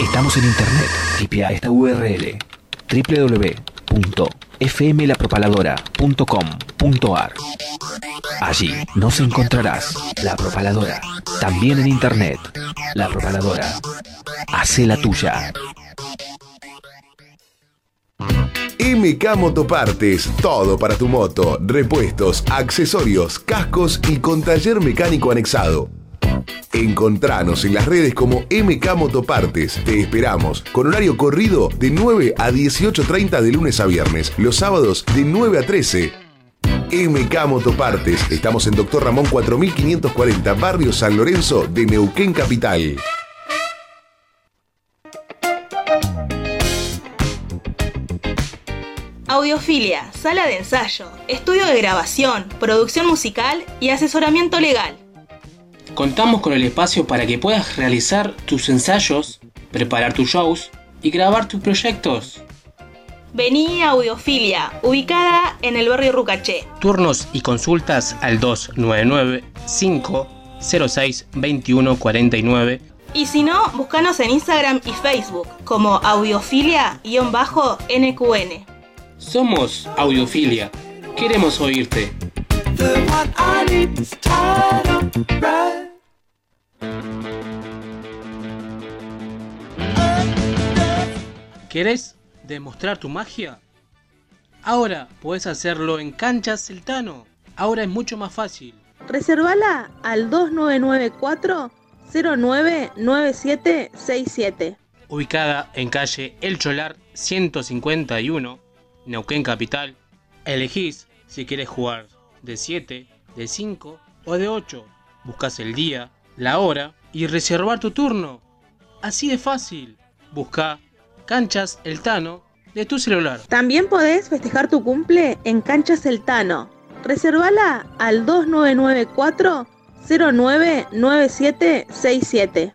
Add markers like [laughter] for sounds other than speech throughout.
Estamos en internet. Tipea esta URL www.fmlapropaladora.com.ar. Allí nos encontrarás La Propaladora, también en internet. La Propaladora. Hace la tuya. MK Motopartes, todo para tu moto, repuestos, accesorios, cascos y con taller mecánico anexado. Encontranos en las redes como MK Motopartes. Te esperamos con horario corrido de 9 a 18.30 de lunes a viernes, los sábados de 9 a 13. MK Motopartes. Estamos en Doctor Ramón 4540, Barrio San Lorenzo de Neuquén Capital. Audiofilia, sala de ensayo, estudio de grabación, producción musical y asesoramiento legal. Contamos con el espacio para que puedas realizar tus ensayos, preparar tus shows y grabar tus proyectos. Vení a Audiofilia, ubicada en el barrio Rucaché. Turnos y consultas al 299 506 2149 Y si no, búscanos en Instagram y Facebook como audiofilia-nqn. Somos Audiofilia. Queremos oírte. ¿Querés demostrar tu magia? Ahora puedes hacerlo en Canchas Celtano. Ahora es mucho más fácil. Reservala al 2994 099767. Ubicada en calle El Cholar 151, Neuquén Capital. Elegís si quieres jugar de 7, de 5 o de 8. Buscas el día, la hora y reservar tu turno. Así de fácil. Busca Canchas El Tano de tu celular. También podés festejar tu cumple en Canchas Celtano. Reservala al 2994 099767.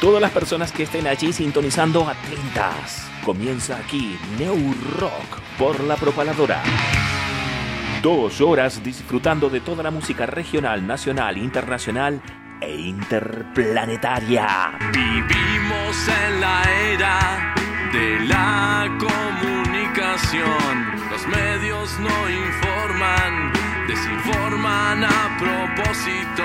Todas las personas que estén allí sintonizando atentas. Comienza aquí New Rock por la propaladora. Dos horas disfrutando de toda la música regional, nacional, internacional e interplanetaria. Vivimos en la era de la comunicación. Los medios no informan, desinforman a propósito.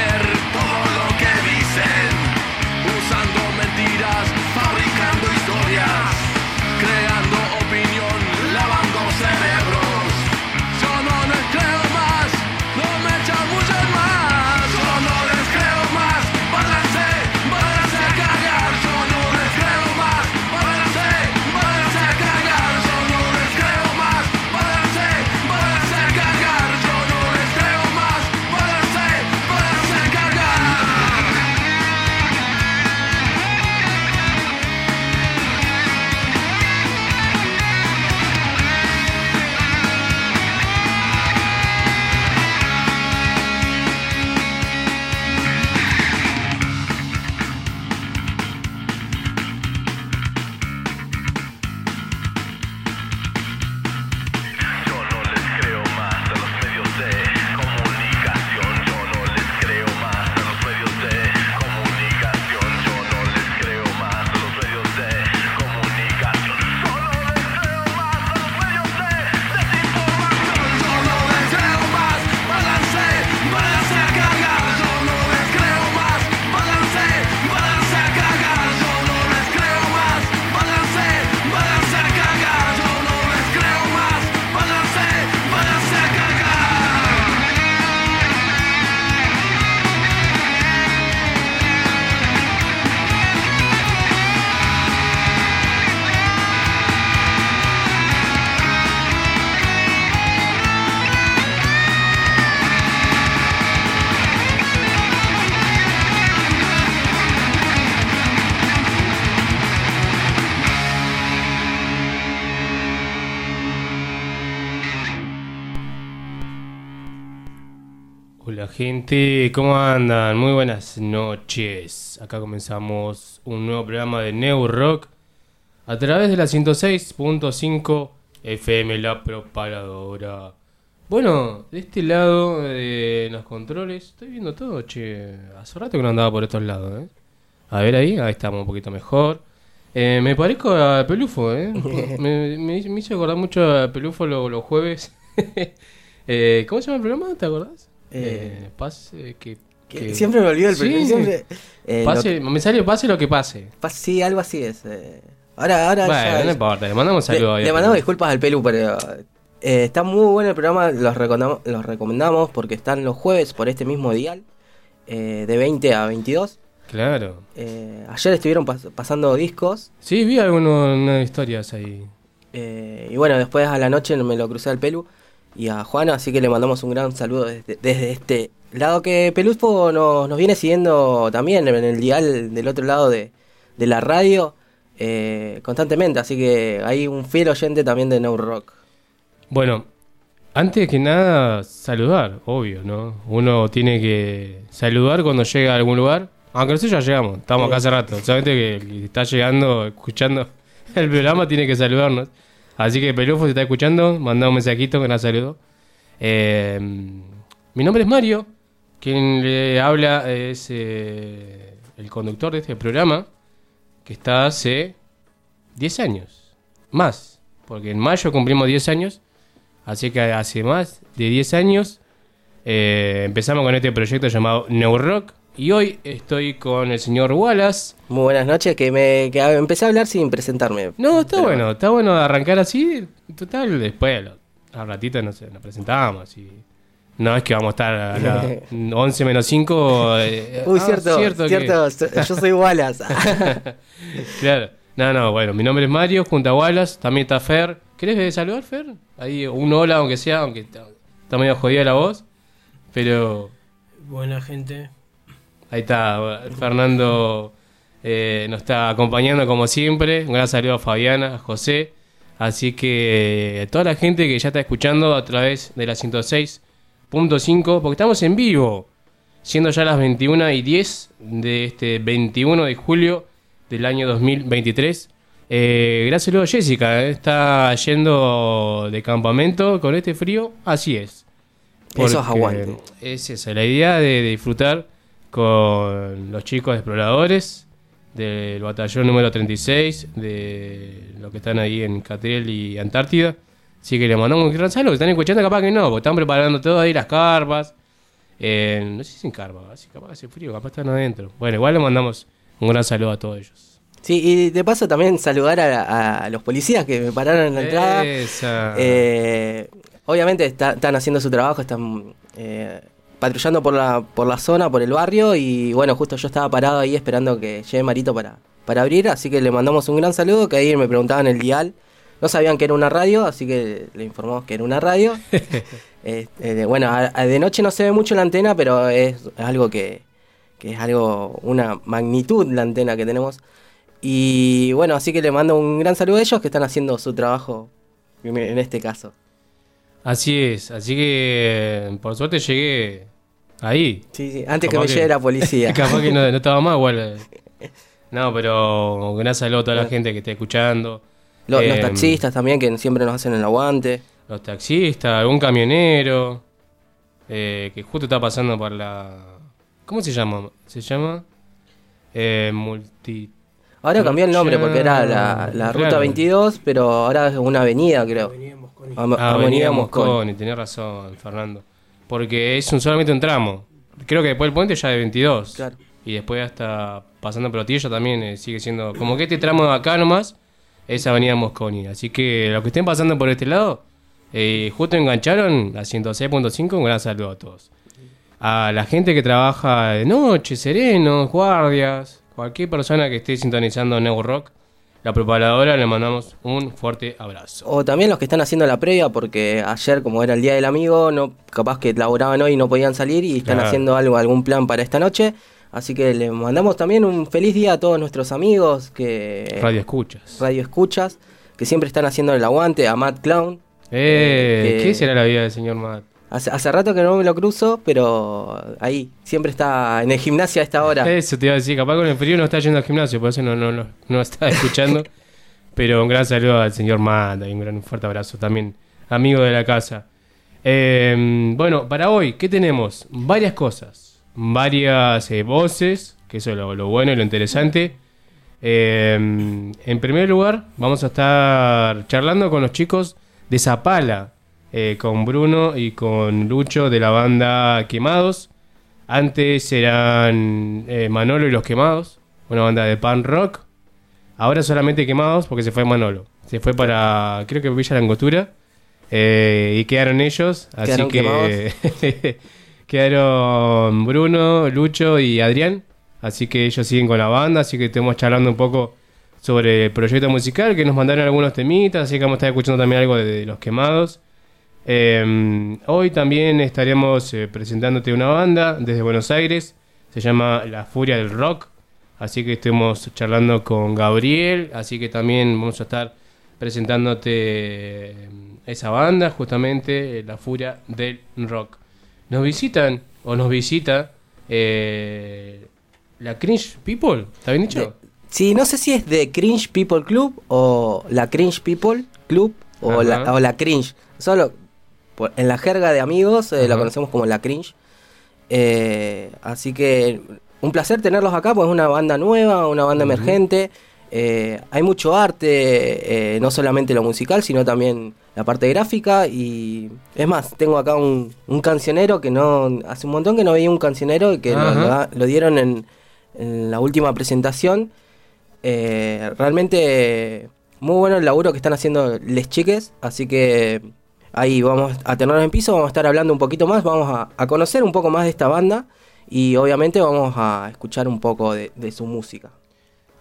gente, ¿cómo andan? Muy buenas noches. Acá comenzamos un nuevo programa de New Rock a través de la 106.5 FM La Propagadora. Bueno, de este lado de los controles, estoy viendo todo, che. Hace rato que no andaba por estos lados, ¿eh? A ver ahí, ahí estamos un poquito mejor. Eh, me parezco a Pelufo, ¿eh? [laughs] me, me, me hizo acordar mucho a Pelufo lo- los jueves. [laughs] Eh, ¿Cómo se llama el programa? ¿Te acordás? Eh, pase que, que que- siempre me olvido el Sí. siempre, eh, Pase- Me sale pase lo que pase. pa- sí, algo así es. eh. Ahora, ahora Bueno, ya- no importa, le mandamos un Le, le mandamos disculpas al Pelu, pero eh, está muy bueno el programa, los recomendamos, los recomendamos porque están los jueves por este mismo dial, eh, de 20 a 22. Claro. Eh, ayer estuvieron pas- pasando discos Sí, vi algunas unas historias ahí. eh, y bueno, después a la noche me lo crucé al Pelu y a Juana, así que le mandamos un gran saludo desde, desde este lado que Peluspo nos, nos viene siguiendo también en el dial del otro lado de, de la radio eh, constantemente, así que hay un fiel oyente también de No Rock. Bueno, antes que nada, saludar, obvio, ¿no? Uno tiene que saludar cuando llega a algún lugar. Aunque nosotros ya llegamos, estamos acá hace rato. Solamente que está llegando, escuchando el programa, tiene que saludarnos. Así que Pelufo, si está escuchando, manda un mensajito que nos saludó. Eh, mi nombre es Mario. Quien le habla es eh, el conductor de este programa, que está hace 10 años. Más, porque en mayo cumplimos 10 años. Así que hace más de 10 años eh, empezamos con este proyecto llamado New Rock. Y hoy estoy con el señor Wallace. Muy buenas noches, que me que a- empecé a hablar sin presentarme. No, está bueno, está bueno arrancar así. Total, después al ratito no sé, nos presentamos. Y no es que vamos a estar a las 11 menos 5. eh, Uy, ah, cierto, que- cierto, yo soy Wallace. [laughs] claro. No, no, bueno, mi nombre es Mario, junto a Wallace, también está Fer. ¿Querés saludar, Fer? Ahí un hola, aunque sea, aunque está, está medio jodida la voz. Pero Buena gente. Ahí está, Fernando eh, nos está acompañando como siempre. Un gran saludo a Fabiana, a José. Así que toda la gente que ya está escuchando a través de la 106.5, porque estamos en vivo, siendo ya las 21 y 10 de este 21 de julio del año 2023. Eh, gracias luego Jessica, eh, está yendo de campamento con este frío, así es. Eso es aguante. Es esa, la idea de, de disfrutar con los chicos exploradores del batallón número 36, de los que están ahí en Catrel y Antártida. Así que le mandamos un gran saludo. Están escuchando, capaz que no, porque están preparando todo ahí, las carpas. Eh, no sé si sin carpa, así capaz hace frío, capaz están adentro. Bueno, igual le mandamos un gran saludo a todos ellos. Sí, y de paso también saludar a, a los policías que me pararon en la entrada. Eh, obviamente está- están haciendo su trabajo, están eh, patrullando por la, por la zona, por el barrio y bueno, justo yo estaba parado ahí esperando que llegue Marito para, para abrir, así que le mandamos un gran saludo, que ahí me preguntaban el dial, no sabían que era una radio, así que le informamos que era una radio. [laughs] Eh, eh, bueno, a- a- de noche no se ve mucho la antena, pero es algo que, que es algo, una magnitud la antena que tenemos. Y bueno, así que le mando un gran saludo a ellos que están haciendo su trabajo en en este caso. Así es, así que por suerte llegué ahí. Sí, sí, antes que me llegue la policía. [laughs] capaz que no, no estaba más, igual. [laughs] No, pero gran saludo a toda la gente que está escuchando. Los, los Eh, taxistas también que siempre nos hacen el aguante. Los taxistas, algún camionero eh, que justo está pasando por la... ¿Cómo se llama? ¿Se llama? Eh, multi... Ahora cambió el nombre porque era la, la ruta Claro. 22, pero ahora es una avenida, creo. Avenida Avenida Mosconi. Mosconi, tenés razón, Fernando. Porque es un, solamente un tramo. Creo que después el puente ya de 22. Claro. Y después hasta pasando Protillo también eh, sigue siendo... Como que este tramo de acá nomás es Avenida Mosconi. Así que los que estén pasando por este lado, eh, justo engancharon a 106.5, un gran saludo a todos. A la gente que trabaja de noche, serenos, guardias, cualquier persona que esté sintonizando New Rock, la propagadora, le mandamos un fuerte abrazo. O también los que están haciendo la previa, porque ayer, como era el día del amigo, no capaz que laboraban hoy y no podían salir y están Claro. haciendo algo, algún plan para esta noche. Así que le mandamos también un feliz día a todos nuestros amigos que Radio escuchas. radio escuchas, que siempre están haciendo el aguante, a Matt Clown. Eh, que- ¿Qué será la vida del señor Matt? Hace, hace rato que no me lo cruzo, pero ahí, siempre está en el gimnasio a esta hora. Eso te iba a decir, capaz con el frío no está yendo al gimnasio, por eso no, no, no, no está escuchando. [laughs] Pero un gran saludo al señor Manda y un gran fuerte abrazo también, amigo de la casa. Eh, bueno, para hoy, ¿qué tenemos? Varias cosas, varias eh, voces, que eso es lo, lo bueno y lo interesante. Eh, en primer lugar, vamos a estar charlando con los chicos de Zapala, eh, con Bruno y con Lucho de la banda Quemados. Antes eran eh, Manolo y los Quemados, una banda de pan rock. Ahora solamente Quemados porque se fue Manolo. Se fue para, creo que Villa Langostura. eh, y quedaron ellos. Así Quedaron que [laughs] quedaron Bruno, Lucho y Adrián. Así que ellos siguen con la banda. Así que estamos charlando un poco sobre el proyecto musical. Que nos mandaron algunos temitas. Así que vamos a estar escuchando también algo de, de los Quemados. Eh, hoy también estaremos eh, presentándote una banda desde Buenos Aires. Se llama La Furia del Rock. Así que estemos charlando con Gabriel. Así que también vamos a estar presentándote eh, esa banda, justamente eh, La Furia del Rock. Nos visitan, o nos visita, eh, la Cringe People. ¿Está bien dicho? Sí, no sé si es de Cringe People Club o la Cringe People Club o, la, Ajá. o la Cringe. Solo por- en la jerga de amigos eh, la conocemos como la Cringe. Eh, así que un placer tenerlos acá, pues es una banda nueva, una banda emergente. Eh, hay mucho arte, no solamente lo musical, sino también la parte gráfica. Y es más, tengo acá un, un cancionero que no. Hace un montón que no veía un cancionero y que lo, dieron en, en la última presentación. Realmente muy bueno el laburo que están haciendo les chiques, así que ahí vamos a tenerlos en piso, vamos a estar hablando un poquito más, vamos a, conocer un poco más de esta banda y obviamente vamos a escuchar un poco de, de su música.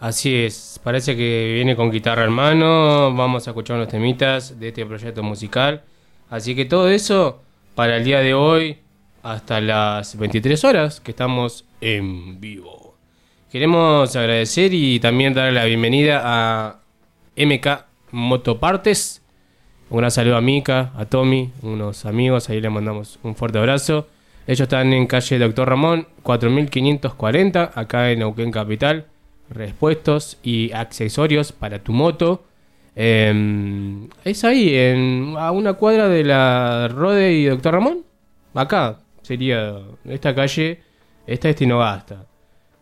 Así es, parece que viene con guitarra en mano, vamos a escuchar unos temitas de este proyecto musical. Así que todo eso para el día de hoy hasta las 23 horas que estamos en vivo. Queremos agradecer y también darle la bienvenida a MK Motopartes. Un gran saludo a Mika, a Tommy, unos amigos, ahí le mandamos un fuerte abrazo. Ellos están en calle Doctor Ramón, 4540, acá en Neuquén Capital. Repuestos y accesorios para tu moto. Eh, es ahí, en, a una cuadra de la Rode y Doctor Ramón. Acá sería esta calle, esta es Tinogasta.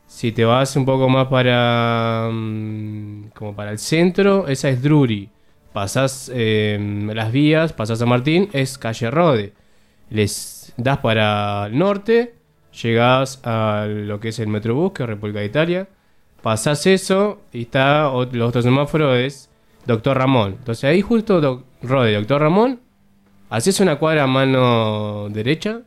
Si te vas un poco más para mm, como para el centro, esa es Drury. Pasás eh, las vías, pasás a Martín, es calle Rode. Les das para el norte, llegás a lo que es el Metrobús, que es República de Italia. Pasás eso y está ot- los otros semáforos es Doctor Ramón. Entonces ahí justo Rode, Doctor Ramón, haces una cuadra a mano derecha,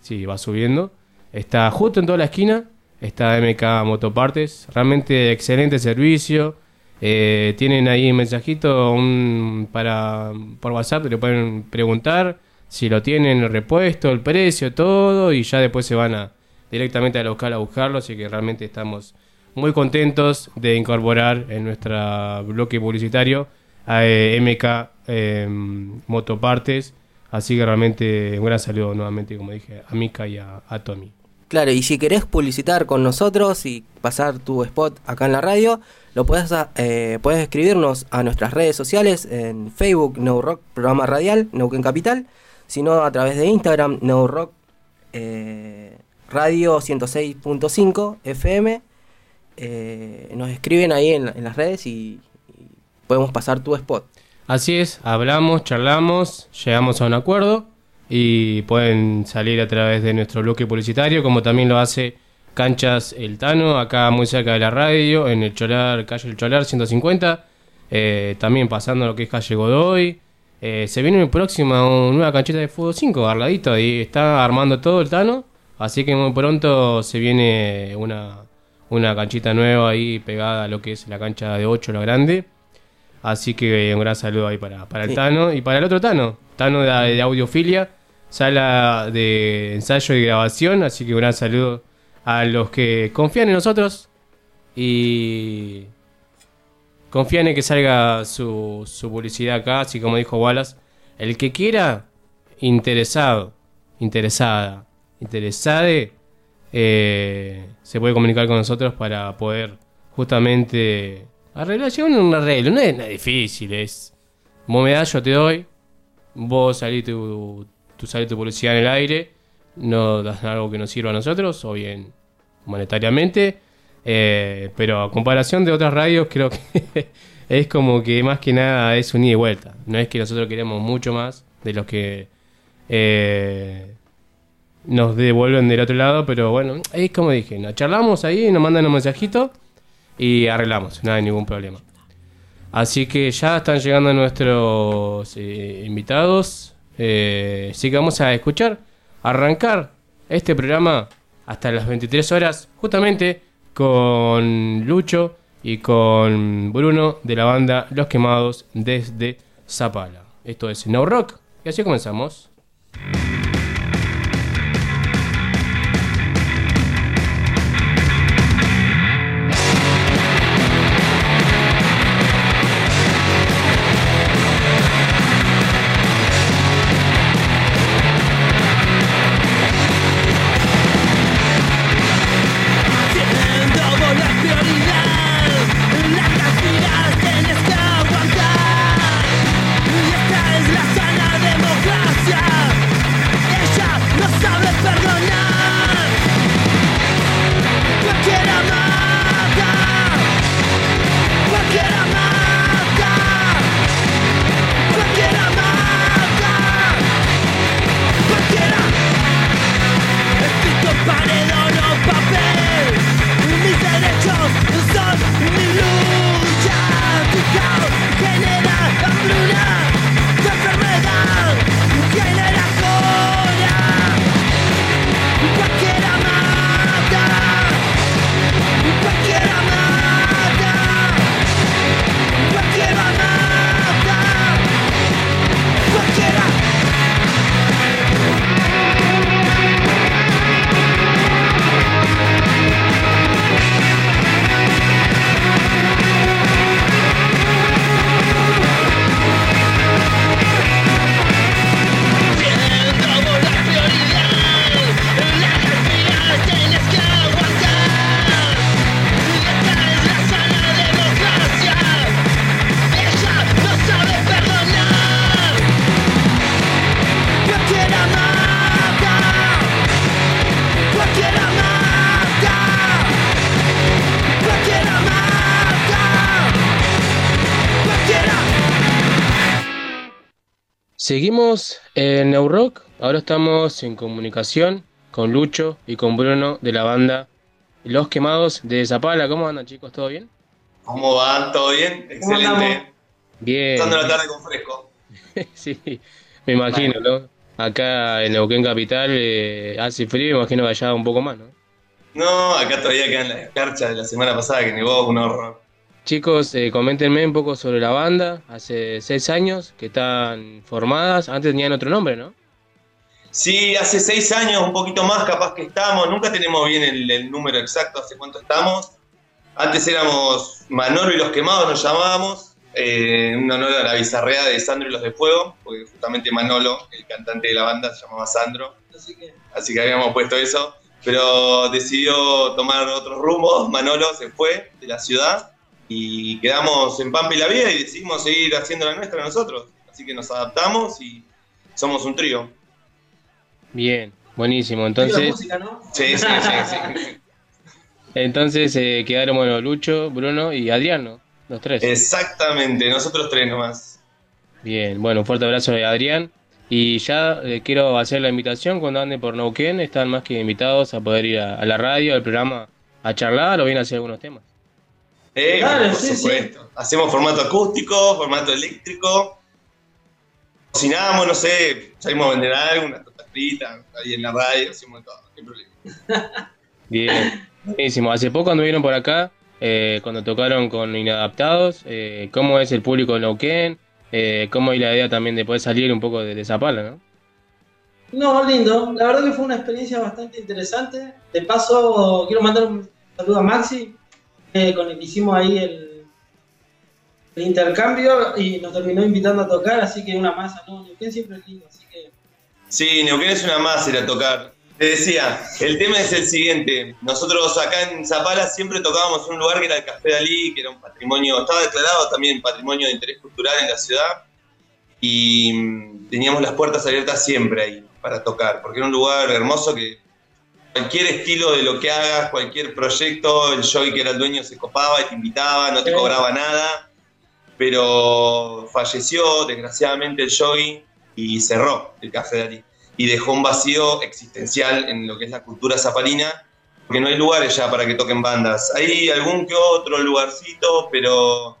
sí, va subiendo. Está justo en toda la esquina, está MK Motopartes, realmente excelente servicio. Eh, tienen ahí un mensajito un, para, por WhatsApp, le pueden preguntar si lo tienen el repuesto, el precio, todo, y ya después se van a directamente a local a buscarlo, así que realmente estamos muy contentos de incorporar en nuestro bloque publicitario a MK eh, Motopartes, así que realmente un gran saludo nuevamente, como dije, a Mika y a, a Tommy. Claro, y si querés publicitar con nosotros y pasar tu spot acá en la radio, lo puedes, eh, puedes escribirnos a nuestras redes sociales en Facebook, No Rock, programa radial, Neuquén Capital, sino a través de Instagram, No Rock, eh, Radio 106.5 FM. Eh, nos escriben ahí en, las redes y podemos pasar tu spot. Así es, hablamos, charlamos, llegamos a un acuerdo y pueden salir a través de nuestro bloque publicitario, como también lo hace Canchas El Tano, acá muy cerca de la radio, en el Cholar, calle El Cholar 150, eh, también pasando lo que es calle Godoy. Eh, se viene próxima una nueva canchita de fútbol 5, Garladito, y está armando todo el Tano, así que muy pronto se viene una, una canchita nueva ahí pegada a lo que es la cancha de 8, la grande. Así que un gran saludo ahí para, para el Sí. Tano y para el otro Tano, Tano de, de audiofilia, sala de ensayo y grabación, así que un gran saludo a los que confían en nosotros y confían en que salga su, su publicidad acá, así como dijo Wallace, el que quiera interesado interesada, interesade, eh, se puede comunicar con nosotros para poder justamente arreglar, llegar a un arreglo. No es nada difícil, es vos me yo te doy, vos salís tu, tu, salís tu publicidad en el aire, no das algo que nos sirva a nosotros, o bien monetariamente, eh, pero a comparación de otras radios creo que [laughs] es como que más que nada es un ida y vuelta. No es que nosotros queremos mucho más de los que eh, nos devuelven del otro lado, pero bueno, es como dije, nos charlamos ahí, nos mandan un mensajito y arreglamos, no hay ningún problema. Así que ya están llegando nuestros eh, invitados, así que vamos a escuchar, arrancar este programa hasta las 23 horas, justamente con Lucho y con Bruno de la banda Los Quemados desde Zapala. Esto es No Rock y así comenzamos. Estamos en comunicación con Lucho y con Bruno de la banda Los Quemados de Zapala. ¿Cómo andan, chicos? ¿Todo bien? ¿Cómo van? ¿Todo bien? Excelente. Bien. Pasando la tarde con fresco. [laughs] sí, me imagino, ¿no? Acá en Neuquén Capital eh, hace frío, me imagino que allá un poco más, ¿no? No, acá todavía quedan las escarchas de la semana pasada que nevó un horror. Chicos, eh, coméntenme un poco sobre la banda. Hace seis años que están formadas. Antes tenían otro nombre, ¿no? Sí, hace seis años, un poquito más capaz que estamos. Nunca tenemos bien el, el número exacto hace cuánto estamos. Antes éramos Manolo y los Quemados, nos llamábamos. Eh, en honor a la bizarrea de Sandro y los de Fuego, porque justamente Manolo, el cantante de la banda, se llamaba Sandro. Así que habíamos puesto eso. Pero decidió tomar otros rumbos. Manolo se fue de la ciudad y quedamos en Pampa y la Vida y decidimos seguir haciendo la nuestra nosotros. Así que nos adaptamos y somos un trío. Bien, buenísimo. Entonces, Sí, sí, sí, sí. entonces eh, quedaron bueno, Lucho, Bruno y Adrián, ¿no? Los tres. Exactamente, nosotros tres nomás. Bien, bueno, un fuerte abrazo de Adrián. Y ya eh, quiero hacer la invitación cuando ande por Neuquén. Están más que invitados a poder ir a, a la radio, al programa, a charlar o bien a hacer algunos temas. Eh, Claro, por sí, supuesto. Hacemos formato acústico, formato eléctrico. Cocinamos, no sé, salimos a vender algo, ahí en la radio, hacemos todo, no hay problema. [laughs] Bien, buenísimo. Hace poco anduvieron por acá, eh, cuando tocaron con Inadaptados. Eh, ¿Cómo es el público de Neuquén? Eh, ¿Cómo hay la idea también de poder salir un poco de, de Zapala, no? No, lindo. La verdad que fue una experiencia bastante interesante. De paso, quiero mandar un saludo a Maxi, eh, con el que hicimos ahí el, el intercambio y nos terminó invitando a tocar, así que una masa, ¿no? Neuquén siempre es lindo, así que Sí, Neuquén es una más ir a tocar. Te decía, el tema es el siguiente. Nosotros acá en Zapala siempre tocábamos en un lugar que era el Café Dalí, que era un patrimonio, estaba declarado también patrimonio de interés cultural en la ciudad. Y mm, teníamos las puertas abiertas siempre ahí para tocar, porque era un lugar hermoso que cualquier estilo de lo que hagas, cualquier proyecto, el Joy que era el dueño se copaba y te invitaba, no te cobraba nada. Pero falleció, desgraciadamente, el Joy y cerró el Café Dalí y dejó un vacío existencial en lo que es la cultura zapalina, porque no hay lugares ya para que toquen bandas. Hay algún que otro lugarcito, pero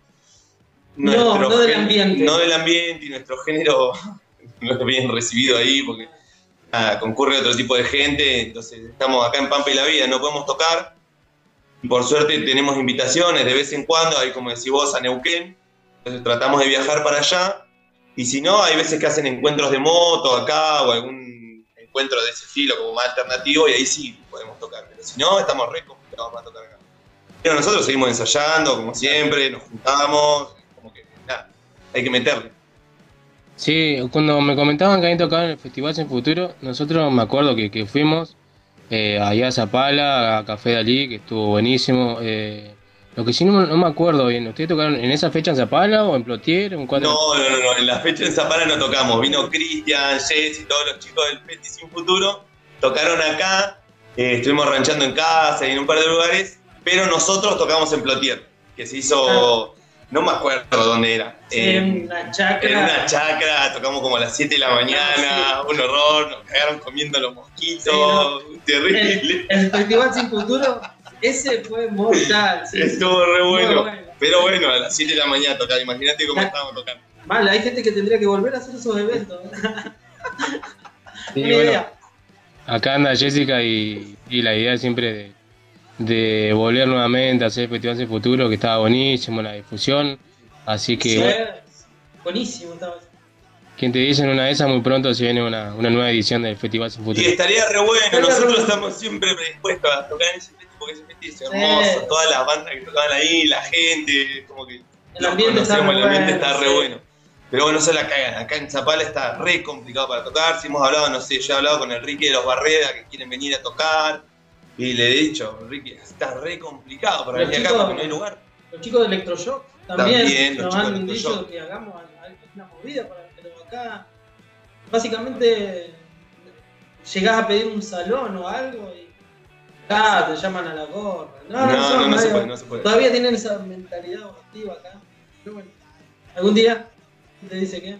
No, no del ambiente. no del ambiente y nuestro género [laughs] no es bien recibido ahí, porque nada, concurre otro tipo de gente, entonces estamos acá en Pampa y la Vida, no podemos tocar. Por suerte tenemos invitaciones de vez en cuando, ahí como decís vos, a Neuquén, entonces tratamos de viajar para allá. Y si no, hay veces que hacen encuentros de moto acá o algún encuentro de ese estilo como más alternativo y ahí sí podemos tocar. Pero si no, estamos re complicados para tocar acá. Pero nosotros seguimos ensayando, como siempre, nos juntamos, como que nada, hay que meterle. Sí, cuando me comentaban que habían tocado en el Festival Sin Futuro, nosotros me acuerdo que, fuimos eh, allá a Zapala, a Café Dalí, que estuvo buenísimo. eh, lo que sí no, no me acuerdo bien, ¿ustedes tocaron en esa fecha en Zapala o en Plotier? ¿En No, no, no, no, en la fecha en Zapala no tocamos. Vino Cristian, Jess y todos los chicos del Festi Sin Futuro. Tocaron acá, eh, estuvimos ranchando en casa y en un par de lugares, pero nosotros tocamos en Plotier, que se hizo, no me acuerdo dónde era. Sí, Eh, en una chacra. en una chacra, tocamos como a las 7 de la mañana, un horror, nos cagaron comiendo los mosquitos, terrible. El, el Festival Sin Futuro, ese fue mortal. sí. Estuvo re bueno. bueno. Pero bueno, a las 7 de la mañana tocar, imagínate cómo estábamos tocando. Mal, hay gente que tendría que volver a hacer esos eventos. Sí, Una bueno, idea. acá anda Jessica y, y la idea siempre de, de volver nuevamente a hacer el Festival Sin Futuro, que estaba buenísimo la difusión. Así que, Sí, bueno, Buenísimo estaba. quien te dice en una de esas, muy pronto se viene una, una nueva edición del Festival Sin Futuro. Y estaría re bueno, nosotros estamos siempre predispuestos a tocar en ese festi es hermoso, todas las bandas que tocaban ahí, la gente, como que El ambiente está re el ambiente bueno, está re sí. bueno. Pero bueno, no se la cagan, acá en Zapala está re complicado para tocar, si hemos hablado, no sé, yo he hablado con Enrique de los Barreda que quieren venir a tocar, y le he dicho, Enrique, está re complicado para Los venir acá porque no hay lugar. Los chicos de Electroshock también, También, nos han dicho que hagamos una movida, para, pero acá básicamente llegás a pedir un salón o algo y acá te llaman a la gorra. No, no, No, no, no se puede, no se puede. Todavía tienen esa mentalidad activa acá. Pero bueno, algún día te dice que.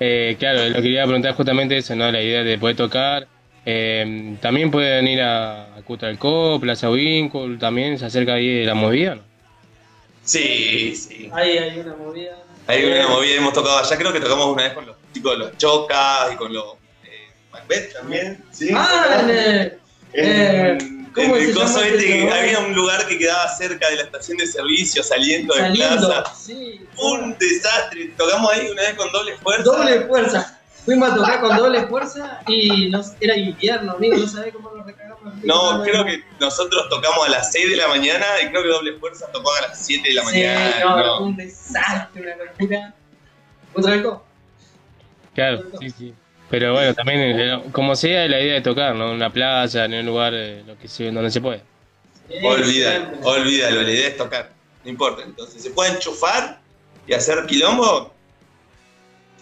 Eh, claro, lo quería preguntar justamente eso, ¿no? La idea de poder tocar. Eh, también pueden ir a, a Cutralcó, Plaza también se acerca ahí de la movida, ¿no? Sí, sí. Ahí hay una movida. Hay una movida, hemos tocado allá, creo que tocamos una vez con los chicos de los Chocas y con los eh, Macbeth también, ¿sí? Ah, en el- eh, ¿cómo en el coso este había un lugar que quedaba cerca de la estación de servicio saliendo de plaza. sí. Un desastre. Tocamos ahí una vez con doble fuerza. Doble fuerza. Fuimos a tocar con doble fuerza y nos, era invierno, amigo, no sabés cómo nos recagamos. No, creo que nosotros tocamos a las 6 de la mañana y creo que doble fuerza tocó a las 7 de la Sí, mañana. no, un desastre, una locura. ¿Otra vez? Claro, sí, sí. Pero bueno, también, eh, como sea, la idea de tocar, ¿no? En una plaza, en un lugar eh, lo que se, donde se puede. Olvídalo, olvídalo, la idea es tocar. No importa. Entonces, se puede enchufar y hacer quilombo.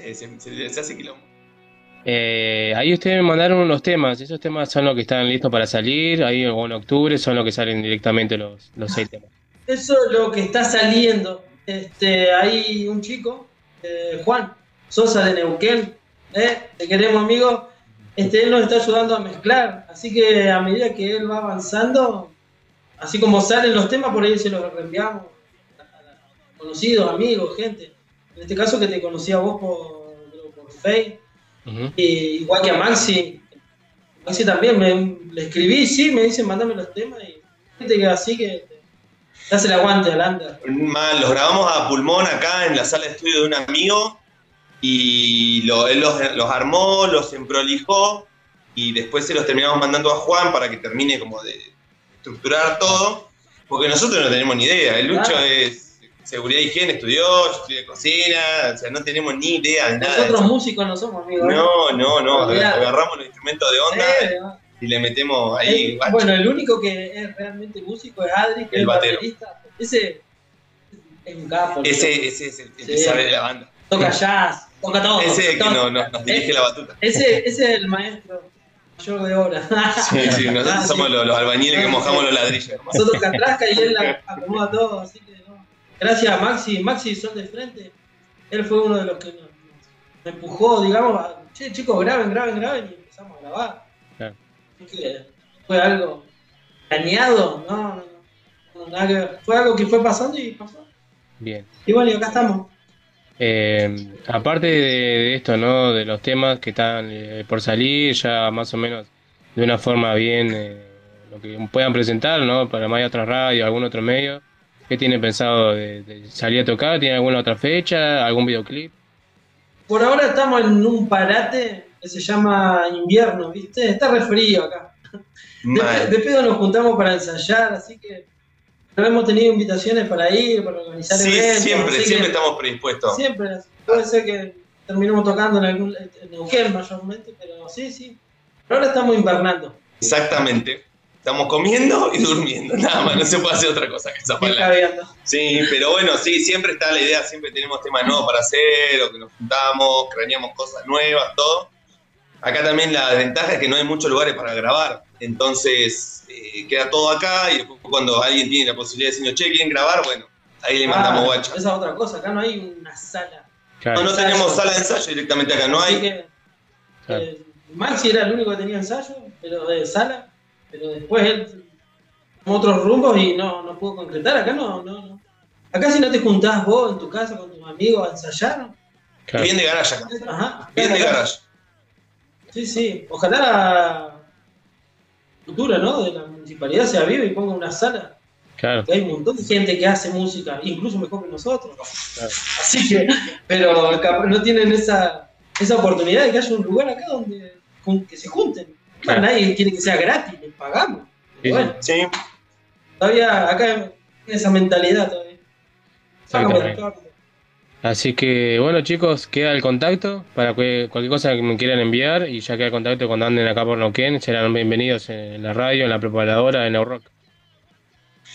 eh, se, se- se hace quilombo. Eh, ahí ustedes me mandaron unos temas, esos temas son los que están listos para salir, ahí en octubre son los que salen directamente los, los seis temas. Eso es lo que está saliendo. Este, hay un chico, eh, Juan Sosa de Neuquén, ¿eh? te queremos amigo. Este, él nos está ayudando a mezclar, así que a medida que él va avanzando, así como salen los temas, por ahí se los reenviamos a- a conocidos, amigos, gente. En este caso que te conocí a vos por, por Face, y igual que a Maxi. Maxi también, me, le escribí, sí, me dicen, mandame los temas y gente que así que te hace el aguante al under. Mal, los grabamos a pulmón acá en la sala de estudio de un amigo y lo- él los, los armó, los emprolijó y después se los terminamos mandando a Juan para que termine como de estructurar todo, porque nosotros no tenemos ni idea. El Lucho Claro. es seguridad y higiene estudió, yo estudié cocina, o sea, no tenemos ni idea de nada. Nosotros músicos no somos amigos. No, no, no, Olvidate. agarramos los instrumentos de onda Sí, no. y le metemos ahí. Bueno, el único que es realmente músico es Adri, que El es baterista. Ese es un capo. ese, ese es el, el que Sí. sabe de la banda. Toca jazz, toca todo. Ese es el que no- no- nos dirige la batuta. Ese, ese es el maestro mayor de obra. Sí, sí, nosotros Ah, somos sí. los, los albañiles que Ah, mojamos los ladrillos. Nosotros catrasca y él la [laughs] acomoda todo, así que no. Gracias a Maxi, Maxi Sol de Frente, él fue uno de los que nos, nos empujó, digamos, a, che, chicos, graben, graben, graben, y empezamos a grabar. Claro. Así que fue algo planeado, no, no, no, no, nada que ver. Fue algo que fue pasando y pasó. Bien. Y bueno, y acá estamos. Eh, aparte de, de esto, ¿no? De los temas que están eh, por salir, ya más o menos de una forma bien, eh, lo que puedan presentar, ¿no? Para más otra radio, algún otro medio. ¿Qué tienen pensado de, de salir a tocar? ¿Tienen alguna otra fecha? ¿Algún videoclip? Por ahora estamos en un parate que se llama invierno, ¿viste? Está re frío acá. De, de pedo nos juntamos para ensayar, así que no hemos tenido invitaciones para ir, para organizar Sí, eventos. siempre, siempre estamos predispuestos. Siempre, puede ser que terminemos tocando en algún en Neuquén mayormente, pero sí, sí. Pero ahora estamos invernando. Exactamente. Estamos comiendo y durmiendo, [laughs] nada más, no se puede hacer otra cosa que esa palabra. Sí, pero bueno, sí, siempre está la idea, siempre tenemos temas nuevos para hacer, o que nos juntamos, craneamos cosas nuevas, todo. Acá también la ventaja es que no hay muchos lugares para grabar, entonces eh, queda todo acá y después cuando alguien tiene la posibilidad de decirnos, che, ¿quieren grabar? Bueno, ahí le mandamos Ah, guacho. Esa es otra cosa, acá no hay una sala. No, no tenemos sala de ensayo directamente acá, no Así hay. que, eh, Maxi era el único que tenía ensayo, pero de sala, pero después él tomó otros rumbos y no, no pudo concretar. Acá no, no, no. Acá si no te juntás vos en tu casa con tus amigos a ensayar. Bien de garage acá. Ajá. Bien de garage. Sí, sí. Ojalá la cultura, ¿no? De la municipalidad sea viva y ponga una sala. Claro. Que hay un montón de gente que hace música, incluso mejor que nosotros. Así que, pero no tienen esa, esa oportunidad de que haya un lugar acá donde que se junten. Claro. Nadie quiere que sea gratis, les pagamos. Sí, bueno, sí. todavía acá hay esa mentalidad todavía. Así que bueno chicos, queda el contacto para que cualquier cosa que me quieran enviar y ya queda el contacto cuando anden acá por Neuquén, serán bienvenidos en la radio, en la preparadora de Neurock.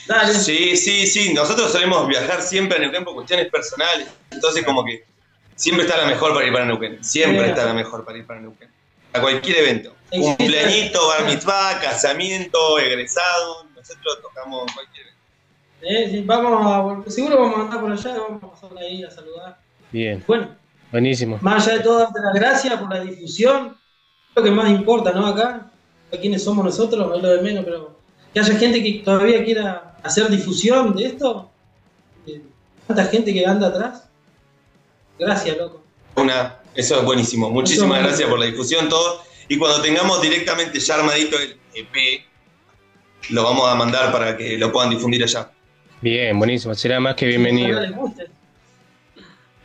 Dale. Sí, sí, sí. Nosotros solemos viajar siempre a Neuquén por cuestiones personales. Entonces, como que siempre está la mejor para ir para Neuquén. Siempre está la mejor para ir para Neuquén. A cualquier evento. Cumpleañito, bar mitzvah, casamiento, egresado. Nosotros tocamos cualquier evento. Eh, sí, vamos a, seguro vamos a andar por allá, vamos a pasar ahí a saludar. Bien, Bueno, buenísimo. más allá de todo, darte las gracias por la difusión. Lo que más importa, ¿no? Acá, a quienes somos nosotros, es lo de menos, pero que haya gente que todavía quiera hacer difusión de esto. eh, Tanta gente que anda atrás. Gracias, loco. Una, eso es buenísimo. Muchísimas Eso- gracias por la difusión, todo. Y cuando tengamos directamente ya armadito el EP, lo vamos a mandar para que lo puedan difundir allá. Bien, buenísimo, será más que bienvenido.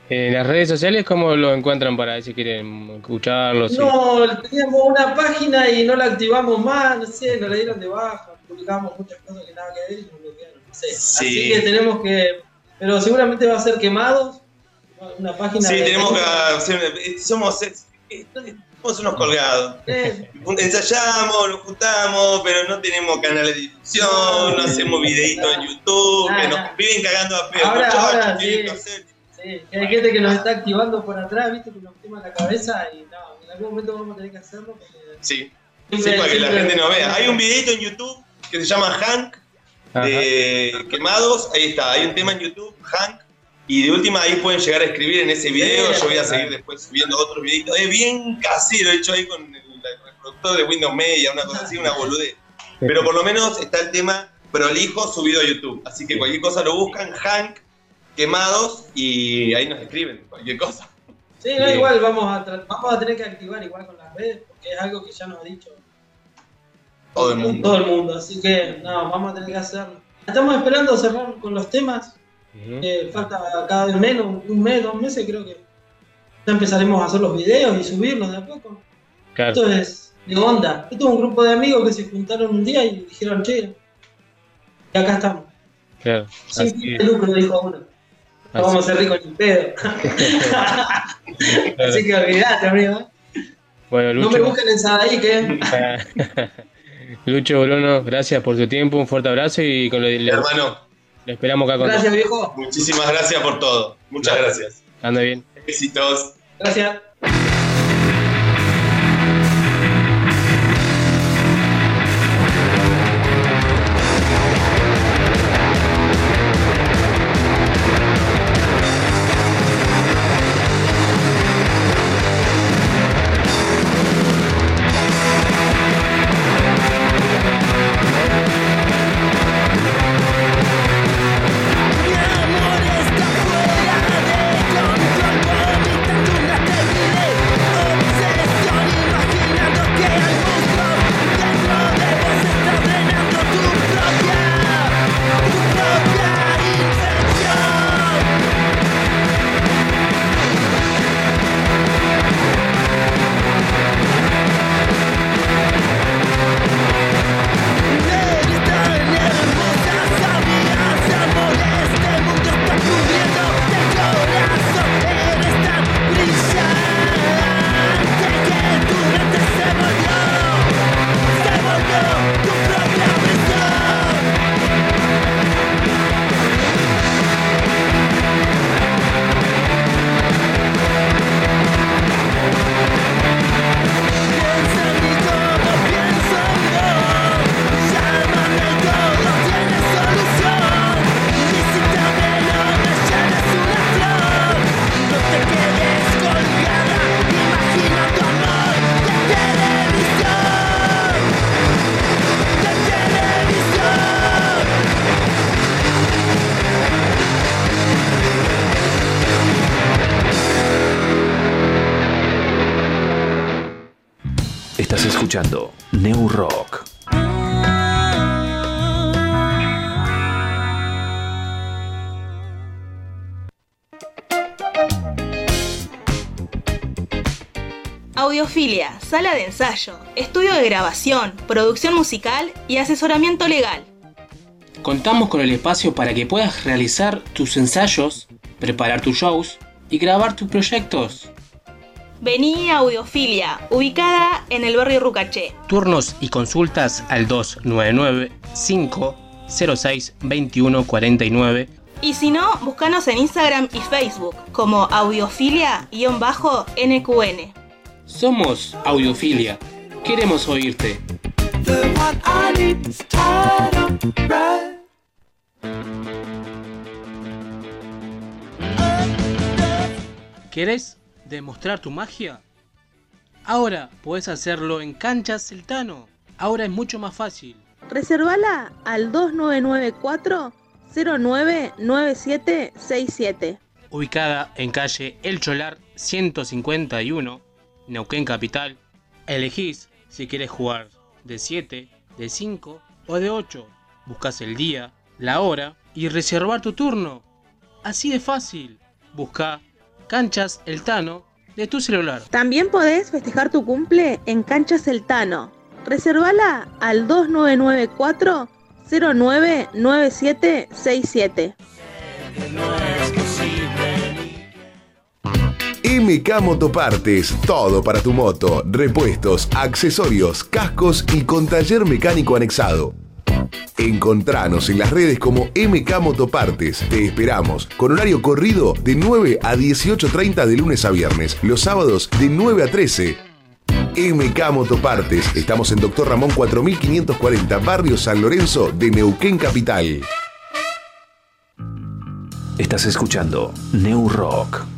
En las redes sociales, ¿cómo lo encuentran para ver si quieren escucharlo? sí? No, teníamos una página y no la activamos más, no sé, nos la dieron de baja, publicamos muchas cosas que nada que ver y nos bloquearon, no sé. Sí. Así que tenemos que, pero seguramente va a ser quemados, una página Sí, de- tenemos que hacer. eh, Somos, somos unos colgados. Eh, [laughs] Ensayamos, nos juntamos, pero no tenemos canales de difusión, no hacemos videitos en YouTube, que nos viven cagando a pedo. Ahora, ahora, sí. hay gente que nos está activando por atrás, viste, que nos quema la cabeza y no, en algún momento vamos a tener que hacerlo. porque Sí, para que la gente nos vea. Hay un videito en YouTube que se llama Hank de Quemados. Ahí está, hay un tema en YouTube, Hank. Y de última ahí pueden llegar a escribir en ese video. Yo voy a seguir después subiendo otros videitos. Es bien casero, hecho ahí con el, el reproductor de Windows Media, una cosa así, una boludez. Pero por lo menos está el tema prolijo subido a YouTube. Así que cualquier cosa lo buscan, Hank, Quemados, y ahí nos escriben cualquier cosa. Sí, no, igual vamos a, tra- vamos a tener que activar igual con las redes, porque es algo que ya nos ha dicho Todo el mundo. todo el mundo, así que no, vamos a tener que hacerlo. Estamos esperando cerrar con los temas, eh, falta cada vez menos, un mes, dos meses creo que ya empezaremos a hacer los videos y subirlos de a poco. Claro. Esto es de onda, esto es un grupo de amigos que se juntaron un día y dijeron, che, y acá estamos. Claro. Sin Así fin es. de lucro, dijo uno. No vamos a ser ricos ni pedo. [laughs] Así que olvidate, amigo. Bueno, No Lucho. me busquen en Sadaí, que. [laughs] Lucho Bolono, gracias por tu tiempo, un fuerte abrazo y con lo Hermano. Le esperamos acá con Gracias, viejo. Muchísimas gracias por todo. Muchas gracias. Anda bien. Besitos. Gracias. Sala de ensayo, estudio de grabación, producción musical y asesoramiento legal. Contamos con el espacio para que puedas realizar tus ensayos, preparar tus shows y grabar tus proyectos. Vení a Audiofilia, ubicada en el barrio Rucaché. Turnos y consultas al 299-506-2149. Y si no, búscanos en Instagram y Facebook como audiofilia-nqn. Somos Audiofilia. Queremos oírte. ¿Querés demostrar tu magia? Ahora puedes hacerlo en Canchas Celtano. Ahora es mucho más fácil. Reservala al 2994 099767. Ubicada en calle El Cholar 151, Neuquén Capital. Elegís si quieres jugar de 7, de 5 o de 8. Buscas el día, la hora y reservar tu turno. Así de fácil. Busca Canchas El Tano de tu celular. También podés festejar tu cumple en Canchas El Tano. Reservala al 2994 099767. MK Motopartes, todo para tu moto, repuestos, accesorios, cascos y con taller mecánico anexado. Encontranos en las redes como MK Motopartes. Te esperamos con horario corrido de 9 a 18.30 de lunes a viernes, los sábados de 9 a 13. MK Motopartes. Estamos en Doctor Ramón 4540, Barrio San Lorenzo de Neuquén Capital. Estás escuchando New Rock.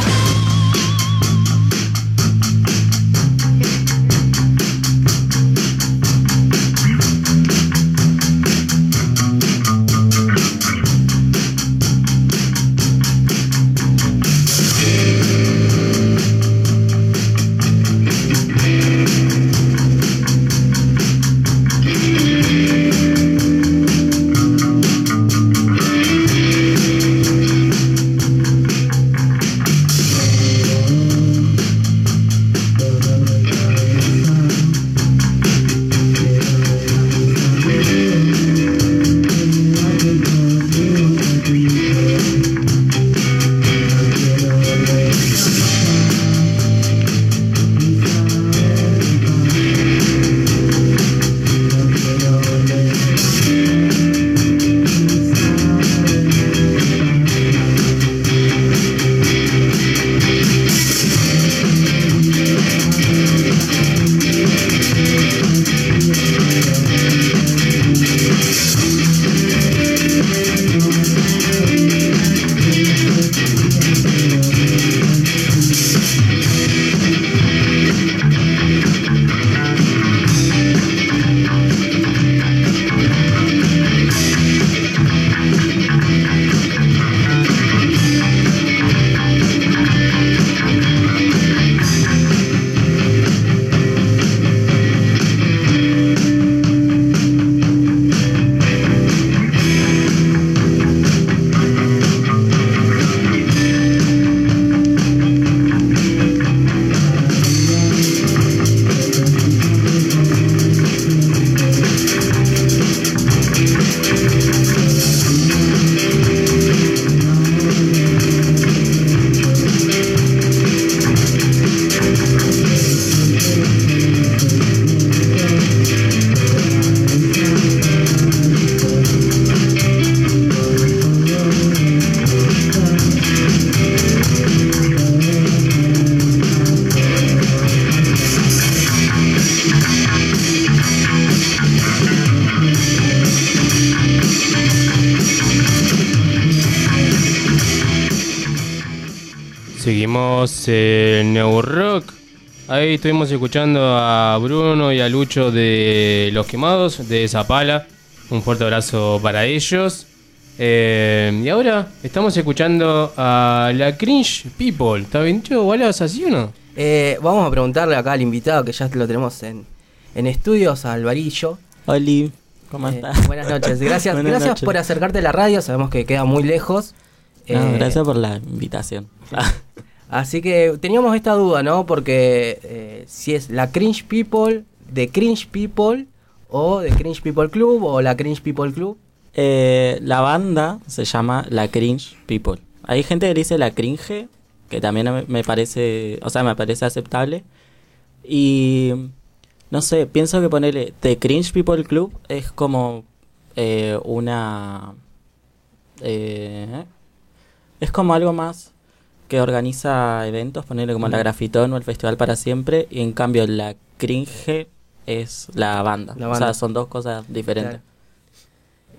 Ahí estuvimos escuchando a Bruno y a Lucho de Los Quemados, de Zapala. Un fuerte abrazo para ellos. Eh, y ahora estamos escuchando a la Cringe People. ¿Está bien dicho, Wallace, así o no? Eh, vamos a preguntarle acá al invitado que ya lo tenemos en, en estudios, a Alvarillo. Oli, ¿cómo Eh, estás? buenas noches, [laughs] gracias, Buenas gracias noches. por acercarte a la radio, sabemos que queda muy lejos. No, Eh, gracias por la invitación. Así que teníamos esta duda, ¿no? Porque eh, si es la Cringe People, de Cringe People, o de Cringe People Club, o la Cringe People Club. Eh, la banda se llama La Cringe People. Hay gente que dice La Cringe, que también me- parece, o sea, me parece aceptable. Y no sé, pienso que ponerle The Cringe People Club es como eh, una... eh, es como algo más que organiza eventos, ponerle como la Grafitón o el Festival para Siempre, y en cambio la Cringe es la banda. La O sea, son dos cosas diferentes. Claro.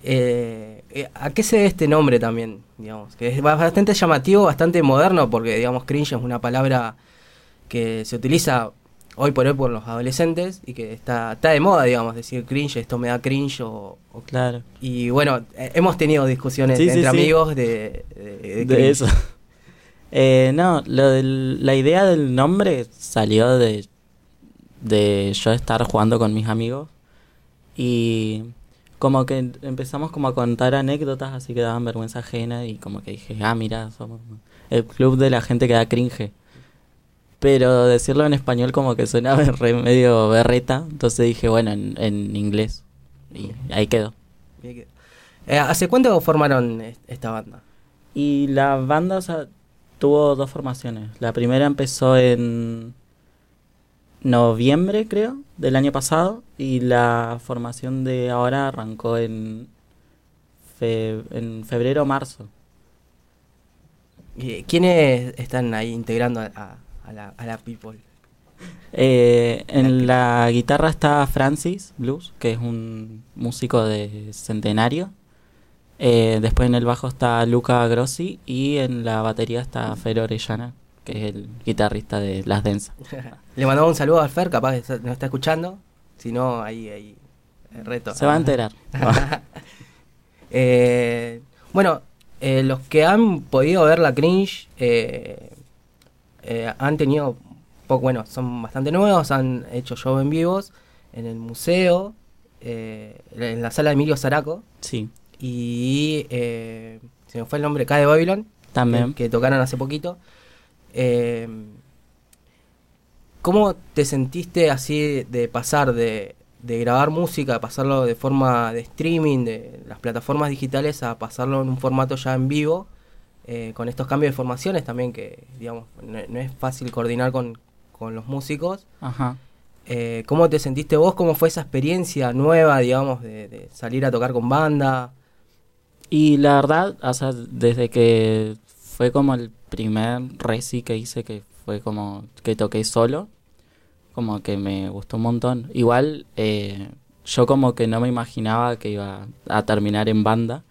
Eh, eh, ¿A qué se debe este nombre también? Digamos, que es bastante llamativo, bastante moderno, porque digamos cringe es una palabra que se utiliza hoy por hoy por los adolescentes y que está, está de moda, digamos, decir cringe, esto me da cringe o... o- Claro. Y bueno, eh, hemos tenido discusiones Sí, entre sí. amigos de, de, de de cringe. eso. Eh, no, lo del- la idea del nombre salió de, de yo estar jugando con mis amigos y como que empezamos como a contar anécdotas así que daban vergüenza ajena y como que dije, ah, mira, somos el club de la gente que da cringe. Pero decirlo en español como que suena [laughs] re- medio berreta, entonces dije, bueno, en, en inglés. Y ahí quedó. Eh, ¿Hace cuánto formaron est- esta banda? Y la banda, o sea, tuvo dos formaciones. La primera empezó en noviembre, creo, del año pasado. Y la formación de ahora arrancó en, fe- en febrero o marzo. ¿Y ¿Quiénes están ahí integrando a, a- a la, a la People? Eh, en la guitarra está Francis Blues, que es un músico de centenario. Eh, después en el bajo está Luca Grossi y en la batería está Fer Orellana, que es el guitarrista de Las Densas. [laughs] Le mandamos un saludo al Fer, capaz que nos está escuchando. Si no, ahí, ahí eh, reto. Se va a enterar. [laughs] Eh, bueno, eh, los que han podido ver la cringe eh, eh, han tenido, poco, bueno, son bastante nuevos, han hecho show en vivos en el museo, en la sala de Emilio Zaraco. Sí. Y eh, se me fue el nombre, K de Babylon. También. Que, que tocaron hace poquito. Eh, ¿Cómo te sentiste así de pasar de, de grabar música, pasarlo de forma de streaming, de las plataformas digitales, a pasarlo en un formato ya en vivo, eh, con estos cambios de formaciones también que, digamos, no, no es fácil coordinar con, con los músicos? Ajá. Eh, ¿Cómo te sentiste vos? ¿Cómo fue esa experiencia nueva, digamos, de, de salir a tocar con banda? Y la verdad, o desde que fue como el primer reci que hice, que fue como que toqué solo, como que me gustó un montón. Igual, eh, yo como que no me imaginaba que iba a terminar en banda,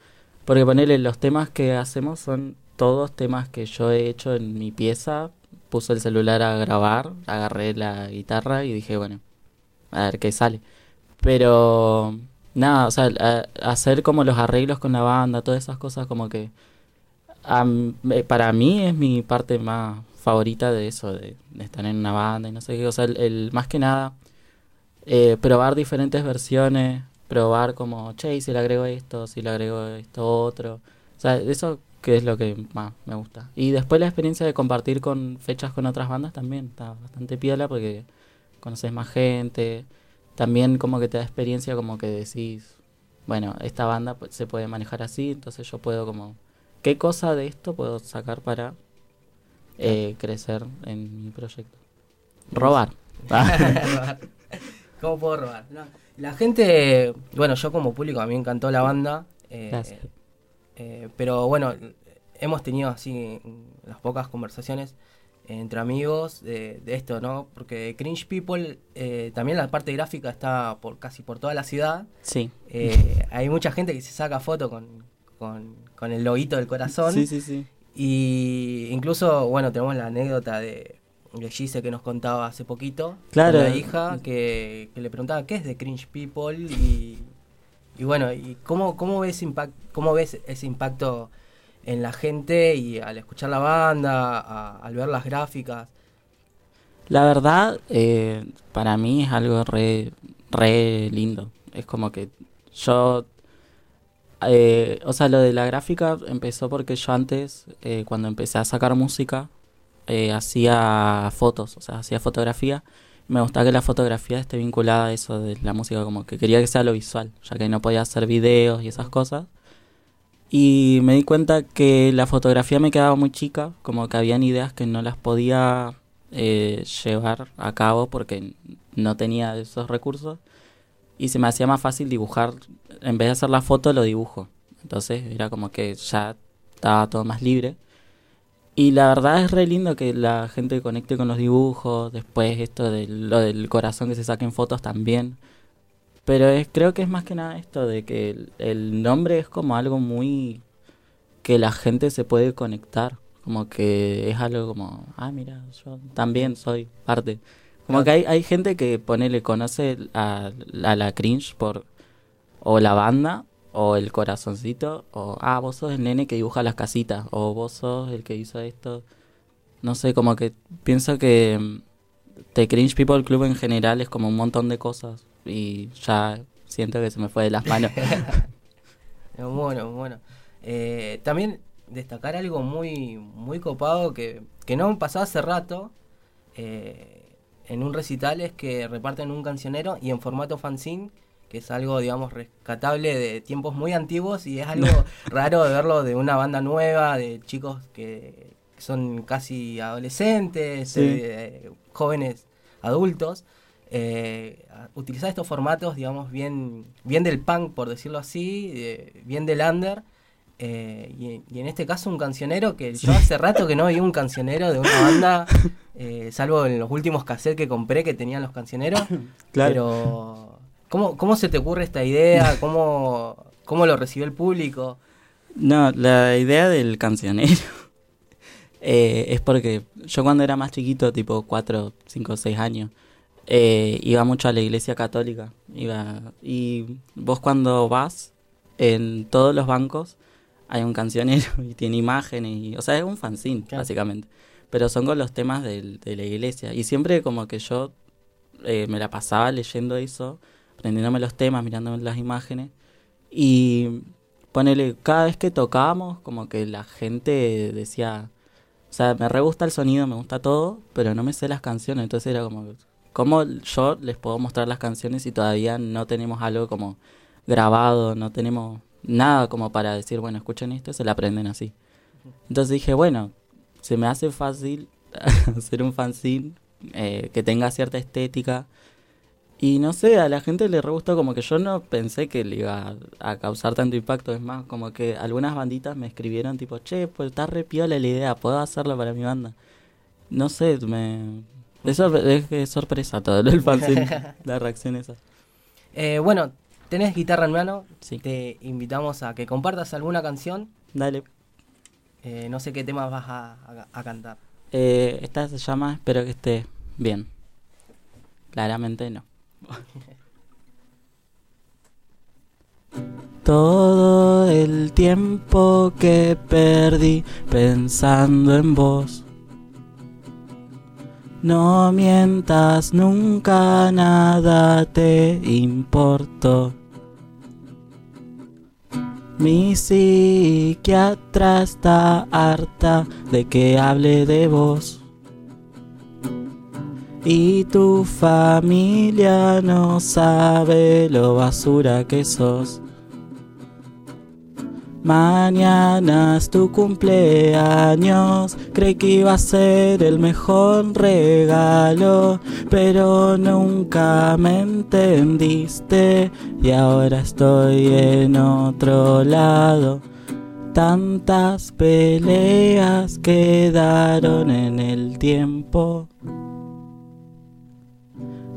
porque ponerle los temas que hacemos son todos temas que yo he hecho en mi pieza, puse el celular a grabar, agarré la guitarra y dije, bueno, a ver qué sale. Pero nada, o sea, a- hacer como los arreglos con la banda, todas esas cosas como que eh, para mí es mi parte más favorita de eso, de, estar en una banda y no sé qué, o sea, el, más que nada eh, probar diferentes versiones, probar como, che, si le agrego esto, si le agrego esto otro, o sea, eso que es lo que más me gusta. Y después la experiencia de compartir con fechas con otras bandas también está bastante piola porque conoces más gente, también como que te da experiencia como que decís, bueno, esta banda se puede manejar así, entonces yo puedo como, ¿qué cosa de esto puedo sacar para eh, crecer en mi proyecto? Robar. [laughs] ¿Cómo puedo robar? No, La gente, bueno, yo como público a mí me encantó la banda. eh, eh, pero bueno, hemos tenido así las pocas conversaciones entre amigos de, de esto, ¿no? Porque Cringe People, eh, también la parte gráfica está por casi por toda la ciudad. Sí. Eh, hay mucha gente que se saca foto con, con, con el loguito del corazón. Sí, sí, sí. Y incluso, bueno, tenemos la anécdota de, de Gise que nos contaba hace poquito. Claro. con La hija que, que le preguntaba qué es de Cringe People y, y bueno, y cómo, cómo, ves impact, cómo ves ese impacto en la gente y al escuchar la banda, a- al ver las gráficas. La verdad, eh, para mí es algo re, re lindo. Es como que yo, eh, o sea, lo de la gráfica empezó porque yo antes, eh, cuando empecé a sacar música, eh, hacía fotos, o sea, hacía fotografía. Me gustaba que la fotografía esté vinculada a eso de la música, como que quería que sea lo visual, ya que no podía hacer videos y esas cosas. Y me di cuenta que la fotografía me quedaba muy chica, como que habían ideas que no las podía eh, llevar a cabo porque no tenía esos recursos. Y se me hacía más fácil dibujar, en vez de hacer la foto, lo dibujo. Entonces era como que ya estaba todo más libre. Y la verdad es re lindo que la gente conecte con los dibujos, después esto de lo del corazón que se saquen fotos también. Pero es, creo que es más que nada esto de que el, el nombre es como algo muy que la gente se puede conectar. Como que es algo como, ah, mira, yo también soy parte. Como que hay, hay gente que ponele, conoce a, a la cringe por o la banda o el corazoncito o, ah, vos sos el nene que dibuja las casitas o vos sos el que hizo esto. No sé, como que pienso que mm, The Cringe People Club en general es como un montón de cosas y ya siento que se me fue de las manos. [laughs] Bueno, bueno. Eh, también destacar algo muy, muy copado que, que no pasó hace rato eh, en un recital es que reparten un cancionero y en formato fanzine, que es algo, digamos, rescatable de tiempos muy antiguos y es algo [laughs] raro de verlo de una banda nueva, de chicos que son casi adolescentes, Sí. eh, jóvenes adultos. Eh, utilizar estos formatos, digamos, bien, bien del punk, por decirlo así, eh, bien del under. eh, y, y en este caso un cancionero que yo hace rato que no vi un cancionero de una banda, [laughs] eh, salvo en los últimos cassettes que compré que tenían los cancioneros. [coughs] Claro. Pero, ¿cómo, ¿cómo se te ocurre esta idea? [laughs] ¿Cómo, cómo lo recibió el público? No, la idea del cancionero [laughs] eh, es porque yo cuando era más chiquito, tipo 4, 5, 6 años, eh, iba mucho a la iglesia católica. Iba, y vos cuando vas, en todos los bancos hay un cancionero [laughs] y tiene imágenes, y, o sea, es un fanzine, básicamente. Pero son con los temas del- de la iglesia. Y siempre como que yo eh, me la pasaba leyendo eso, aprendiéndome los temas, mirándome las imágenes. Y ponele, cada vez que tocábamos, como que la gente decía, o sea, me re gusta el sonido, me gusta todo, pero no me sé las canciones. Entonces era como, ¿cómo yo les puedo mostrar las canciones si todavía no tenemos algo como grabado, no tenemos nada como para decir, bueno, escuchen esto, se la aprenden así. Entonces dije, bueno, se me hace fácil [laughs] hacer un fanzine eh, que tenga cierta estética. Y no sé, a la gente le re gustó, como que yo no pensé que le iba a, causar tanto impacto. Es más, como que algunas banditas me escribieron tipo, che, pues está re piola la idea, puedo hacerlo para mi banda. No sé, me... Es, sorpre- es, es sorpresa todo el [laughs] fanzine, la reacción esa. Eh, bueno, tenés guitarra en mano, te invitamos a que compartas alguna canción. Dale. Eh, no sé qué temas vas a, a- a cantar. Eh, esta se llama Espero que esté bien. Claramente no. [laughs] Todo el tiempo que perdí pensando en vos. No mientas, nunca nada te importó. Mi psiquiatra está harta de que hable de vos. Y tu familia no sabe lo basura que sos. Mañana es tu cumpleaños, creí que iba a ser el mejor regalo, pero nunca me entendiste y ahora estoy en otro lado. Tantas peleas quedaron en el tiempo.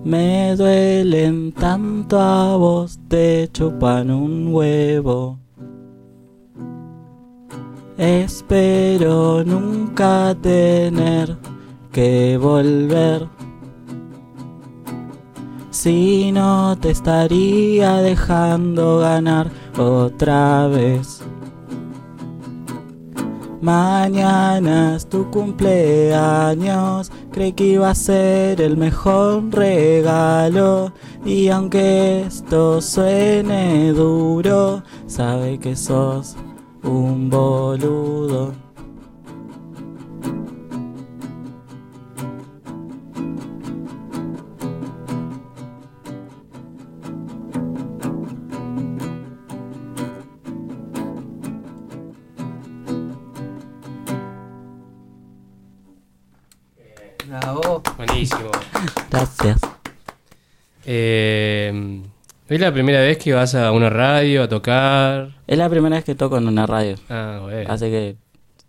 Me duelen tanto a vos, te chupan un huevo. Espero nunca tener que volver. Si no te estaría dejando ganar otra vez. Mañana es tu cumpleaños, creí que iba a ser el mejor regalo. Y aunque esto suene duro, sabe que sos un boludo. ¿Es la primera vez que vas a una radio a tocar? Es la primera vez que toco en una radio. Ah, bueno. Así que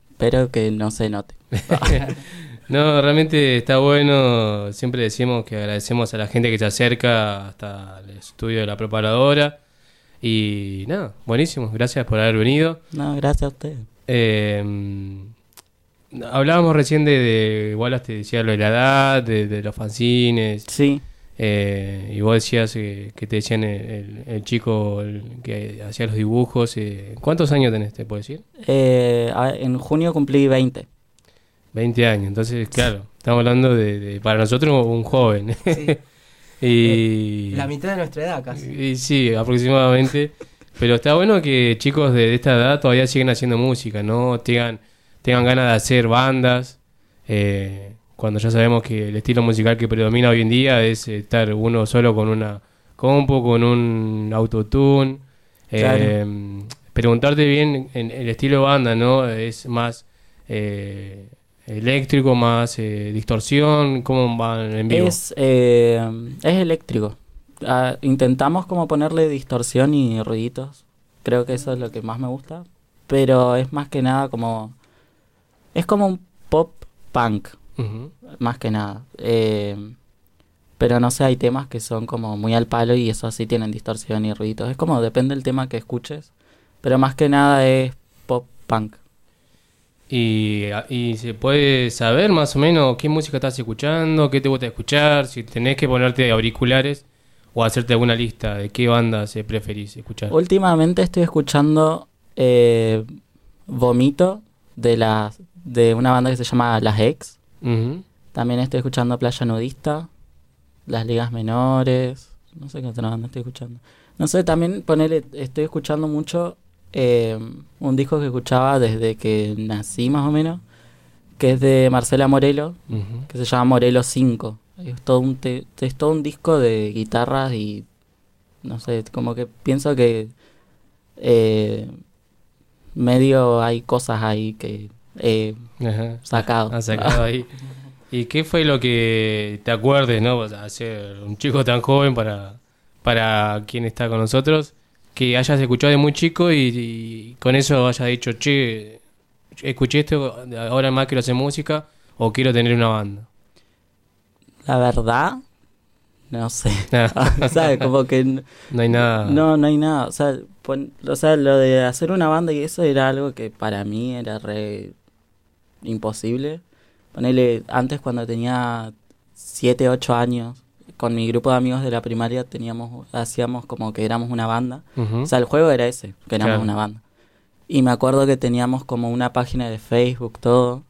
espero que no se note. [laughs] [laughs] no, realmente está bueno. Siempre decimos que agradecemos a la gente que se acerca hasta el estudio de la preparadora. Y nada, buenísimo. Gracias por haber venido. No, gracias a ustedes. Eh, hablábamos recién de, de igual te decía lo de la edad, de, de los fanzines. Sí. Eh, y vos decías eh, que te decían el, el- el chico el que hacía los dibujos. eh, ¿Cuántos años tenés, te puedo decir? Eh, en junio cumplí 20. 20 años, entonces, claro, estamos hablando de, de- para nosotros un joven. Sí. [laughs] y, La mitad de nuestra edad casi. y sí, aproximadamente. Pero está bueno que chicos de, de esta edad todavía siguen haciendo música, ¿no? Tengan, tengan ganas de hacer bandas. eh, cuando ya sabemos que el estilo musical que predomina hoy en día es eh, estar uno solo con una compu, con un autotune. Eh, Claro. Preguntarte bien en el estilo banda, ¿no? Es más eh, eléctrico, más eh, distorsión, ¿cómo van en vivo? Es, eh, es eléctrico. Ah, intentamos como ponerle distorsión y ruiditos. Creo que eso es lo que más me gusta. Pero es más que nada como... Es como un pop punk. Más que nada. Eh, pero no sé, hay temas que son como muy al palo y eso sí tienen distorsión y ruiditos. Es como depende del tema que escuches. Pero más que nada es pop punk. Y, y se puede saber más o menos qué música estás escuchando, qué te gusta escuchar, si tenés que ponerte auriculares o hacerte alguna lista de qué bandas preferís escuchar. Últimamente estoy escuchando eh, Vomito de las de una banda que se llama Las Ex. También estoy escuchando Playa Nudista, Las Ligas Menores, no sé qué otra banda estoy escuchando. No sé, también ponerle, estoy escuchando mucho eh, un disco que escuchaba desde que nací más o menos, que es de Marcela Morelo, que se llama Morelo 5. Es todo un te- es todo un disco de guitarras y no sé, como que pienso que eh, medio hay cosas ahí que Ajá. sacado. Ahí. ¿Y qué fue lo que te acuerdes, no? O sea, ser un chico tan joven para, para quien está con nosotros, que hayas escuchado de muy chico y, y con eso hayas dicho, che, escuché esto, ahora más quiero hacer música o quiero tener una banda. La verdad, no sé. [laughs] o sea, como que... No hay nada. No, no hay nada. O sea, pon- o sea, lo de hacer una banda y eso era algo que para mí era re imposible. Ponele, antes cuando tenía 7, 8 años, con mi grupo de amigos de la primaria teníamos, hacíamos como que éramos una banda. O sea, el juego era ese, que éramos Claro. una banda. Y me acuerdo que teníamos como una página de Facebook, todo.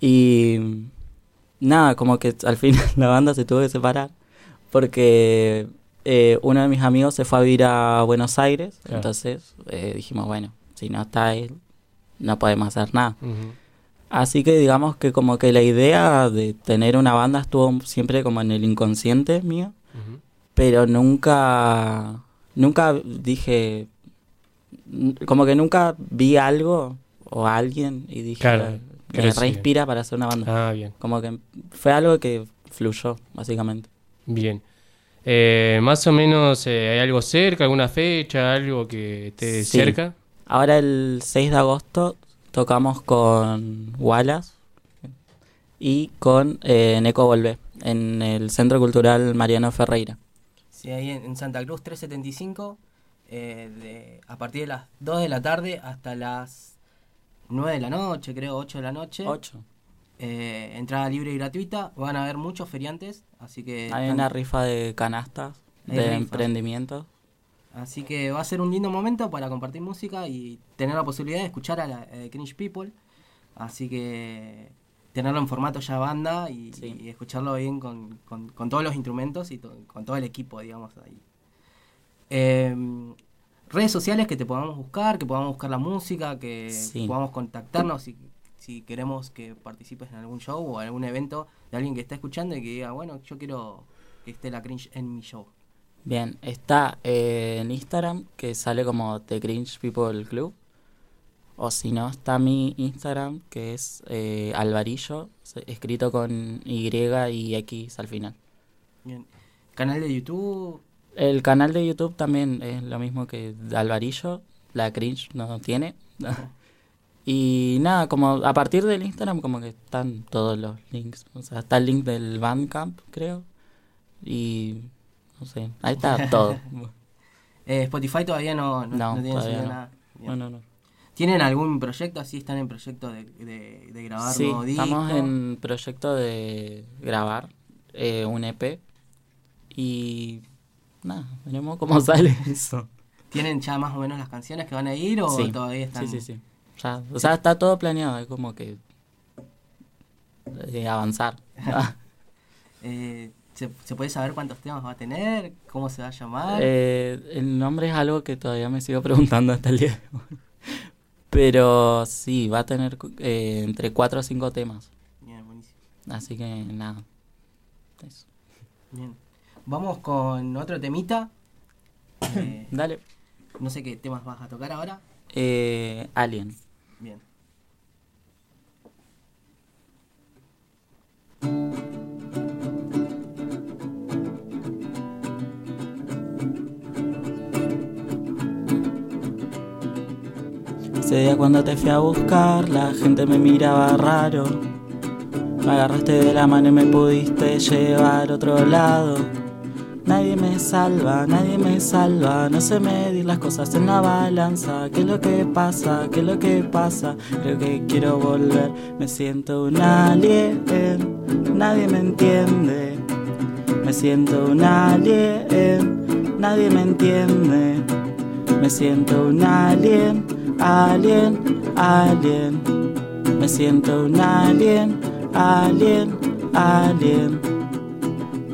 Y nada, como que al final [laughs] la banda se tuvo que separar. Porque eh, uno de mis amigos se fue a vivir a Buenos Aires. Claro. Entonces eh, dijimos, bueno, si no está él, no podemos hacer nada. Ujú. Así que digamos que como que la idea de tener una banda estuvo siempre como en el inconsciente mío. Pero nunca, nunca dije, como que nunca vi algo o a alguien y dije, Claro, me sí. reinspira para hacer una banda. Ah, bien. Como que fue algo que fluyó, básicamente. Bien. Eh, más o menos, eh, ¿hay algo cerca, alguna fecha, algo que esté Sí. cerca? Ahora el 6 de agosto tocamos con Wallace y con eh, Neco Volvé en el Centro Cultural Mariano Ferreira. Sí, ahí en, en Santa Cruz 375, eh, de, a partir de las 2 de la tarde hasta las 9 de la noche, creo, 8 de la noche. 8. Eh, entrada libre y gratuita. Van a haber muchos feriantes, así que... Hay están- una rifa de canastas, Hay de emprendimientos. Así que va a ser un lindo momento para compartir música y tener la posibilidad de escuchar a la eh, Cringe People. Así que tenerlo en formato ya banda y, y escucharlo bien con, con- con todos los instrumentos y to- con todo el equipo, digamos, ahí. Em, redes sociales que te podamos buscar, que podamos buscar la música, que Sí. podamos contactarnos si, si queremos que participes en algún show o algún evento de alguien que está escuchando y que diga, bueno, yo quiero que esté la Cringe en mi show. Bien, está eh, en Instagram que sale como The Cringe People Club. O si no, está mi Instagram que es eh, Alvarillo, escrito con Y y X al final. Bien. Canal de YouTube. El canal de YouTube también es lo mismo que Alvarillo, la Cringe no tiene. [laughs] y nada, como a partir del Instagram como que están todos los links. O sea, está el link del Bandcamp, creo. Y sé, ahí está todo. [laughs] Eh, Spotify todavía no, no, No, no tiene todavía subido no. nada. No, no, no. ¿Tienen algún proyecto así? ¿Están en proyecto de, de, de grabar Sí, nuevo disco? estamos en proyecto de grabar eh, un EP y nada, veremos cómo [laughs] sale eso. ¿Tienen ya más o menos las canciones que van a ir o Sí, todavía están...? sí, sí, sí. Ya, o sea, está todo planeado, es como que eh, avanzar. [laughs] Eh, ¿se, ¿Se puede saber cuántos temas va a tener? ¿Cómo se va a llamar? Eh, el nombre es algo que todavía me sigo [laughs] preguntando hasta el día de hoy. Pero sí, va a tener eh, entre 4 o 5 temas. Bien, buenísimo. Así que nada. Eso. Bien. Vamos con otro temita. [laughs] Eh, Dale. No sé qué temas vas a tocar ahora. Eh, Alien. Bien. Ese día cuando te fui a buscar, la gente me miraba raro. Me agarraste de la mano y me pudiste llevar a otro lado. Nadie me salva, nadie me salva. No sé medir las cosas en la balanza. ¿Qué es lo que pasa? ¿Qué es lo que pasa? Creo que quiero volver. Me siento un alien. Nadie me entiende. Me siento un alien. Nadie me entiende. Me siento un alien, alien, alien. Me siento un alien, alien, alien.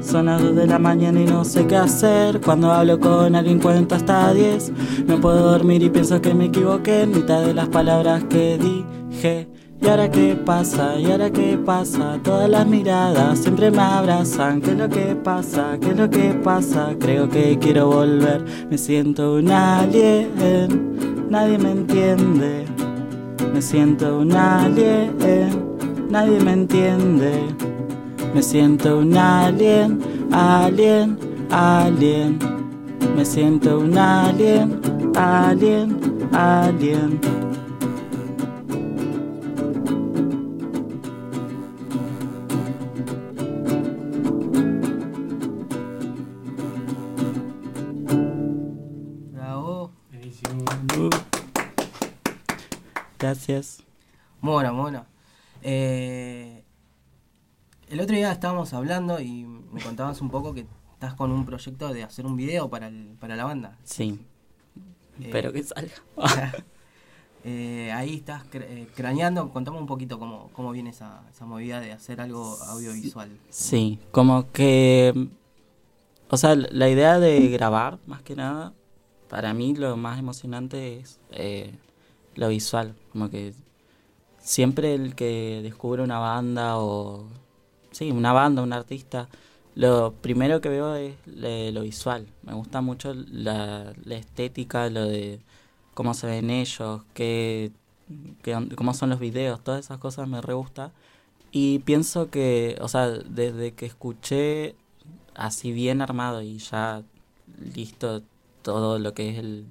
Son las 2 de la mañana y no sé qué hacer. Cuando hablo con alguien cuento hasta 10. No puedo dormir y pienso que me equivoqué en mitad de las palabras que dije. ¿Y ahora qué pasa? ¿Y ahora qué pasa? Todas las miradas siempre me abrazan. ¿Qué es lo que pasa? ¿Qué es lo que pasa? Creo que quiero volver. Me siento un alien. Nadie me entiende. Me siento un alien. Nadie me entiende. Me siento un alien, alien, alien. Me siento un alien, alien, alien. Gracias. Bueno, bueno. Eh, el otro día estábamos hablando y me contabas un poco que estás con un proyecto de hacer un video para, el- para la banda. Sí. Eh, Espero que salga. [laughs] eh, ahí estás cr- eh, craneando. Contame un poquito cómo, cómo viene esa, esa movida de hacer algo audiovisual. Sí, como que... O sea, la idea de grabar, más que nada, para mí lo más emocionante es lo visual. Como que siempre el que descubre una banda o... Sí, una banda, un artista, lo primero que veo es lo visual. Me gusta mucho la, estética, lo de cómo se ven ellos, qué, cómo son los videos, todas esas cosas me re gusta. Y pienso que, o sea, desde que escuché así bien armado y ya listo todo lo que es el,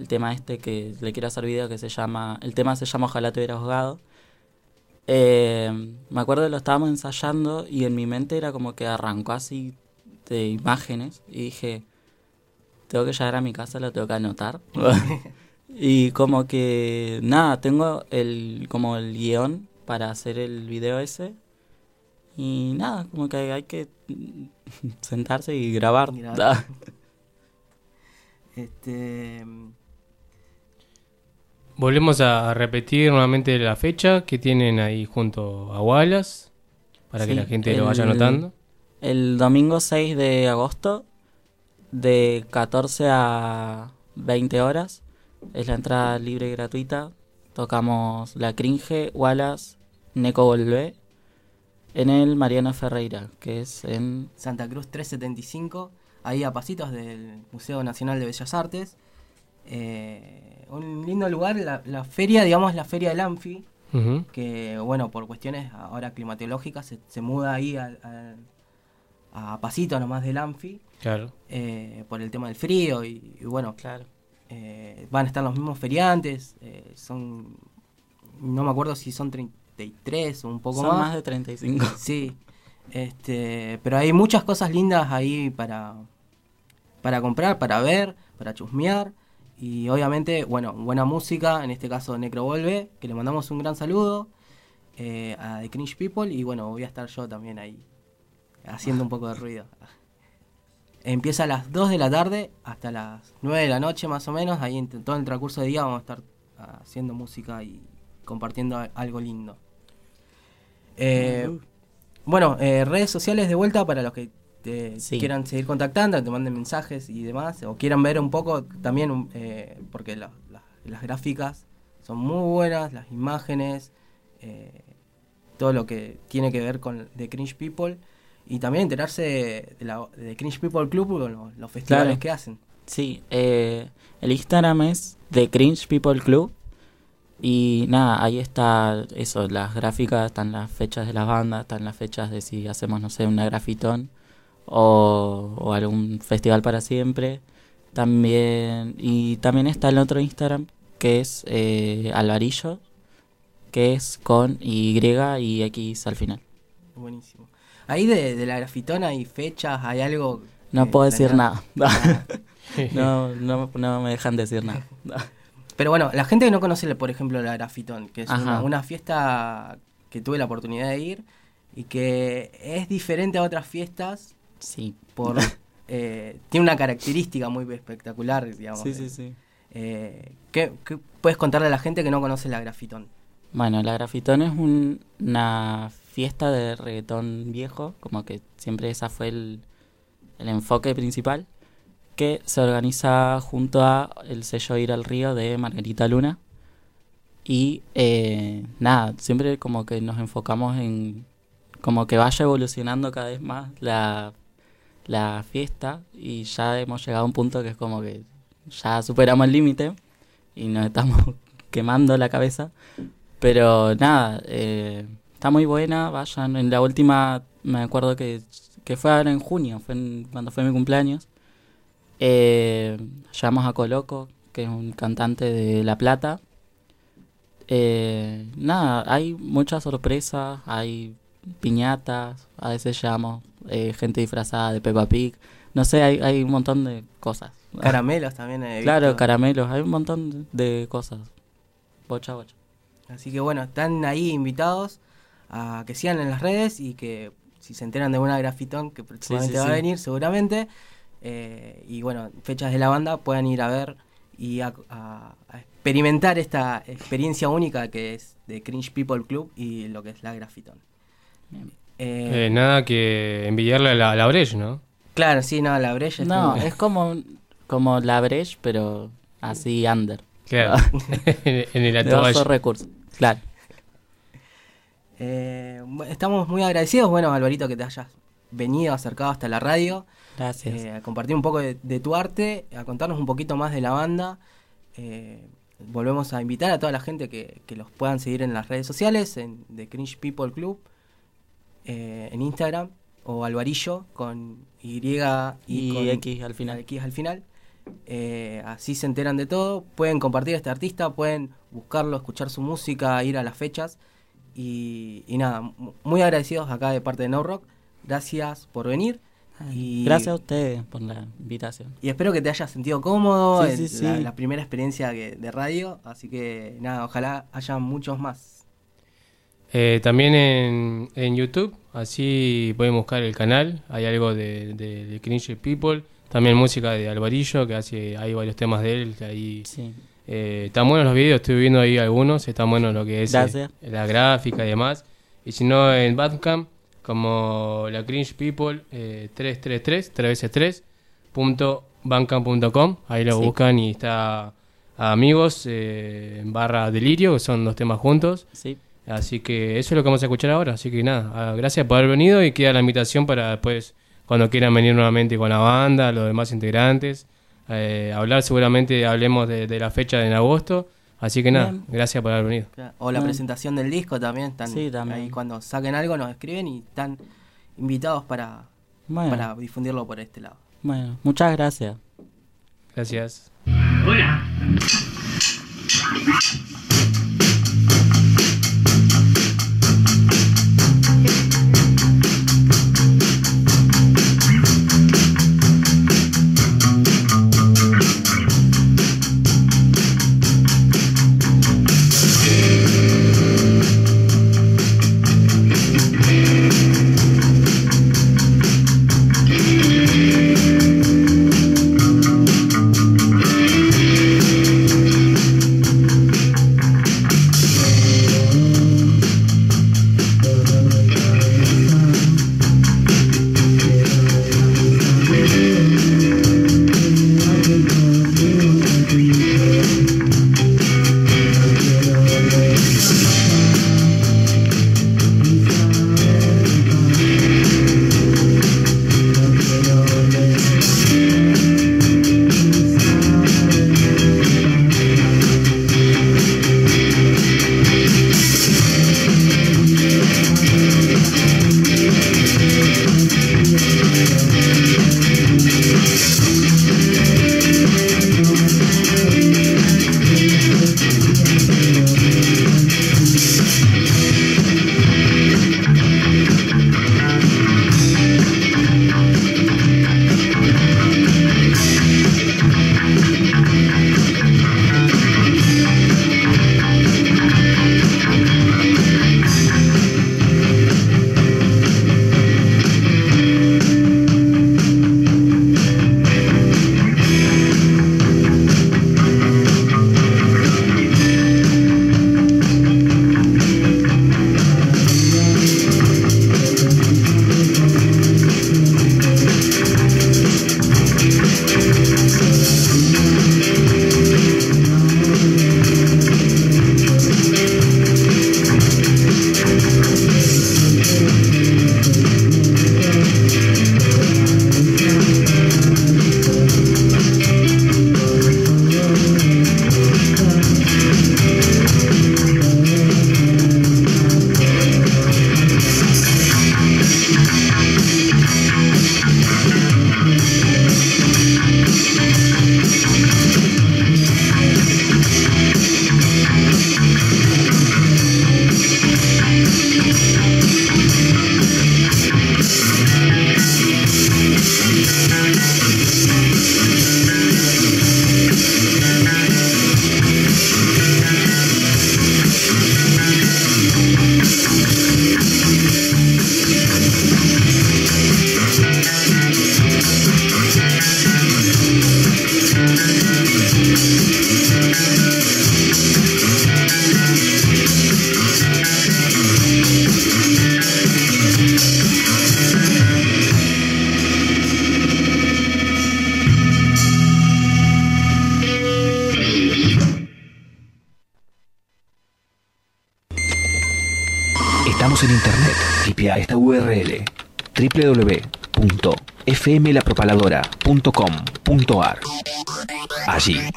el tema este que le quiero hacer video que se llama, el tema se llama Ojalá te hubiera ahogado. Eh, me acuerdo que lo estábamos ensayando y en mi mente era como que arrancó así de imágenes y dije, tengo que llegar a mi casa, lo tengo que anotar. [laughs] Y como que, nada, tengo el como el guion para hacer el video ese. Y nada, como que hay que [laughs] sentarse y grabar. Grabar. [laughs] Este. Volvemos a repetir nuevamente la fecha que tienen ahí junto a Wallace para que la gente lo vaya anotando. El domingo 6 de agosto, de 14 a 20 horas, es la entrada libre y gratuita. Tocamos La Cringe, Wallace, Neco Volvé, en el Mariano Ferreira, que es en... Santa Cruz 375, ahí a pasitos del Museo Nacional de Bellas Artes. Eh, un lindo lugar, la, la feria, digamos, la feria del Anfi, que bueno, por cuestiones ahora climatológicas se, se muda ahí al- al- a pasito nomás del Anfi. Claro. eh, por el tema del frío y, y bueno, claro. van a estar los mismos feriantes, eh, son, no me acuerdo si son 33 o un poco Son más. más de 35. [laughs] Sí, este, pero hay muchas cosas lindas ahí para, para comprar, para ver, para chusmear. Y obviamente, bueno, buena música, en este caso Necro Volve, que le mandamos un gran saludo eh, a The Cringe People. Y bueno, voy a estar yo también ahí, haciendo un poco de ruido. [laughs] Empieza a las 2 de la tarde hasta las 9 de la noche más o menos. Ahí en todo el transcurso del día vamos a estar haciendo música y compartiendo algo lindo. Eh, bueno, eh, redes sociales de vuelta para los que te quieran seguir contactando, te manden mensajes y demás, o quieran ver un poco también, eh, porque la- la- las gráficas son muy buenas, las imágenes, eh, todo lo que tiene que ver con The Cringe People, y también enterarse de, la, de Cringe People Club, con los, los festivales Claro. que hacen. Sí, eh, el Instagram es The Cringe People Club. Y nada, ahí está eso, las gráficas, están las fechas de las bandas, están las fechas de si hacemos, no sé, una grafitón o, o algún festival para siempre. También, y también está el otro Instagram que es eh, Alvarillo, que es con Y y X al final. Buenísimo. Ahí de, de la grafitona hay fechas, hay algo... No puedo decir nada. planear? [laughs] no, no, no me dejan decir nada. [laughs] Pero bueno, la gente que no conoce, por ejemplo, la Grafitón, que es una fiesta que tuve la oportunidad de ir y que es diferente a otras fiestas. Sí. Por, [laughs] eh, tiene una característica muy espectacular, digamos. Sí, sí, sí. Eh, ¿qué, qué puedes contarle a la gente que no conoce la Grafitón? Bueno, la Grafitón es un- una fiesta de reggaetón viejo, como que siempre esa fue el, el enfoque principal, que se organiza junto a el sello Ir al Río de Margarita Luna. Y eh, nada, siempre como que nos enfocamos en como que vaya evolucionando cada vez más la, la fiesta y ya hemos llegado a un punto que es como que ya superamos el límite y nos estamos [laughs] quemando la cabeza. Pero nada, eh, está muy buena, vayan. En la última, me acuerdo que, que fue ahora en junio, fue cuando fue mi cumpleaños. Eh, llamamos a Coloco, que es un cantante de La Plata. Eh, nada, hay muchas sorpresas, hay piñatas, a veces llamamos eh, gente disfrazada de Peppa Pig. No sé, hay, hay un montón de cosas. Caramelos también he Claro, visto. caramelos, hay un montón de cosas. Bocha, bocha. Así que bueno, están ahí invitados a que sigan en las redes y que si se enteran de una grafitón que próximamente sí, va a venir seguramente, eh, y bueno, fechas de la banda puedan ir a ver y a, a- a experimentar esta experiencia única que es de Cringe People Club y lo que es la grafitón. Eh, Eh, nada que envidiarle a la, a la Breche, ¿no? Claro, sí, no, la brecha No, es como, como la Breche, pero así under. Claro, [laughs] [laughs] en- en el bajos recursos, claro. Eh, estamos muy agradecidos, bueno, Alvarito, que te hayas venido, acercado hasta la radio. Gracias. Eh, a compartir un poco de, de tu arte, a contarnos un poquito más de la banda. Eh, volvemos a invitar a toda la gente que, que los puedan seguir en las redes sociales, en The Cringe People Club, eh, en Instagram, o Alvarillo con Y y, Y con X al final. X al final. Eh, así se enteran de todo. Pueden compartir a este artista, pueden buscarlo, escuchar su música, ir a las fechas. Y, y nada, mu- muy agradecidos acá de parte de No Rock. Gracias por venir. Y- Gracias a ustedes por la invitación. Y espero que te hayas sentido cómodo Sí, en sí, la, sí. la primera experiencia que- de radio. Así que nada, ojalá haya muchos más. Eh, también en, en YouTube, así pueden buscar el canal. Hay algo de, de, de Cringe People. También música de Alvarillo, que hace, hay varios temas de él. que Ahí, eh, están buenos los videos, estoy viendo ahí algunos. Están buenos lo que es eh, la gráfica y demás. Y si no, en Bandcamp, como la Cringe People eh, 333, 3 veces 3, punto bandcamp.com. Ahí lo Sí. buscan y está Amigos eh, barra Delirio, que son dos temas juntos. Sí. Así que eso es lo que vamos a escuchar ahora. Así que nada, ah, gracias por haber venido y queda la invitación para después, cuando quieran venir nuevamente con la banda, los demás integrantes. eh, hablar seguramente, hablemos de, de la fecha en agosto. Así que nada, Bien. gracias por haber venido. O la presentación del disco también. Están Sí, también. Ahí cuando saquen algo nos escriben y están invitados para, Bueno. para difundirlo por este lado. Bueno, muchas gracias. Gracias. Estamos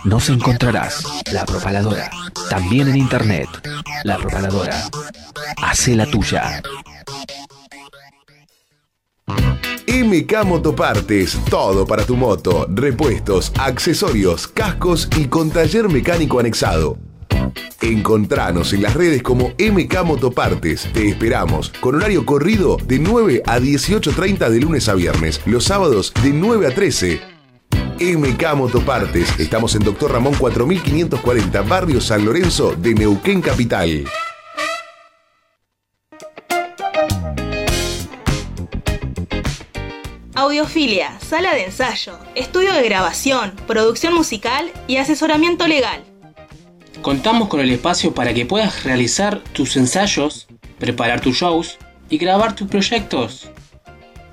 nos encontrarás La Propaladora. También en internet. La Propaladora. Hace la tuya. MK Motopartes, todo para tu moto, repuestos, accesorios, cascos y con taller mecánico anexado. Encontranos en las redes como MK Motopartes. Te esperamos con horario corrido de 9 a 18.30 de lunes a viernes, los sábados de 9 a 13. MK Motopartes. Estamos en Doctor Ramón 4540, Barrio San Lorenzo de Neuquén Capital. Audiofilia, sala de ensayo, estudio de grabación, producción musical y asesoramiento legal. Contamos con el espacio para que puedas realizar tus ensayos, preparar tus shows y grabar tus proyectos.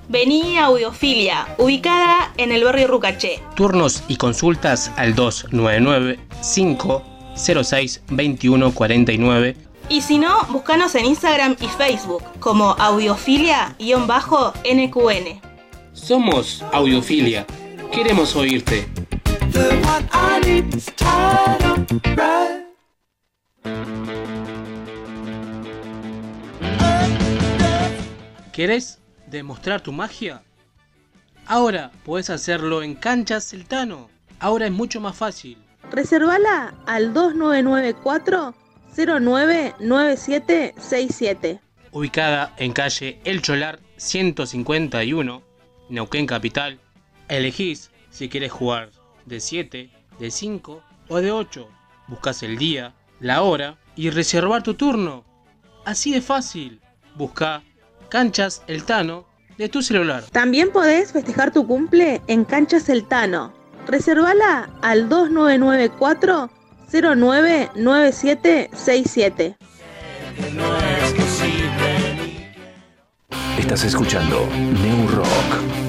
Vení a Audiofilia, ubicada en el barrio Rucaché. Turnos y consultas al 299 506 2149 Y si no, búscanos en Instagram y Facebook como audiofilia-nqn. Somos Audiofilia. Queremos oírte. ¿Querés demostrar tu magia? Ahora puedes hacerlo en Canchas Celtano. Ahora es mucho más fácil. Reservala al 2994 099767. Ubicada en calle El Cholar 151, Neuquén Capital. Elegís si quieres jugar de 7, de 5 o de 8. Buscas el día, la hora y reservar tu turno. Así de fácil. Busca Canchas El Tano de tu celular. También podés festejar tu cumple en Canchas El Tano. Reservala al 2994 099767. Estás escuchando New Rock.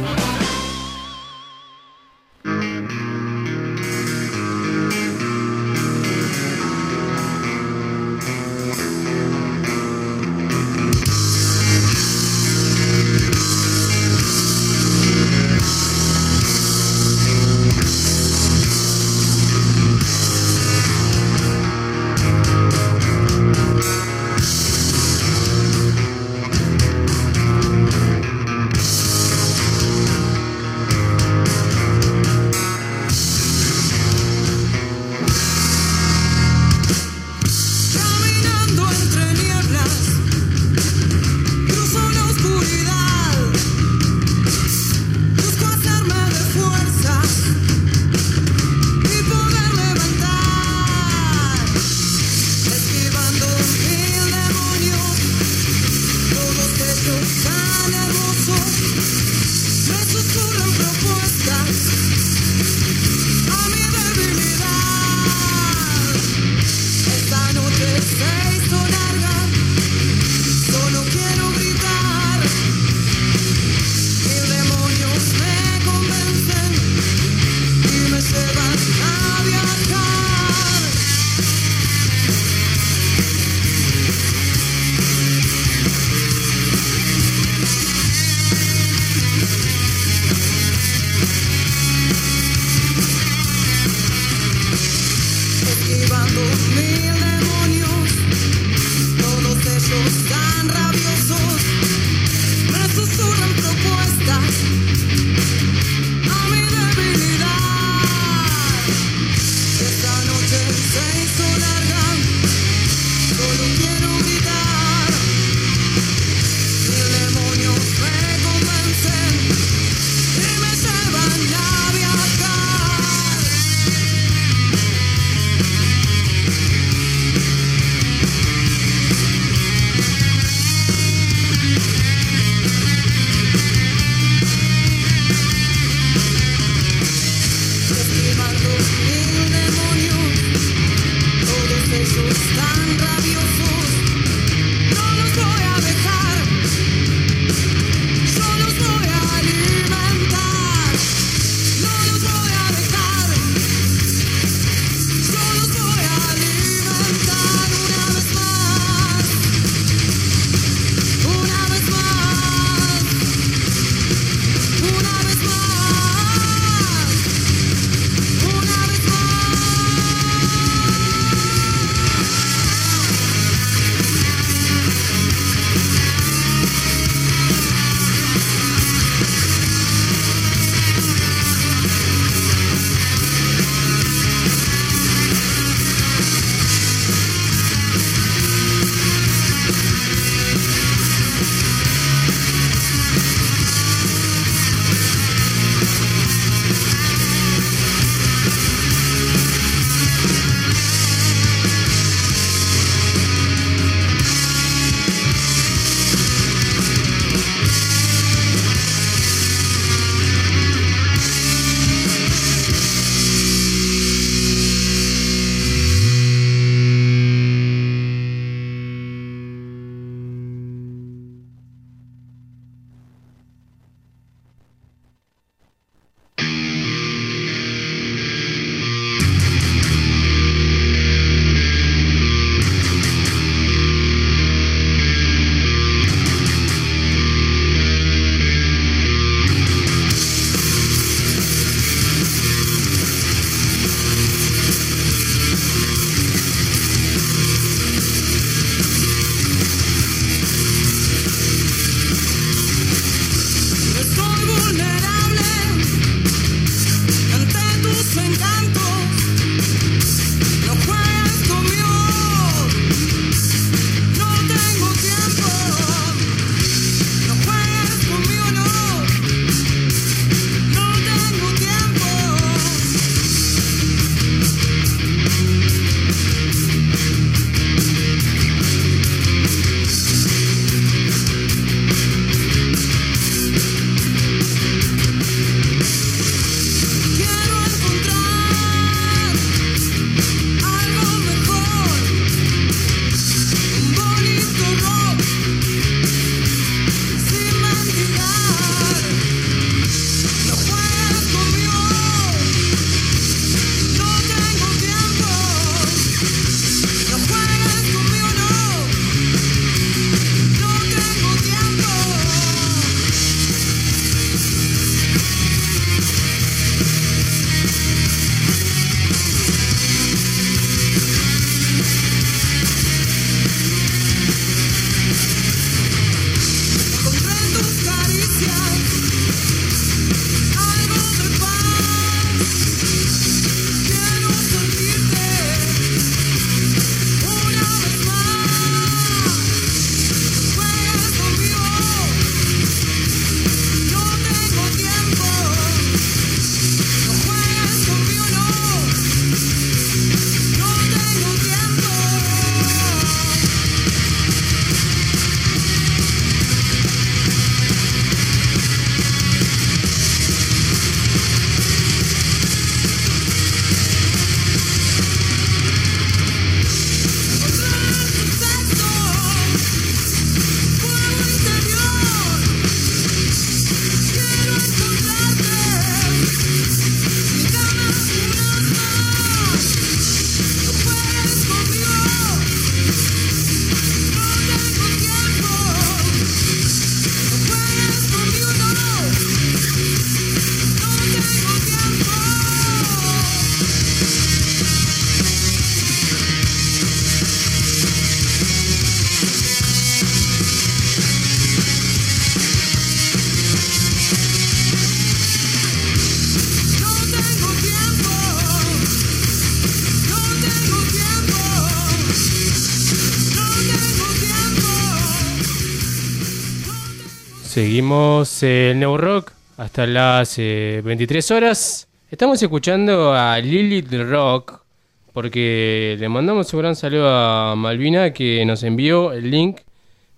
Seguimos el New Rock hasta las eh, 23 horas. Estamos escuchando a Lilith Rock porque le mandamos un gran saludo a Malvina que nos envió el link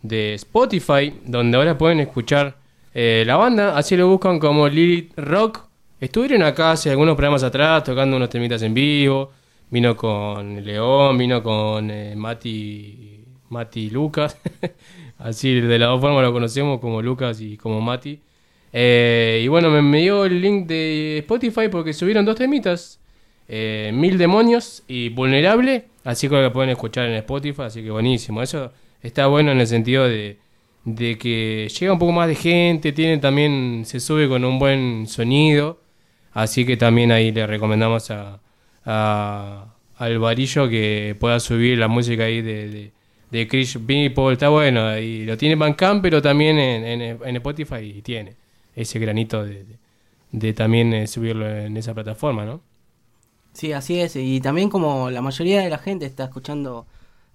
de Spotify donde ahora pueden escuchar eh, la banda. Así lo buscan como Lilith Rock. Estuvieron acá hace algunos programas atrás tocando unos temitas en vivo. Vino con León, vino con eh, Mati, Mati Lucas. [laughs] Así de las dos formas lo conocemos como Lucas y como Mati. Eh, y bueno, me, me dio el link de Spotify porque subieron dos temitas. eh, Mil Demonios y Vulnerable. Así que lo pueden escuchar en Spotify. Así que buenísimo. Eso está bueno en el sentido de, de que llega un poco más de gente. Tiene también, se sube con un buen sonido. Así que también ahí le recomendamos a, a- al varillo que pueda subir la música ahí de, de, de Chris People. Está bueno. Y lo tiene Bandcamp, pero también en, en, Spotify y tiene ese granito de, de, también eh, subirlo en esa plataforma, ¿no? Sí, así es. Y también como la mayoría de la gente está escuchando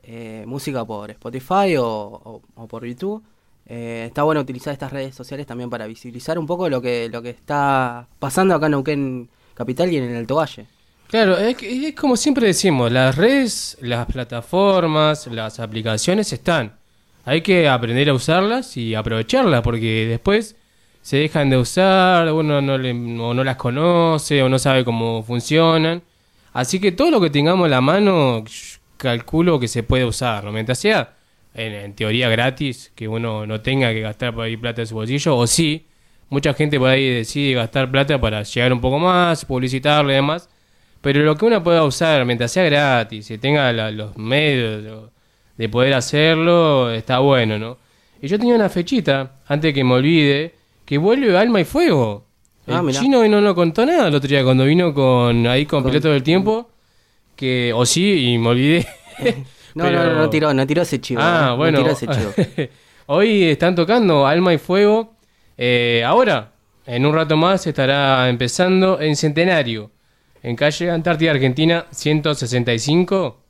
eh, música por Spotify o, o- o por YouTube, eh, está bueno utilizar estas redes sociales también para visibilizar un poco lo que, lo que está pasando acá en Neuquén Capital y en el Alto Valle. Claro, es, es como siempre decimos, las redes, las plataformas, las aplicaciones están. Hay que aprender a usarlas y aprovecharlas porque después se dejan de usar, uno no, le- o no las conoce o no sabe cómo funcionan. Así que todo lo que tengamos a la mano, calculo que se puede usar, ¿no? Mientras sea en, en teoría gratis, que uno no tenga que gastar por ahí plata de su bolsillo, o sí, mucha gente por ahí decide gastar plata para llegar un poco más, publicitarlo y demás. Pero lo que uno pueda usar mientras sea gratis y tenga la- los medios de- de poder hacerlo, está bueno, ¿no? Y yo tenía una fechita, antes que me olvide, que vuelve Alma y Fuego. El Ah, chino no lo contó nada el otro día cuando vino con ahí con, Piloto del Tiempo. Que, o sí, y me olvidé. [laughs] [laughs] No, no, no, no tiró, no tiró ese chivo. Ah, no bueno. tiró ese chivo. [laughs] Hoy están tocando Alma y Fuego. Eh, ahora, en un rato más, estará empezando en Centenario, en calle Antártida Argentina 165.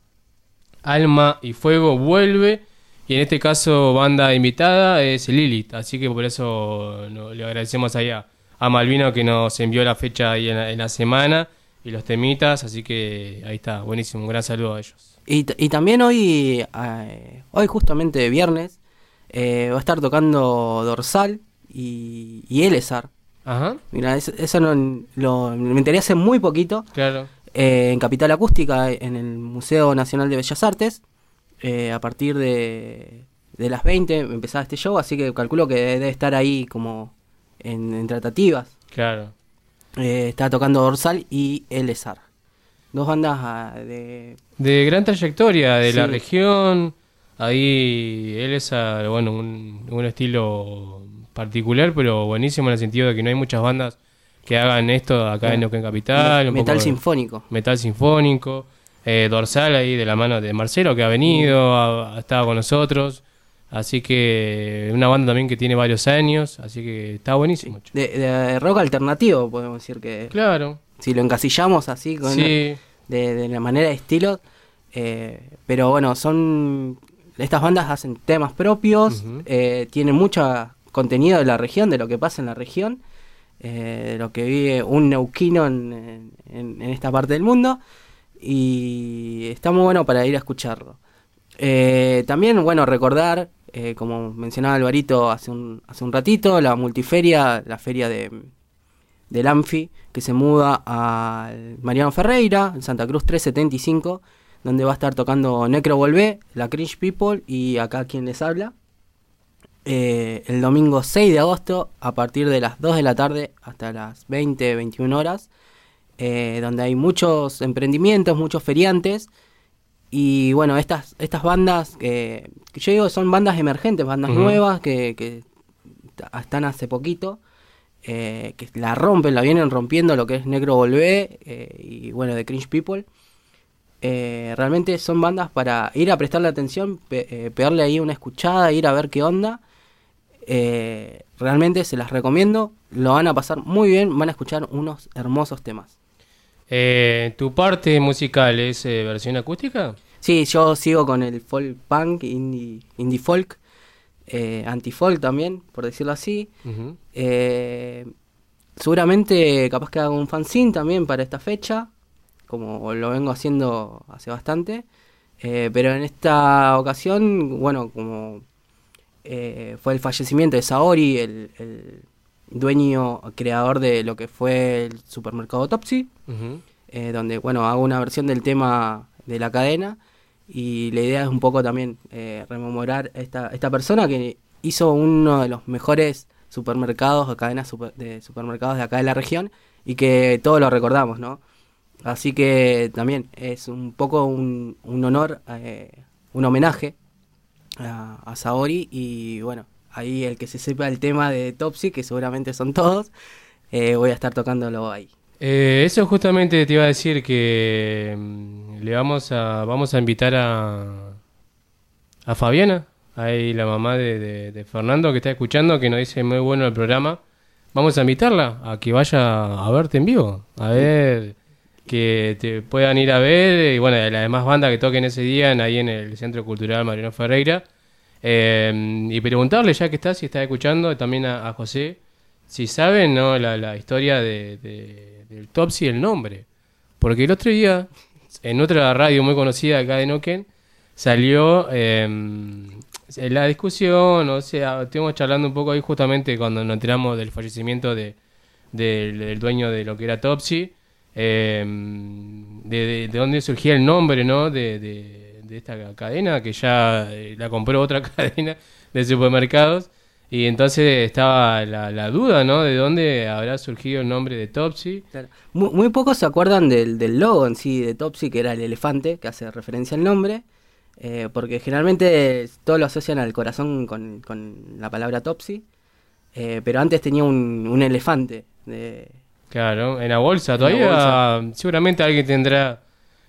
Alma y Fuego vuelve. Y en este caso, banda invitada es Lilith. Así que por eso no- le agradecemos ahí a, Malvino que nos envió la fecha ahí en la, semana y los temitas. Así que ahí está, buenísimo. Un gran saludo a ellos. Y, y también hoy, eh, hoy justamente viernes, eh, va a estar tocando Dorsal y, y Elezar. Ajá. Mira, eso, eso no, lo, me enteré hace muy poquito. Claro. eh, en Capital Acústica, en el Museo Nacional de Bellas Artes. eh, a partir de, de las 20 empezaba este show, así que calculo que debe estar ahí como en, en tratativas. Claro. Eh, está tocando Dorsal y Elezar. Dos bandas ah, de... De gran trayectoria de la región. Ahí ah, bueno, un, un estilo particular, pero buenísimo en el sentido de que no hay muchas bandas que hagan esto acá en Neuquén Capital. un Metal poco sinfónico. Metal sinfónico. Eh, Dorsal ahí de la mano de Marcelo que ha venido, ha, ha estado con nosotros. Así que una banda también que tiene varios años, así que está buenísimo. De, de rock alternativo, podemos decir que... Claro. Si lo encasillamos así, con Sí. de, de la manera de estilo. eh, pero bueno, son... Estas bandas hacen temas propios, eh, tienen mucho contenido de la región, de lo que pasa en la región, eh, de lo que vive un neuquino en, en- esta parte del mundo. Y está muy bueno para ir a escucharlo. Eh, también, bueno, recordar, eh, como mencionaba Alvarito hace un, hace un ratito, la multiferia, la feria de, del Anfi, que se muda al Mariano Ferreira, en Santa Cruz 375, donde va a estar tocando Necro Volvé, la Cringe People y acá quien les habla. Eh, el domingo 6 de agosto, a partir de las 2 de la tarde hasta las 20, 21 horas, eh, donde hay muchos emprendimientos, muchos feriantes. Y bueno, estas, estas bandas, que yo digo son bandas emergentes, bandas nuevas que, están hace poquito, eh, que la rompen, la vienen rompiendo lo que es Negro Volvé eh, y bueno, de Cringe People. Eh, realmente son bandas para ir a prestarle atención, pe- pegarle ahí una escuchada, ir a ver qué onda. Eh, realmente se las recomiendo, lo van a pasar muy bien, van a escuchar unos hermosos temas. Eh, ¿Tu parte musical es eh, versión acústica? Sí, yo sigo con el folk punk, indie, indie folk. anti-folk también, por decirlo así. Seguramente capaz que haga un fanzine también para esta fecha, como lo vengo haciendo hace bastante. Pero en esta ocasión, bueno, como eh, fue el fallecimiento de Saori, el, el dueño, creador de lo que fue el supermercado Topsy, eh, donde, bueno, hago una versión del tema de la cadena y la idea es un poco también eh, rememorar esta, esta persona que hizo uno de los mejores supermercados o cadenas super- de supermercados de acá de la región y que todos lo recordamos, ¿no? Así que también es un poco un, un honor, un homenaje a, a Saori y bueno, ahí el que se sepa el tema de Topsy, que seguramente son todos, eh, voy a estar tocándolo ahí. Eh, eso justamente te iba a decir que mm, le vamos a vamos a invitar a a Fabiana, ahí la mamá de, de- de Fernando que está escuchando, que nos dice muy bueno el programa. Vamos a invitarla a que vaya a verte en vivo, a ver que te puedan ir a ver y bueno, las demás bandas que toquen ese día en- ahí en el Centro Cultural Mariano Ferreira. Eh, y preguntarle ya que está, si está escuchando, también a, José, si saben ¿no? la, la historia de, de- del Topsy, el nombre. Porque el otro día, en otra radio muy conocida acá de Noken, salió eh, la discusión, o sea, estuvimos charlando un poco ahí justamente cuando nos enteramos del fallecimiento de, del, del dueño de lo que era Topsy, eh, de, de- de dónde surgía el nombre, ¿no? De, de- esta cadena, que ya eh, la compró otra [laughs] cadena de supermercados. Y entonces estaba la, la duda, ¿no? De dónde habrá surgido el nombre de Topsy. Muy, muy pocos se acuerdan del, del logo en sí de Topsy, que era el elefante, que hace referencia al nombre, eh, porque generalmente todos lo asocian al corazón con, con la palabra Topsy, eh, pero antes tenía un, un elefante. De, Claro, en la bolsa. En la Todavía seguramente alguien tendrá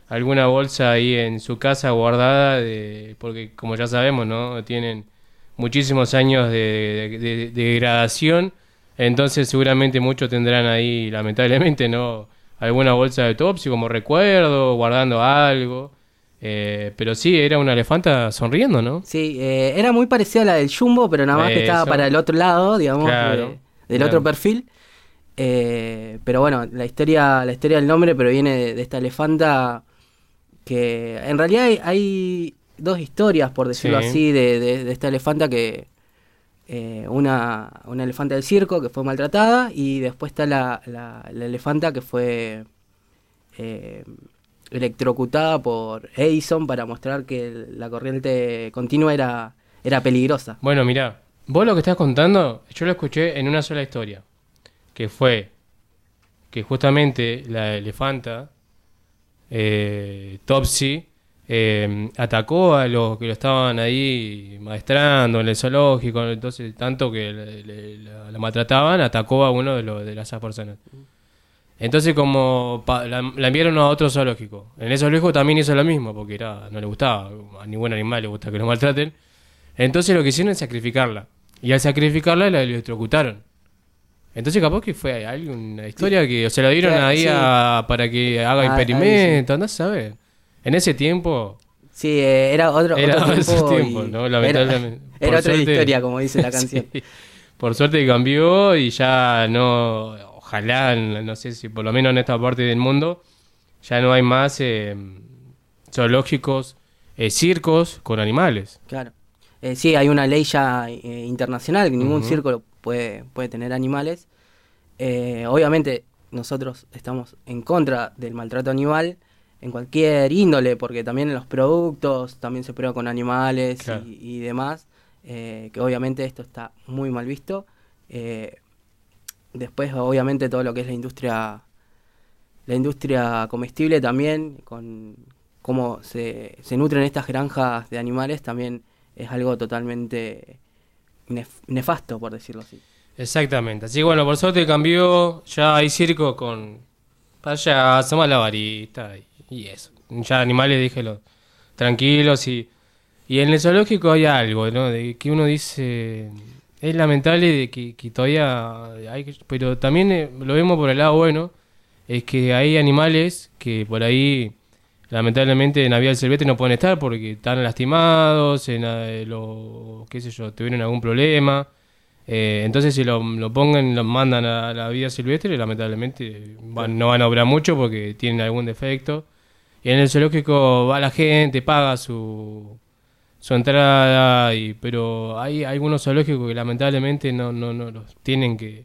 alguna bolsa ahí en su casa guardada, de, porque como ya sabemos, ¿no? Tienen muchísimos años de, de- de degradación, entonces seguramente muchos tendrán ahí, lamentablemente, ¿no? Alguna bolsa de Topsy como recuerdo, guardando algo. Eh, pero sí, era una elefanta sonriendo, ¿no? Sí, eh, era muy parecida a la del Jumbo, pero nada más que estaba para el otro lado, digamos, Claro, del claro. otro perfil. Eh, pero bueno, la historia, la historia del nombre proviene de, de esta elefanta que en realidad hay, hay dos historias, por decirlo Sí. así, de, de- de esta elefanta que eh, una, una elefanta del circo que fue maltratada y después está la, la, la elefanta que fue eh, electrocutada por Edison para mostrar que la corriente continua era, era peligrosa. Bueno, mira, vos lo que estás contando, yo lo escuché en una sola historia, que fue que justamente la elefanta, eh, Topsy, eh, atacó a los que lo estaban ahí maestrando en el zoológico, entonces tanto que le- la, maltrataban, atacó a uno de, los de esas personas. Entonces como la, la enviaron a otro zoológico. En ese zoológico también hizo lo mismo, porque era no le gustaba, a ningún animal le gusta que lo maltraten. Entonces lo que hicieron es sacrificarla. Y al sacrificarla la electrocutaron. Entonces capaz que fue alguna historia que o se la dieron Claro, ahí sí. a- para que haga Ah, ahí experimentos, no sabes. En ese tiempo Sí, eh, era otro, era otro [laughs] tiempo. tiempo, y ¿no? Lamentablemente. Era, otra suerte- historia, como dice la [laughs] canción. Sí. Por suerte cambió y ya no, ojalá, no sé si por lo menos en esta parte del mundo, ya no hay más eh, zoológicos, eh, circos con animales. Claro. Eh, sí, hay una ley ya internacional que ningún Ujú. circo puede, puede tener animales. Eh, obviamente nosotros estamos en contra del maltrato animal en cualquier índole, porque también en los productos también se prueba con animales Claro. y, y demás, eh, que obviamente esto está muy mal visto. Eh, después, obviamente, todo lo que es la industria, la industria comestible también, con cómo se, se nutren estas granjas de animales, también es algo totalmente nef- nefasto, por decirlo así. Exactamente. Así que bueno, por suerte cambió, ya hay circo con payaso, malabarista y, y eso. Ya animales, dígelo, tranquilos y... Y en el zoológico hay algo, ¿no? De que uno dice... Es lamentable de que, que todavía hay Pero también eh, lo vemos por el lado bueno, es que hay animales que por ahí lamentablemente en Avial Silvestre no pueden estar porque están lastimados, en, eh, lo, qué sé yo, tuvieron algún problema. Eh, entonces si lo, lo pongan, lo mandan a la vida silvestre, lamentablemente no van a obrar mucho porque tienen algún defecto. Y en el zoológico va la gente, paga su, su entrada, y, pero hay algunos zoológicos que lamentablemente no, no, no los tienen que,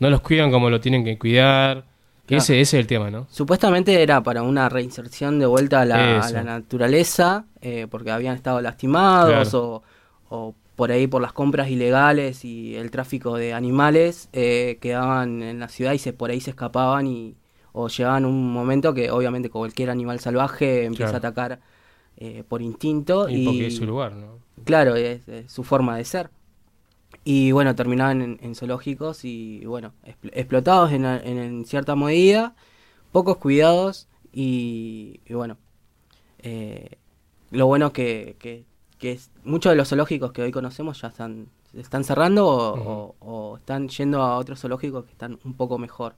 no los cuidan como lo tienen que cuidar. Que Claro. ese, ese es el tema, ¿no? Supuestamente era para una reinserción de vuelta a la, a Eso. la naturaleza, eh, porque habían estado lastimados Claro. o, o por ahí por las compras ilegales y el tráfico de animales, eh, quedaban en la ciudad y se por ahí se escapaban y o llegaban un momento que obviamente cualquier animal salvaje empieza Claro. a atacar eh, por instinto Y porque es su lugar, ¿no? Claro, es, es su forma de ser. Y bueno, terminaban en, en zoológicos y bueno, expl- explotados en, en- cierta medida, pocos cuidados y, y bueno, eh, lo bueno que, que, que es- muchos de los zoológicos que hoy conocemos ya están, están cerrando o, o- o están yendo a otros zoológicos que están un poco mejor.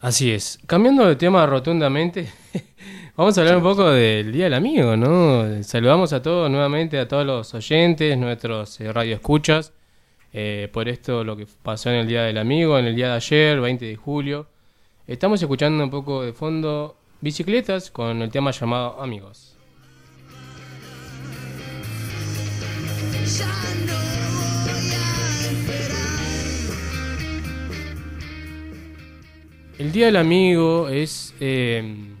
Así es. Cambiando de tema rotundamente, [laughs] vamos a hablar un poco del Día del Amigo, ¿no? Saludamos a todos nuevamente, a todos los oyentes, nuestros eh, radioescuchas, eh, por esto lo que pasó en el Día del Amigo, en el día de ayer, 20 de julio. Estamos escuchando un poco de fondo bicicletas con el tema llamado Amigos. El Día del Amigo es eh,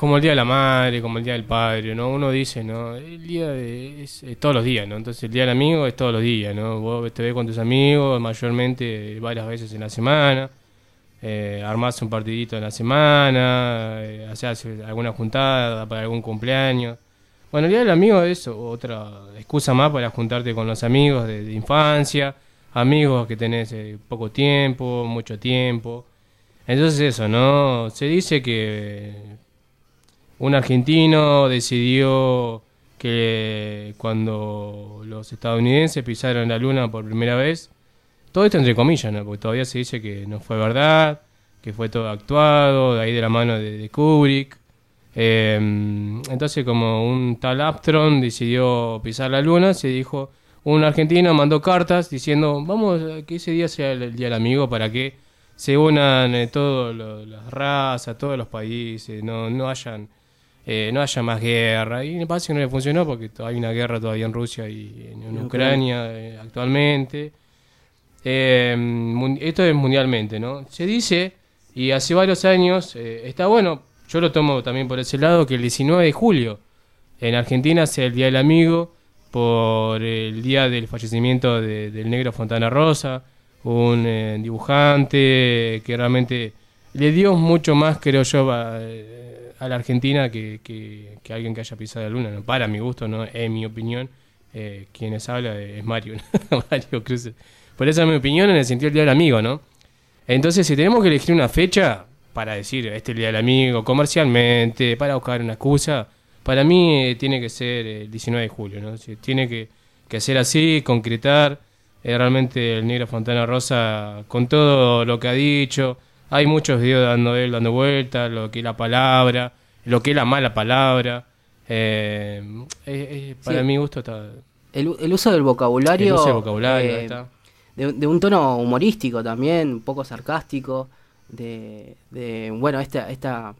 como el Día de la Madre, como el Día del Padre, ¿no? Uno dice, ¿no? El día de- es, todos los días, ¿no? Entonces el Día del Amigo es todos los días, ¿no? Vos te ves con tus amigos mayormente varias veces en la semana, eh, armás un partidito en la semana, eh, alguna juntada para algún cumpleaños. Bueno, el Día del Amigo es otra excusa más para juntarte con los amigos de, de infancia, amigos que tenés eh, poco tiempo, mucho tiempo. Entonces eso, ¿no? Se dice que un argentino decidió que cuando los estadounidenses pisaron la luna por primera vez, todo esto entre comillas. Porque todavía se dice que no fue verdad, que fue todo actuado, de ahí de la mano de, Kubrick. Eh, entonces como un tal Armstrong decidió pisar la luna, se dijo, un argentino mandó cartas diciendo, vamos, a que ese día sea el, el Día del Amigo para que se unan eh, todas las razas, todos los países, no, no hayan eh, no haya más guerra. Y me parece que no le funcionó porque hay una guerra todavía en Rusia y en, Ucrania eh, actualmente. Eh, esto es mundialmente, ¿no? Se dice, y hace varios años, eh, está bueno, yo lo tomo también por ese lado, que el 19 de julio en Argentina sea el Día del Amigo por el día del fallecimiento de- del negro Fontana Rosa, un dibujante que realmente le dio mucho más, creo yo, a, a la Argentina que, que- alguien que haya pisado la luna. ¿no? Para mi gusto, no en mi opinión, eh, quienes habla es Mario. [laughs] Mario Cruz. Por esa es mi opinión en el sentido del Día del Amigo, ¿no? Entonces, si tenemos que elegir una fecha para decir este es el Día del Amigo, comercialmente, para buscar una excusa, para mí eh, tiene que ser el 19 de julio, ¿no? Tiene que, que ser así, concretar. eh, realmente el negro Fontana Rosa, con todo lo que ha dicho, hay muchos videos dando él dando vueltas, lo que es la palabra, lo que es la mala palabra. eh, eh, eh, para Sí. mi gusto está. El, uso del vocabulario. El uso del vocabulario, eh, está. de, de un tono humorístico también, un poco sarcástico. De, de bueno, esta, esta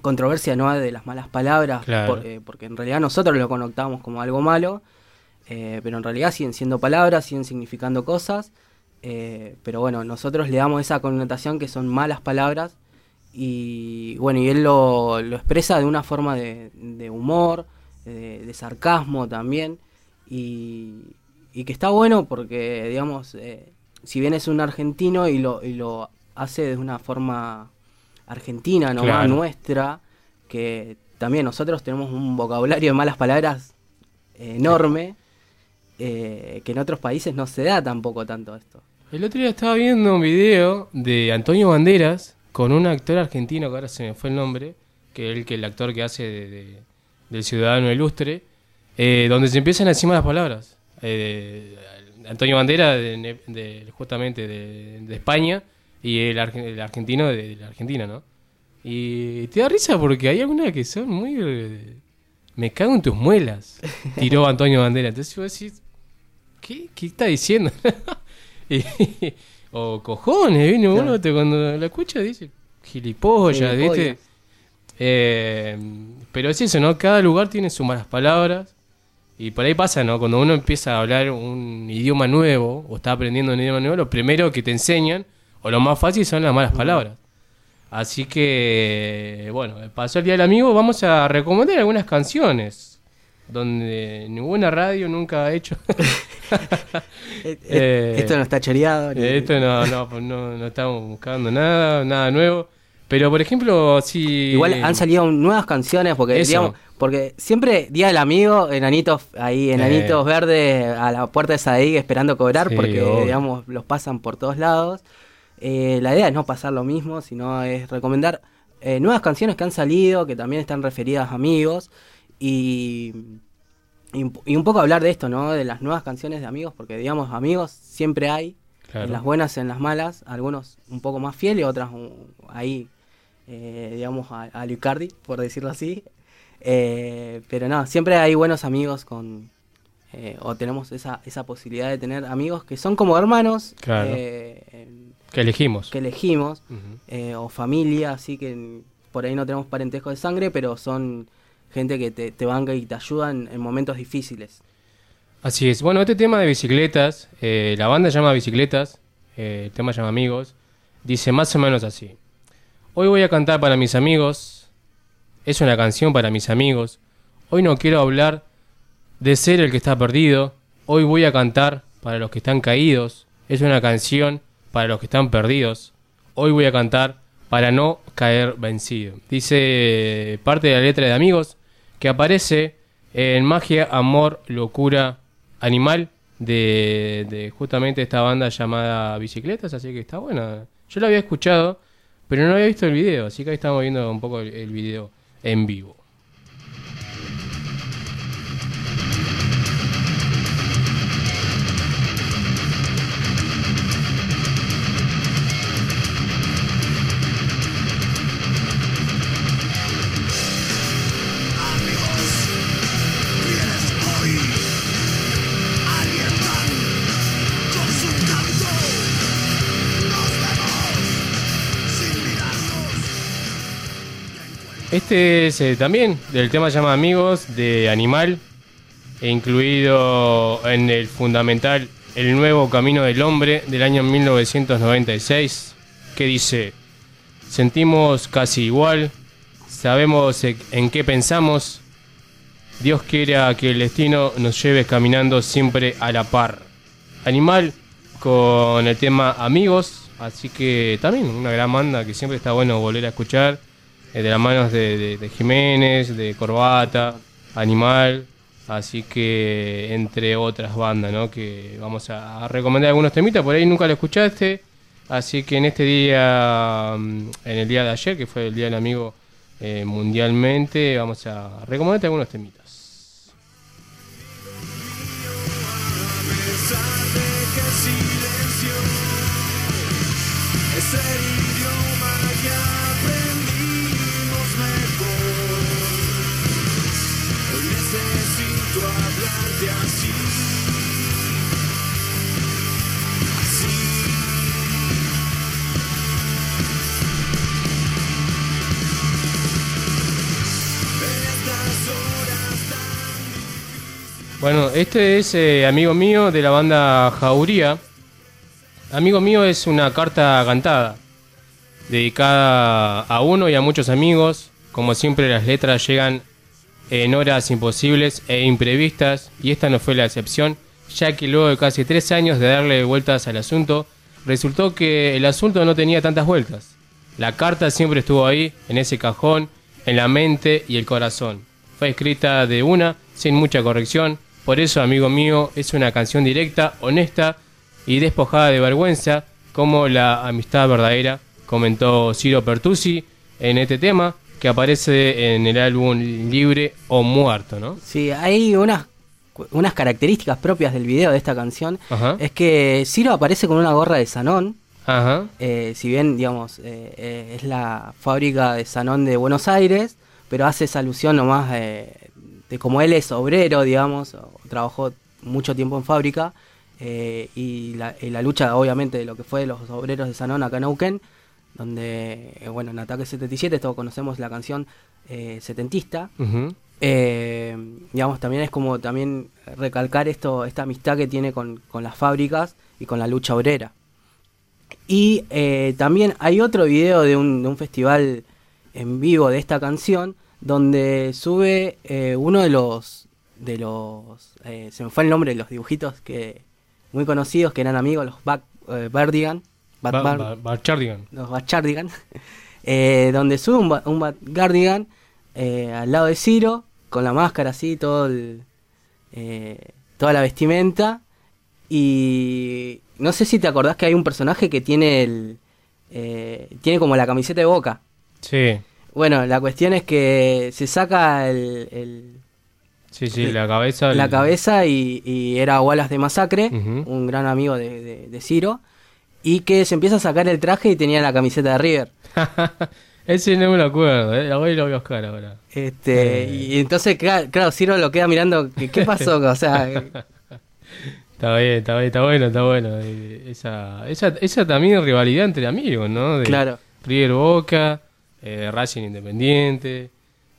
controversia no de las malas palabras, Claro. por- eh, porque en realidad nosotros lo conectamos como algo malo, eh, pero en realidad siguen siendo palabras, siguen significando cosas. Eh, pero bueno, nosotros le damos esa connotación que son malas palabras. Y bueno, y él lo, lo expresa de una forma de, de humor, de, de sarcasmo también. Y, y que está bueno porque, digamos, eh, si bien es un argentino y lo, y lo hace de una forma argentina, nomás Claro. nuestra, que también nosotros tenemos un vocabulario de malas palabras enorme, eh, que en otros países no se da tampoco tanto esto. El otro día estaba viendo un video de Antonio Banderas con un actor argentino, que ahora se me fue el nombre, que es el, que el actor que hace de, de- del ciudadano ilustre, eh, donde se empiezan a decir malas palabras. Eh, Antonio Banderas, de, justamente de, España, y el, el argentino de, la Argentina, ¿no? Y te da risa porque hay algunas que son muy... eh, Me cago en tus muelas, tiró [laughs] Antonio Bandera. Entonces vos decís, ¿qué, qué está diciendo? [laughs] [laughs] Y- o cojones, ¿viste? Uno te- cuando la escucha dice, gilipollas, ¿viste? Gilipollas. Eh, pero es eso, ¿no? Cada lugar tiene sus malas palabras. Y por ahí pasa, ¿no? Cuando uno empieza a hablar un idioma nuevo o está aprendiendo un idioma nuevo, lo primero que te enseñan, o lo más fácil, son las malas palabras. Así que, bueno, pasó el Día del Amigo, vamos a recomendar algunas canciones donde ninguna radio nunca ha hecho. [laughs] Eh, esto no está choreado. ni- eh, Esto no, no, [laughs] no, no estamos buscando nada, nada nuevo. Pero, por ejemplo, si... Igual han salido nuevas canciones porque digamos, porque siempre Día del Amigo, enanitos ahí, enanitos verdes a la puerta de Sadig esperando cobrar Sí, porque digamos los pasan por todos lados. Eh, la idea es no pasar lo mismo, sino es recomendar eh, nuevas canciones que han salido, que también están referidas a amigos y, y, un- y un poco hablar de esto, ¿no? De las nuevas canciones de amigos, porque digamos amigos siempre hay, Claro. en las buenas, en las malas, algunos un poco más fieles, otras um, ahí eh, digamos, a, a Lucardi, por decirlo así. Eh, pero no, siempre hay buenos amigos con... eh, o tenemos esa, esa posibilidad de tener amigos que son como hermanos. Claro. eh, Que elegimos. Que elegimos. O familia, así que por ahí no tenemos parentesco de sangre, pero son gente que te, te banca y te ayudan en momentos difíciles. Así es. Bueno, este tema de bicicletas, eh, la banda llama Bicicletas, eh, el tema llama Amigos, dice más o menos así. Hoy voy a cantar para mis amigos, es una canción para mis amigos, hoy no quiero hablar de ser el que está perdido, hoy voy a cantar para los que están caídos, es una canción para los que están perdidos, hoy voy a cantar para no caer vencido. Dice parte de la letra de Amigos que aparece en Magia, Amor, Locura, Animal de, justamente esta banda llamada Bicicletas, así que está buena. Yo la había escuchado, pero no había visto el video, así que ahí estamos viendo un poco el, el video en vivo. Este es eh, también del tema se llama Amigos de Animal, e incluido en el fundamental El nuevo camino del hombre del año 1996, que dice, sentimos casi igual, sabemos e- en qué pensamos, Dios quiera que el destino nos lleve caminando siempre a la par. Animal con el tema Amigos, así que también una gran banda que siempre está bueno volver a escuchar, eh, de las manos de, Jiménez, de Corbata, Animal, así que entre otras bandas, ¿no? Que vamos a, a recomendar algunos temitas, por ahí nunca lo escuchaste, así que en este día, mm, en el día de ayer, que fue el Día del Amigo eh, mundialmente, vamos a recomendarte algunos temitas. Bueno, este es eh, amigo mío de la banda Jauría. Amigo mío es una carta cantada, dedicada a uno y a muchos amigos. Como siempre las letras llegan en horas imposibles e imprevistas y esta no fue la excepción, ya que luego de casi tres años de darle vueltas al asunto, resultó que el asunto no tenía tantas vueltas. La carta siempre estuvo ahí, en ese cajón, en la mente y el corazón. Fue escrita de una, sin mucha corrección, por eso, amigo mío, es una canción directa, honesta y despojada de vergüenza, como la amistad verdadera, comentó Ciro Pertusi en este tema, que aparece en el álbum Libre o Muerto, ¿no? Sí, hay unas, unas características propias del video de esta canción. Ajá. Es que Ciro aparece con una gorra de Sanón, Ajá. Eh, si bien, digamos, eh, eh, es la fábrica de Sanón de Buenos Aires, pero hace esa alusión nomás de como él es obrero, digamos, o trabajó mucho tiempo en fábrica, eh, y, la, y la lucha, obviamente, de lo que fue los obreros de Sanón acá en Neuquén, donde, eh, bueno, en Ataque 77 todos conocemos la canción eh, setentista, eh, digamos, también es como también recalcar esto, esta amistad que tiene con, con las fábricas y con la lucha obrera. Y también hay otro video de un, de un festival en vivo de esta canción donde sube eh, uno de los de los eh, se me fue el nombre de los dibujitos que muy conocidos que eran amigos los Back eh, Bardigan Bad Ba- Ba- Barchardigan. los Bachardigan, [laughs] eh, donde sube un, Ba- un Bachardigan eh, al lado de Ciro, con la máscara así, todo el, eh, toda la vestimenta. Y no sé si te acordás que hay un personaje que tiene el eh, tiene como la camiseta de boca. Sí, Bueno, la cuestión es que se saca el, el- sí, sí, la cabeza. la cabeza y, y era Wallace de Masacre, un gran amigo de, de- de Ciro, y que se empieza a sacar el traje y tenía la camiseta de River. [laughs] Ese no me lo acuerdo, eh. la voy, lo voy a buscar ahora. Este, Eh. y entonces, cla- claro, Ciro lo queda mirando, ¿qué, qué pasó? O sea, [laughs] Está bien, está bien, está bueno, está bueno. Eh, Esa, esa, esa también rivalidad entre amigos, ¿no? De Claro. River Boca, eh, Racing Independiente.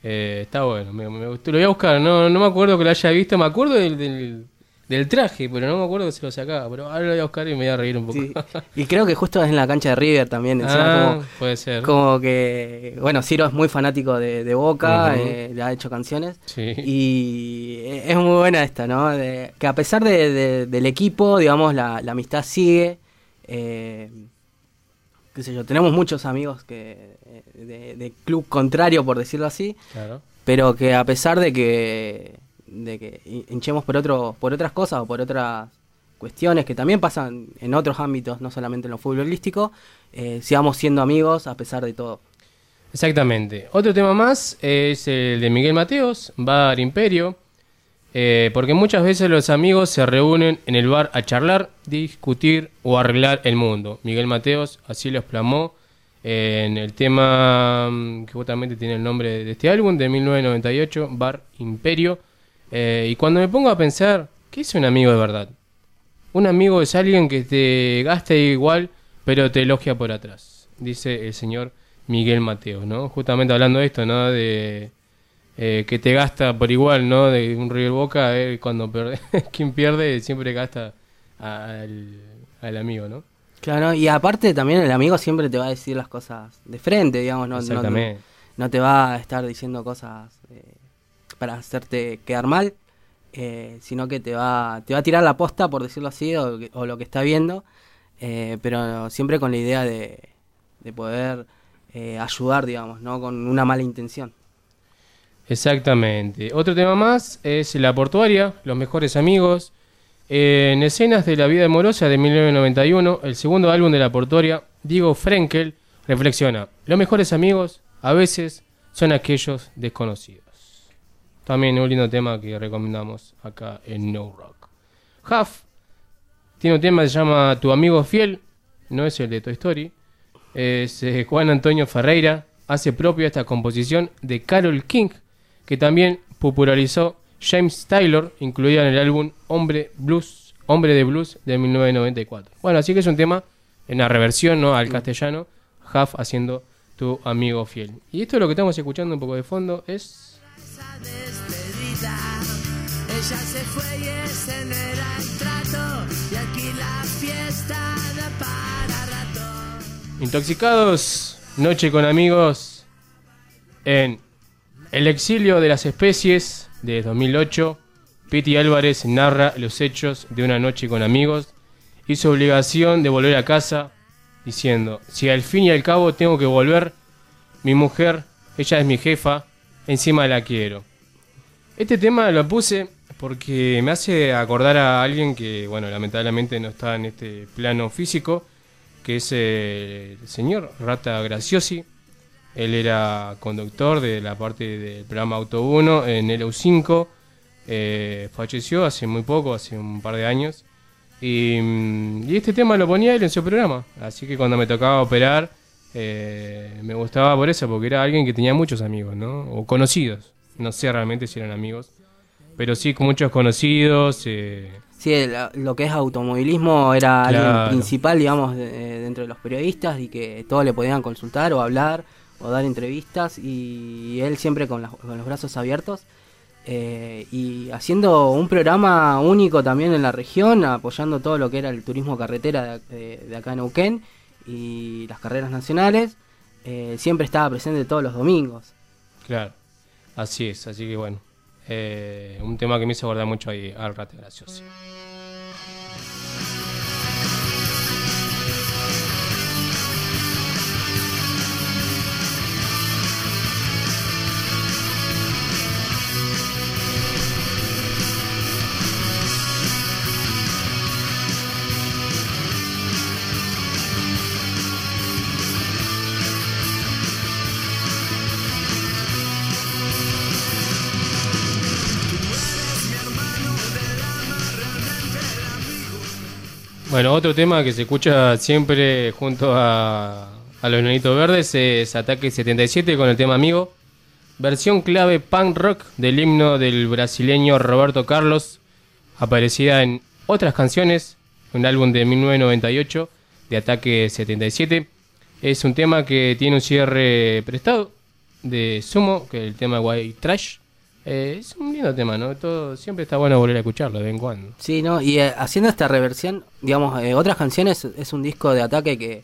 eh, está bueno, me, me gustó. Lo voy a buscar, no, no me acuerdo que lo haya visto, me acuerdo del, del, del traje, pero no me acuerdo que se lo sacaba. Pero ahora lo voy a buscar y me voy a reír un poco. [laughs] y creo que justo es en la cancha de River también. encima Ah, como, puede ser. Como que, bueno, Ciro es muy fanático de, de Boca, eh, le ha hecho canciones. Sí. Y es muy buena esta, ¿no? De- que a pesar de- de- del equipo, digamos, la, la amistad sigue. eh, qué sé yo, tenemos muchos amigos que de, de club contrario, por decirlo así. Claro. Pero que a pesar de que de que hin- hinchemos por otro por otras cosas o por otras cuestiones que también pasan en otros ámbitos, no solamente en lo futbolístico, eh, sigamos siendo amigos a pesar de todo. Exactamente. Otro tema más es el de Miguel Mateos, Bar Imperio. eh, porque muchas veces los amigos se reúnen en el bar a charlar, discutir o arreglar el mundo. Miguel Mateos así lo exclamó eh, en el tema mm, que justamente tiene el nombre de este álbum, de 1998, Bar Imperio. Eh, y cuando me pongo a pensar, ¿qué es un amigo de verdad? Un amigo es alguien que te gasta igual, pero te elogia por atrás, dice el señor Miguel Mateo, ¿no? Justamente hablando de esto, ¿no? De eh, que te gasta por igual, ¿no? De un River Boca, eh, cuando pierde, [laughs] quien pierde siempre gasta al, al amigo, ¿no? Claro, y aparte también el amigo siempre te va a decir las cosas de frente, digamos, no, no, no te va a estar diciendo cosas eh, para hacerte quedar mal, eh, sino que te va, te va a tirar la posta, por decirlo así, o, o lo que está viendo, eh, pero siempre con la idea de, de poder ayudar, digamos, no con una mala intención. Exactamente. Otro tema más es La Portuaria, Los Mejores Amigos. En Escenas de la Vida Amorosa de 1991, el segundo álbum de La Portuaria, Diego Frenkel reflexiona, los mejores amigos a veces son aquellos desconocidos. También un lindo tema que recomendamos acá en No Rock. Huff tiene un tema que se llama Tu amigo fiel, no es el de Toy Story. Es eh, Juan Antonio Ferreira, hace propia esta composición de Carol King, que también popularizó James Taylor, incluida en el álbum Hombre Blues, Hombre de Blues de 1994. Bueno, así que es un tema en la reversión ¿no? al castellano, Huff haciendo Tu amigo fiel. Y esto es lo que estamos escuchando un poco de fondo, es Ella se fue y ese no era el trato. Y aquí la fiesta da para rato. Intoxicados, Noche con amigos, en El exilio de las especies de 2008. Piti Álvarez narra los hechos de una noche con amigos y su obligación de volver a casa diciendo, si al fin y al cabo tengo que volver, mi mujer, ella es mi jefa, encima la quiero. Este tema lo puse porque me hace acordar a alguien que, bueno, lamentablemente no está en este plano físico, que es el señor Rata Graciosi. Él era conductor de la parte del programa Auto 1 en el EU5. Eh, falleció hace muy poco, hace un par de años. Y, mm, y este tema lo ponía él en su programa. Así que cuando me tocaba operar, eh, me gustaba por eso, porque era alguien que tenía muchos amigos, ¿no? O conocidos. No sé realmente si eran amigos. Pero sí, con muchos conocidos. Eh, Sí, lo que es automovilismo era Claro. alguien principal, digamos, de- de- dentro de los periodistas y que todos le podían consultar o hablar o dar entrevistas y él siempre con, los brazos abiertos eh, y haciendo un programa único también en la región, apoyando todo lo que era el turismo carretera de, de- de acá en Neuquén y las carreras nacionales, eh, siempre estaba presente todos los domingos. Claro, así es, así que bueno. eh, un tema que me hizo acordar mucho ahí al rato gracioso. Bueno, otro tema que se escucha siempre junto a, los Nenitos Verdes es Ataque 77 con el tema Amigo. Versión clave punk rock del himno del brasileño Roberto Carlos, aparecida en otras canciones, un álbum de 1998 de Ataque 77. Es un tema que tiene un cierre prestado de Sumo, que es el tema White Trash. Eh, es un lindo tema, ¿no? Todo, siempre está bueno volver a escucharlo de vez en cuando. Sí, ¿no? Y eh, haciendo esta reversión, digamos, eh, otras canciones es un disco de ataque que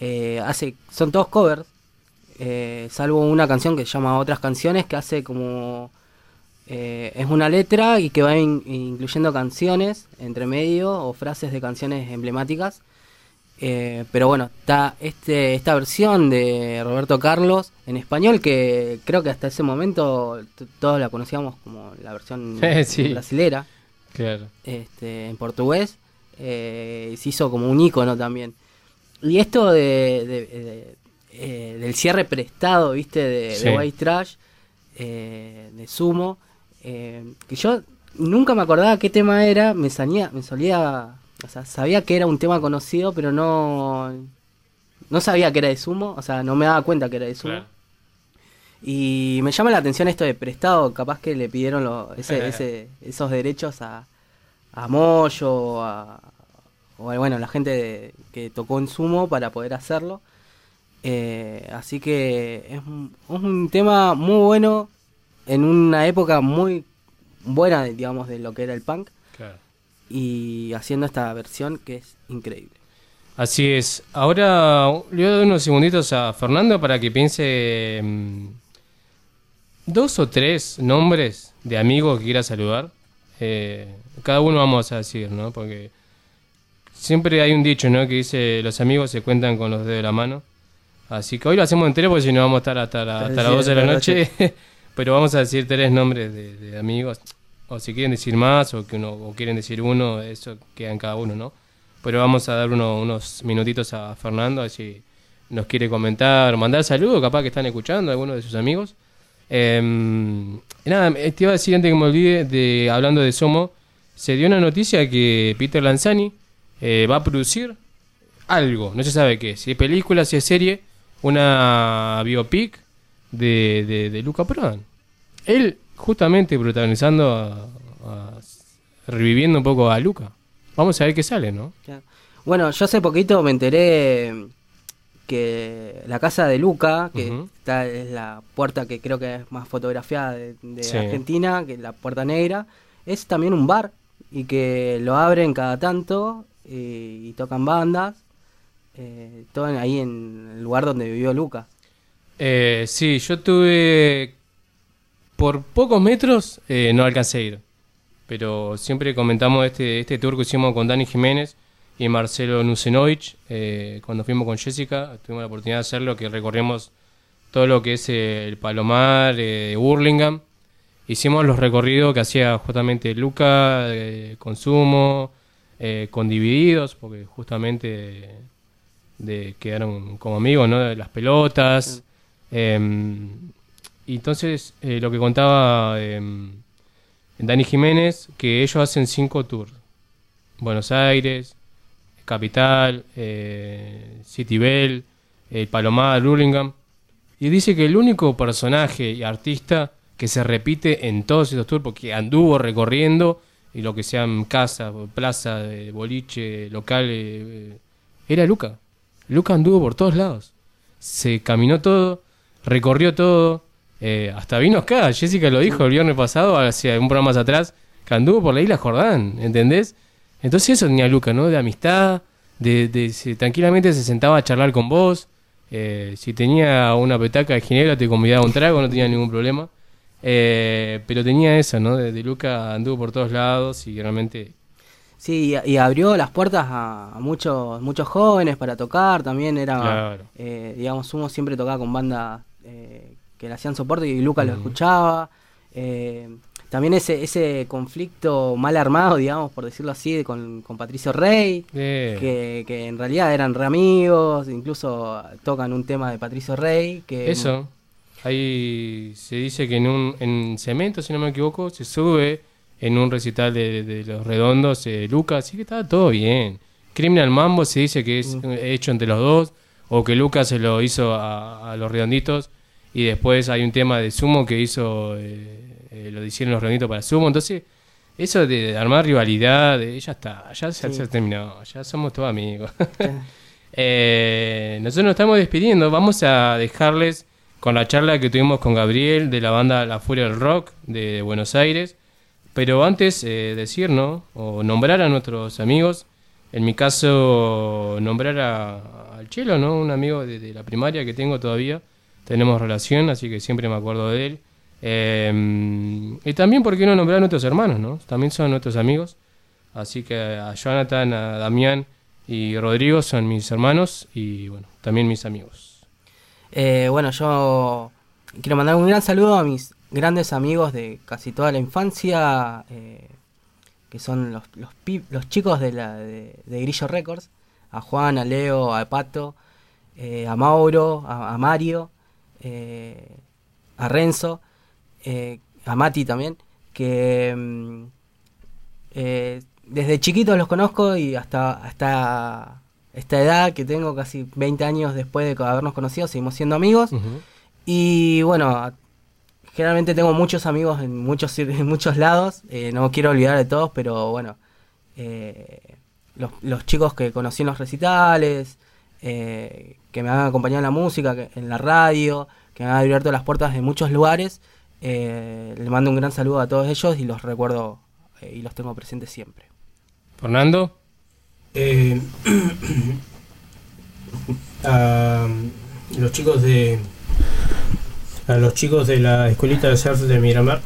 eh, hace, son todos covers, salvo una canción que se llama Otras Canciones, que hace como, es una letra y que va in- incluyendo canciones entre medio o frases de canciones emblemáticas. Eh, pero bueno, está este, esta versión de Roberto Carlos en español que creo que hasta ese momento todos la conocíamos como la versión [laughs] Sí. brasilera Claro. este, en portugués, eh, se hizo como un icono también. Y esto de, de- de- eh, del cierre prestado, viste, de, Sí. de White Trash, eh, de Sumo, eh, que yo nunca me acordaba qué tema era, me, salía, me solía, o sea, sabía que era un tema conocido, pero no, no sabía que era de Sumo, o sea, no me daba cuenta que era de Sumo. Claro. Y me llama la atención esto de prestado, capaz que le pidieron lo- ese- [laughs] ese- esos derechos a, a Moyo, a, o a, bueno, la gente de- que tocó en Sumo para poder hacerlo. Eh, así que es un, es un tema muy bueno en una época muy buena, digamos, de lo que era el punk. Y haciendo esta versión que es increíble. Así es. Ahora le voy a dar unos segunditos a Fernando para que piense mm, dos o tres nombres de amigos que quiera saludar. Eh, cada uno vamos a decir, ¿no? Porque siempre hay un dicho, ¿no? Que dice los amigos se cuentan con los dedos de la mano. Así que hoy lo hacemos entero porque si no vamos a estar hasta, la- hasta las Sí, 12 de la la noche. noche. [laughs] Pero vamos a decir tres nombres de, de amigos. O si quieren decir más o que uno o quieren decir uno, eso queda en cada uno, ¿no? Pero vamos a dar uno- unos minutitos a Fernando, a ver si nos quiere comentar, mandar saludos, capaz que están escuchando a algunos de sus amigos. Eh, y nada, eh, te iba a decir antes que me olvide, de, hablando de Somo, se dio una noticia que Peter Lanzani eh, va a producir algo, no se sabe qué, si es película, si es serie, una biopic de, de, de Luca Prodan. Él justamente protagonizando, a- a- reviviendo un poco a Luca. Vamos a ver qué sale, ¿no? Bueno, yo hace poquito me enteré que la casa de Luca, que está, es la puerta que creo que es más fotografiada de, de Sí. Argentina, que es la puerta negra, es también un bar y que lo abren cada tanto y, y tocan bandas, eh, todo ahí en el lugar donde vivió Luca. Eh, sí, yo tuve por pocos metros, eh, no alcancé a ir. Pero siempre comentamos este, este tour que hicimos con Dani Jiménez y Marcelo Nucenovich. eh, cuando fuimos con Jessica, tuvimos la oportunidad de hacerlo, que recorrimos todo lo que es eh, el Palomar, eh, Burlingame. Hicimos los recorridos que hacía justamente Luca, Consumo, con Divididos, porque justamente de quedaron como amigos, ¿no? De las pelotas. Em, y entonces, eh, lo que contaba em, Dani Jiménez, que ellos hacen cinco tours. Buenos Aires, Capital, eh, City Bell, el Palomar, Hurlingham. Y dice que el único personaje y artista que se repite en todos estos tours, porque anduvo recorriendo, y lo que sean casa, plaza, eh, boliche, local, eh, era Luca. Luca anduvo por todos lados. Se caminó todo, recorrió todo, eh, hasta vino acá. Jessica lo dijo el viernes pasado, hacia un programa más atrás, que anduvo por la isla Jordán, ¿entendés? Entonces eso tenía Luca, ¿no? De amistad, de, de- se- tranquilamente se sentaba a charlar con vos. eh, si tenía una petaca de ginebra te convidaba a un trago, no tenía ningún problema. Eh, pero tenía eso, ¿no? De, de Luca anduvo por todos lados y realmente... Sí, y, y abrió las puertas a, a muchos muchos jóvenes para tocar. También era, Claro. eh, digamos, Sumo siempre tocaba con bandas eh, que le hacían soporte y Luca lo Ujú. escuchaba. Eh, también ese ese conflicto mal armado, digamos, por decirlo así, con, con Patricio Rey, que, que en realidad eran re amigos, incluso tocan un tema de Patricio Rey. Que, Eso. Ahí se dice que en un en cemento, si no me equivoco, se sube en un recital de, de los redondos eh, Lucas, así que está todo bien. Criminal Mambo se dice que es hecho entre los dos, o que Lucas se lo hizo a, a los redonditos, y después hay un tema de Sumo que hizo, eh, eh, lo hicieron los redonditos para Sumo, entonces eso de armar rivalidad, eh, ya está, ya se, Sí. se terminó, ya somos todos amigos. [laughs] Eh, nosotros nos estamos despidiendo. Vamos a dejarles con la charla que tuvimos con Gabriel de la banda La Furia del Rock de Buenos Aires. Pero antes eh, decir, ¿no? O nombrar a nuestros amigos. En mi caso, nombrar a- al Chelo, ¿no? Un amigo de, de la primaria que tengo todavía. Tenemos relación, así que siempre me acuerdo de él. Eh, y también, ¿por qué no nombrar a nuestros hermanos, ¿no? También son nuestros amigos. Así que a Jonathan, a Damián y Rodrigo son mis hermanos y, bueno, también mis amigos. Eh, bueno, yo quiero mandar un gran saludo a mis grandes amigos de casi toda la infancia, eh, que son los, los, los chicos de, la, de, Grillo Records, a Juan, a Leo, a Pato, eh, a Mauro, a Mario, eh, a Renzo, eh, a Mati también, que mm, eh, desde chiquitos los conozco y hasta, hasta esta edad que tengo, casi 20 años después de habernos conocido, seguimos siendo amigos. Y bueno, generalmente tengo muchos amigos en muchos, en muchos lados, eh, no quiero olvidar de todos, pero bueno, los, los chicos que conocí en los recitales, eh, que me han acompañado en la música, que- en la radio, que me han abierto las puertas de muchos lugares, eh, les mando un gran saludo a todos ellos y los recuerdo eh, y los tengo presentes siempre. Fernando. Eh, [coughs] a los chicos de a los chicos de la escuelita de surf de Miramar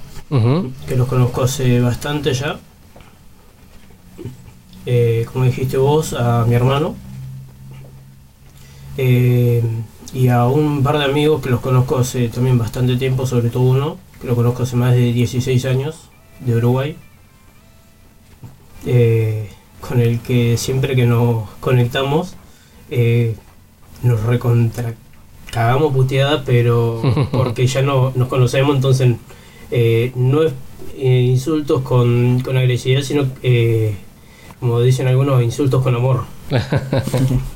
que los conozco hace bastante ya Eh, como dijiste vos a mi hermano Eh, y a un par de amigos que los conozco hace también bastante tiempo sobre todo uno que lo conozco hace más de 16 años de Uruguay eh, con el que siempre que nos conectamos eh, nos recontra cagamos puteada, pero [laughs] porque ya no nos conocemos, entonces eh, no es eh, insultos con, con agresividad, sino eh, como dicen algunos, insultos con amor. [laughs]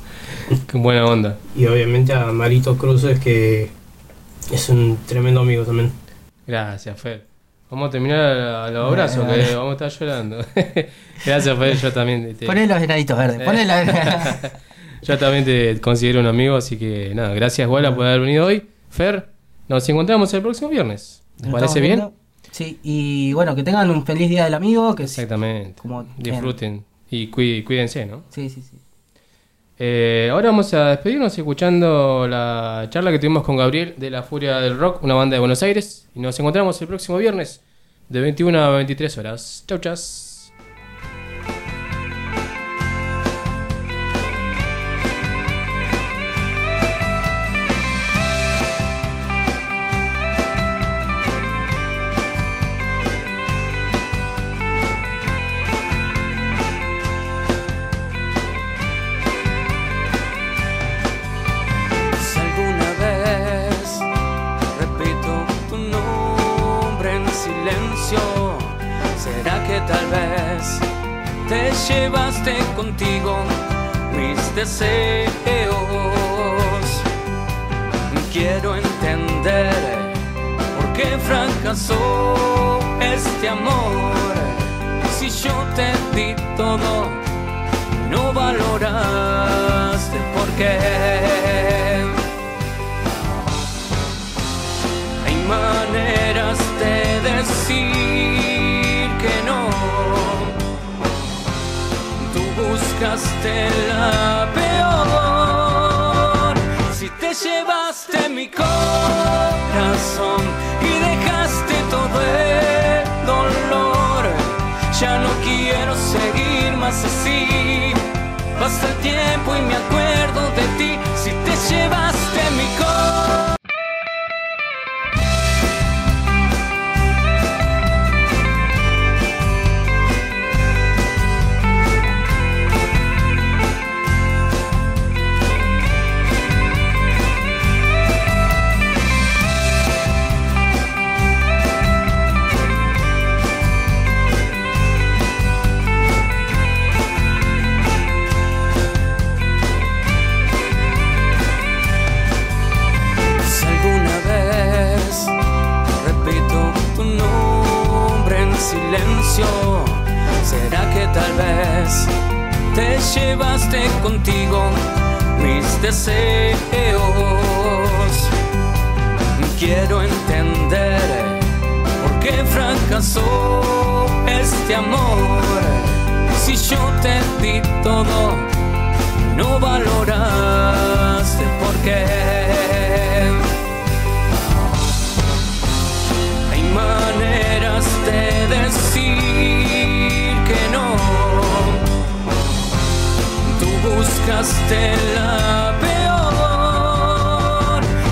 Qué buena onda. Y obviamente a Marito Cruces, que es un tremendo amigo también. Gracias, Fer. Vamos a terminar a los abrazos, que vamos a estar llorando. [laughs] Gracias, Fer. Yo también. Te... Poné los enanitos verdes, poné los- [laughs] Yo también te considero un amigo, así que nada, gracias, Walla, por haber venido hoy. Fer, nos encontramos el próximo viernes. ¿Te parece bien? viendo. Sí, y bueno, que tengan un feliz día del amigo. Que Exactamente. Como, Disfruten y cuí- cuídense, ¿no? Sí, sí, sí. Eh, ahora vamos a despedirnos escuchando la charla que tuvimos con Gabriel de La Furia del Rock, una banda de Buenos Aires. Y nos encontramos el próximo viernes de 21 a 23 horas. Chau, chas. Deseos. Quiero entender por qué fracasó este amor. Si yo te di todo, no valoraste por qué. Hay maneras de decir que no. Tú buscaste la te llevaste mi corazón y dejaste todo el dolor, ya no quiero seguir más así. Pasa el tiempo y me acuerdo de ti. Si te llevaste mi corazón. Será que tal vez te llevaste contigo mis deseos. Quiero entender por qué fracasó este amor. Si yo te di todo, no valoraste por qué. Hay maneras de decir buscaste la peor.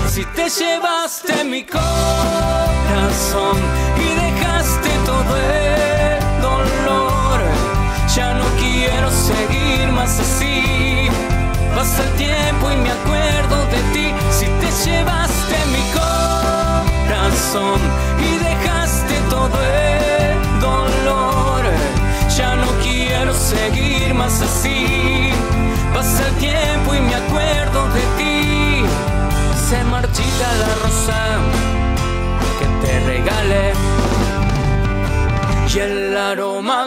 Si te llevaste mi corazón y dejaste todo el dolor, ya no quiero seguir más así. Pasa el tiempo y me acuerdo de ti. Si te llevaste mi corazón y dejaste todo el dolor, ya no quiero seguir más así. Pasa el tiempo y me acuerdo de ti. Se marchita la rosa que te regalé y el aroma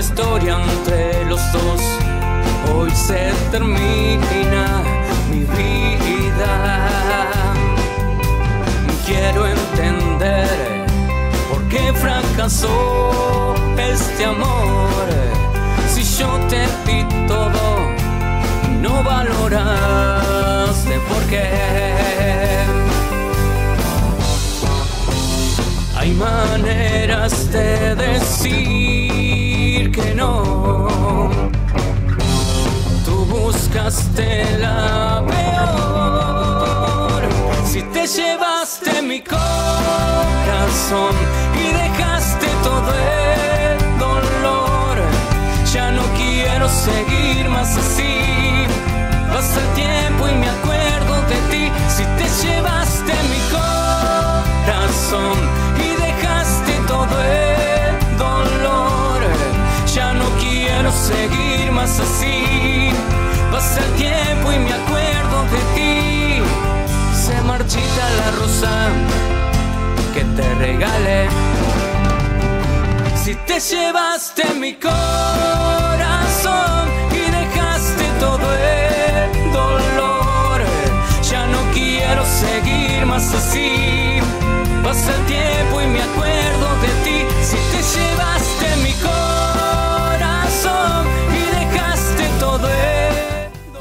Historia entre los dos hoy se termina. Mi vida. Quiero entender por qué fracasó este amor. Si yo te di todo, no valoraste por qué. Hay maneras de decir que no. Tú buscaste la peor. Si te llevaste mi corazón y dejaste todo el dolor, ya no quiero seguir más así. Pasa el tiempo y me acuerdo de ti. Si te llevaste mi corazón y dejaste todo el quiero seguir más así. Pasa el tiempo y me acuerdo de ti. Se marchita la rosa que te regalé. Si te llevaste mi corazón y dejaste todo el dolor, ya no quiero seguir más así. Pasa el tiempo y me acuerdo de ti. Si te llevaste mi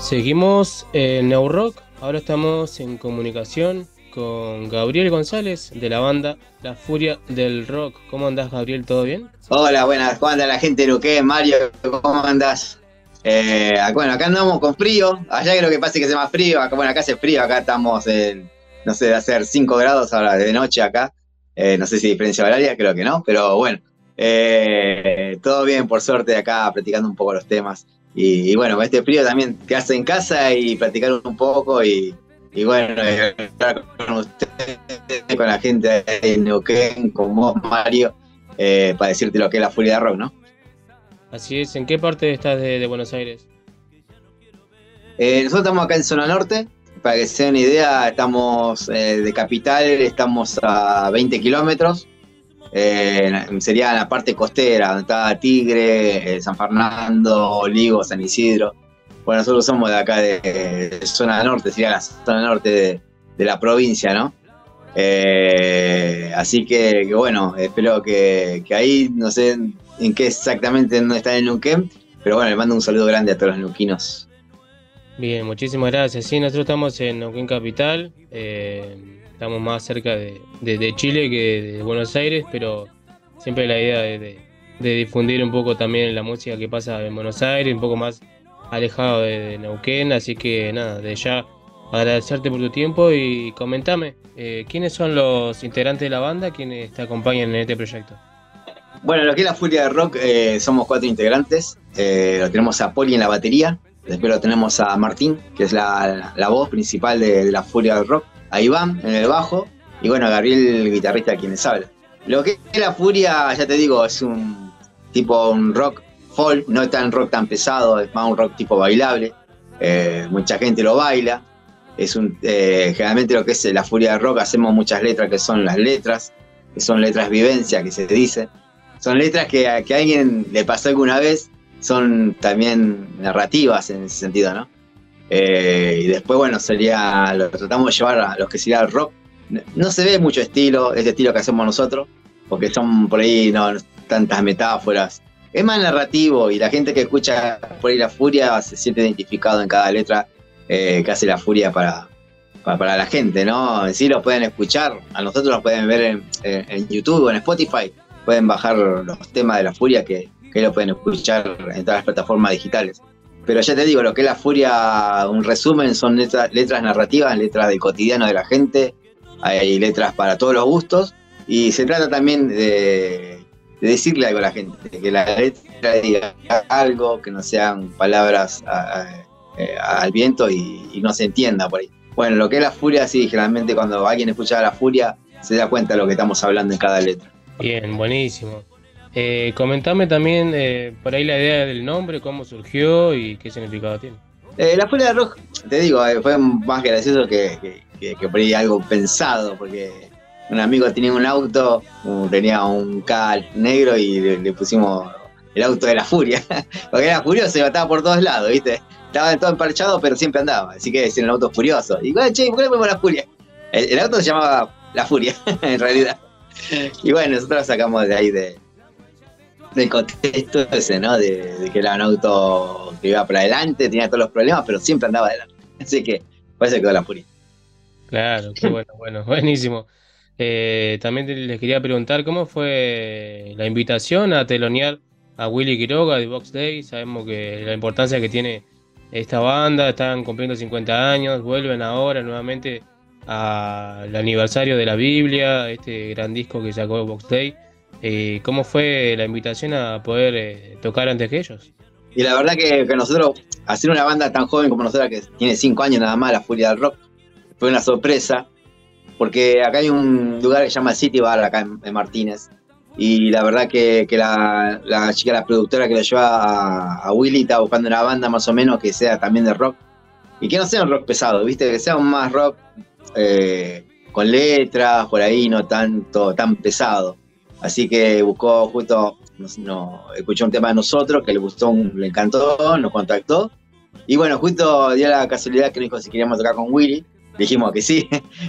Seguimos en New Rock. Ahora estamos en comunicación con Gabriel González de la banda La Furia del Rock. ¿Cómo andás, Gabriel? ¿Todo bien? Hola, buenas, ¿cómo anda la gente de Luque? Mario, ¿cómo andás? Eh, bueno, acá andamos con frío. Allá creo que pasa que hace más frío. Bueno, acá hace frío. Acá estamos en, no sé, de hacer 5 grados ahora de noche acá. Eh, no sé si diferencia horaria, creo que no. Pero bueno, eh, todo bien, por suerte, acá practicando un poco los temas. Y, y bueno, con este frío también quedarse en casa y practicar un poco. Y, y bueno, estar con ustedes, con la gente de Neuquén, con vos, Mario, eh, para decirte lo que es la furia de rock, ¿no? Así es, ¿en qué parte estás de, de Buenos Aires? Eh, nosotros estamos acá en zona norte, para que se den una idea, estamos eh, de capital, estamos a 20 kilómetros, eh, sería la parte costera, donde está Tigre, eh, San Fernando, Olivo, San Isidro. Bueno, nosotros somos de acá de, zona norte, sería la zona norte de, la provincia, ¿no? Eh, así que, bueno, espero que, ahí, no sé en, qué exactamente dónde está en Neuquén, pero bueno, le mando un saludo grande a todos los neuquinos. Bien, muchísimas gracias. Sí, nosotros estamos en Neuquén Capital, eh, estamos más cerca de, de- de Chile que de Buenos Aires, pero siempre la idea de, de- de difundir un poco también la música que pasa en Buenos Aires, un poco más alejado de, de Neuquén, así que nada, de ya agradecerte por tu tiempo y comentame, eh, ¿quiénes son los integrantes de la banda quienes te acompañan en este proyecto? Bueno, lo que es la Furia de Rock, eh, somos cuatro integrantes. Eh, tenemos a Poli en la batería, después lo tenemos a Martín, que es la, la voz principal de, de la Furia del Rock, a Iván en el bajo, y bueno, a Gabriel, el guitarrista, quien les habla. Lo que es la Furia, ya te digo, es un tipo un rock folk, no tan rock tan pesado, es más un rock tipo bailable. Eh, mucha gente lo baila. Es un, eh, generalmente lo que es la Furia del Rock, hacemos muchas letras que son las letras, que son letras vivencia, que se dice son letras que, que a alguien le pasó alguna vez, son también narrativas en ese sentido, ¿no? Eh, y después, bueno, sería, lo tratamos de llevar a los que sería el rock. No, se ve mucho estilo, ese estilo que hacemos nosotros, porque son por ahí no tantas metáforas. Es más narrativo y la gente que escucha por ahí la furia se siente identificado en cada letra eh, que hace la furia para, para, la gente, ¿no? En sí lo pueden escuchar, a nosotros los pueden ver en, en- en YouTube o en Spotify, pueden bajar los temas de la furia que, que lo pueden escuchar en todas las plataformas digitales. Pero ya te digo, lo que es la furia, un resumen, son letras, narrativas, letras del cotidiano de la gente, hay letras para todos los gustos, y se trata también de, de decirle algo a la gente, que la letra diga algo, que no sean palabras eh, al viento y no se entienda por ahí. Bueno, lo que es la furia, sí, generalmente cuando alguien escucha la furia, se da cuenta de lo que estamos hablando en cada letra. Bien, buenísimo. Eh, comentame también eh, por ahí la idea del nombre, cómo surgió y qué significado tiene. Eh, la Furia de Rock, te digo, eh, fue más gracioso que, que, por ahí algo pensado, porque un amigo tenía un auto, uh, tenía un K negro y le, pusimos el auto de la Furia, [laughs] porque era furioso y estaba por todos lados, ¿viste? Estaba todo emparchado, pero siempre andaba, así que decían el auto furioso. Y bueno, che, ¿por qué le ponemos la Furia? El, el auto se llamaba La Furia, [laughs] en realidad. Y bueno, nosotros lo sacamos de ahí de, del contexto ese, ¿no? De, de que era un auto que iba para adelante, tenía todos los problemas, pero siempre andaba adelante. [laughs] Así que por eso quedó la furia. Claro, qué [laughs] bueno, bueno, buenísimo. Eh, también les quería preguntar cómo fue la invitación a telonear a Willy Quiroga de Box Day. Sabemos que la importancia que tiene esta banda, están cumpliendo 50 años, vuelven ahora nuevamente al aniversario de la Biblia, este gran disco que sacó Box Day. Eh, ¿cómo fue la invitación a poder eh, tocar antes que ellos? Y la verdad que, nosotros, hacer una banda tan joven como nosotros, que tiene cinco años nada más, la Furia del Rock, fue una sorpresa, porque acá hay un lugar que se llama City Bar, acá en, Martínez, y la verdad que, la, chica, la productora que lo lleva a, a Willy, estaba buscando una banda más o menos que sea también de rock, y que no sea un rock pesado, ¿viste? Que sea un más rock eh, con letras, por ahí, no tanto, tan pesado. Así que buscó justo, nos- no, escuchó un tema de nosotros que le gustó, le encantó, nos contactó. Y bueno, justo dio la casualidad que nos dijo si queríamos tocar con Willy. Dijimos que sí.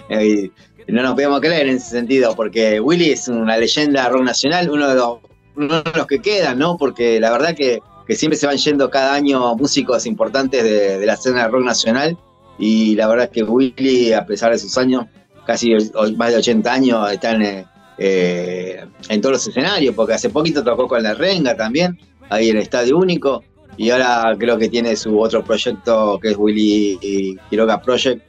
[laughs] Y no nos podíamos creer en ese sentido, porque Willy es una leyenda rock nacional, uno de los, uno de los que quedan, ¿no? Porque la verdad que, que siempre se van yendo cada año músicos importantes de, de la escena rock nacional. Y la verdad que Willy, a pesar de sus años, casi más de 80 años, está en, eh, en todos los escenarios, porque hace poquito tocó con la Renga también, ahí en el Estadio Único. y ahora creo que tiene su otro proyecto que es Willy Quiroga Project.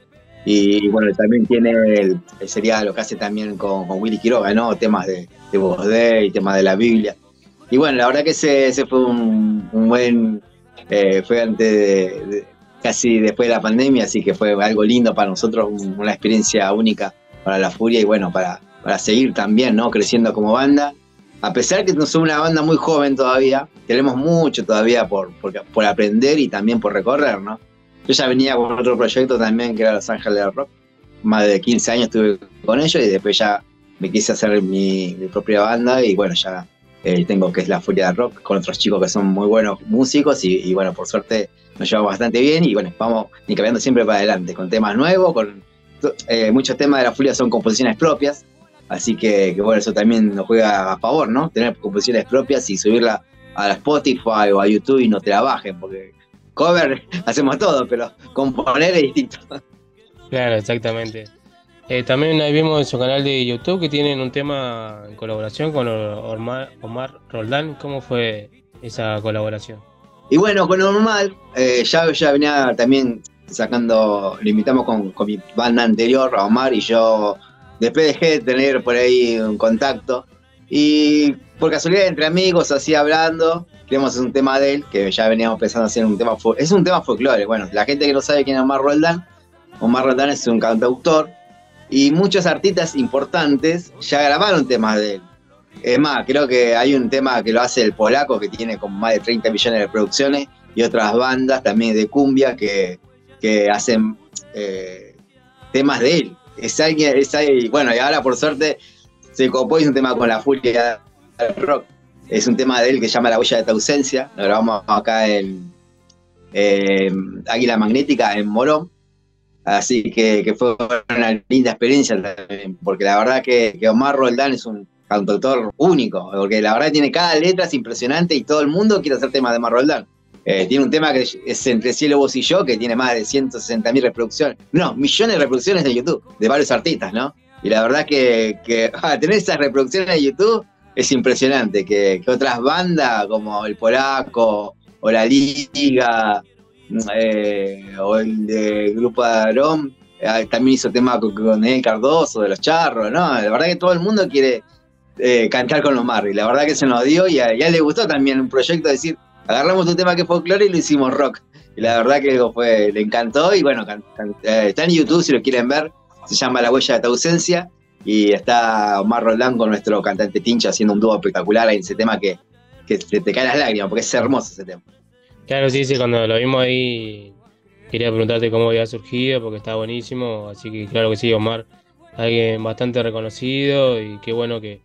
Y bueno, también tiene, el, sería lo que hace también con, con Willy Quiroga, ¿no? Temas de, de y temas de la Biblia. Y bueno, la verdad que ese, fue un, buen, eh, fue antes de, casi después de la pandemia, así que fue algo lindo para nosotros, un- una experiencia única para la Furia y bueno, para, para seguir también, ¿no? Creciendo como banda. A pesar que somos una banda muy joven todavía, tenemos mucho todavía por, por, por aprender y también por recorrer, ¿no? Yo ya venía con otro proyecto también que era Los Ángeles del Rock. Más de 15 años estuve con ellos y después ya me quise hacer mi, mi propia banda y bueno, ya eh, tengo que es la Furia del Rock con otros chicos que son muy buenos músicos y, y bueno, por suerte nos llevamos bastante bien y bueno, vamos cambiando siempre para adelante con temas nuevos, con eh, muchos temas de la Furia son composiciones propias, así que, que bueno, eso también nos juega a favor, ¿no? Tener composiciones propias y subirla a Spotify o a YouTube y no te la bajen, porque cover [laughs] hacemos todo, pero componer es distinto. Claro, exactamente. Eh, también ahí vimos en su canal de YouTube que tienen un tema en colaboración con Omar, Omar Roldán. ¿Cómo fue esa colaboración? Y bueno, con Normal, eh, ya, ya venía también sacando, lo invitamos con, con mi banda anterior, a Omar, y yo después dejé de tener por ahí un contacto. Y por casualidad, entre amigos, así hablando, queríamos hacer un tema de él, que ya veníamos pensando hacer un tema, es un tema folclore. Bueno, la gente que no sabe quién es Omar Roldán, Omar Roldán es un cantautor, y muchos artistas importantes ya grabaron temas de él. Es más, creo que hay un tema que lo hace el polaco que tiene como más de 30 millones de reproducciones y otras bandas también de cumbia que, que hacen eh, temas de él. Es alguien, es alguien- bueno, y ahora por suerte se copó un tema con la furia del rock. Es un tema de él que se llama La huella de tu ausencia. Lo grabamos acá en Águila Magnética en Morón. Así que, que fue una linda experiencia también, porque la verdad que, que Omar Roldán es un cantautor único, porque la verdad tiene cada letra, es impresionante y todo el mundo quiere hacer temas de Omar Roldán. Eh, tiene un tema que es Entre Cielo, Vos y Yo, que tiene más de 160 mil reproducciones, no, millones de reproducciones de YouTube, de varios artistas, ¿no? Y la verdad que, [laughs] ah, tener esas reproducciones de YouTube es impresionante, que, otras bandas como El Polaco o La Liga eh, o el de Grupo de Aarón, eh, también hizo tema con, con El Cardoso, de los Charros, ¿no? La verdad que todo el mundo quiere eh, cantar con Omar, y la verdad que se nos dio, y a, y a él le gustó también un proyecto de decir, agarramos un tema que es folclore y lo hicimos rock. Y la verdad que le encantó, y bueno, eh, está en YouTube si lo quieren ver, se llama La huella de tu ausencia, y está Omar Roldán con nuestro cantante Tincha haciendo un dúo espectacular en ese tema que, te, te caen las lágrimas, porque es hermoso ese tema. Claro, sí, sí, cuando lo vimos ahí quería preguntarte cómo había surgido porque está buenísimo, así que claro que sí, Omar, alguien bastante reconocido y qué bueno que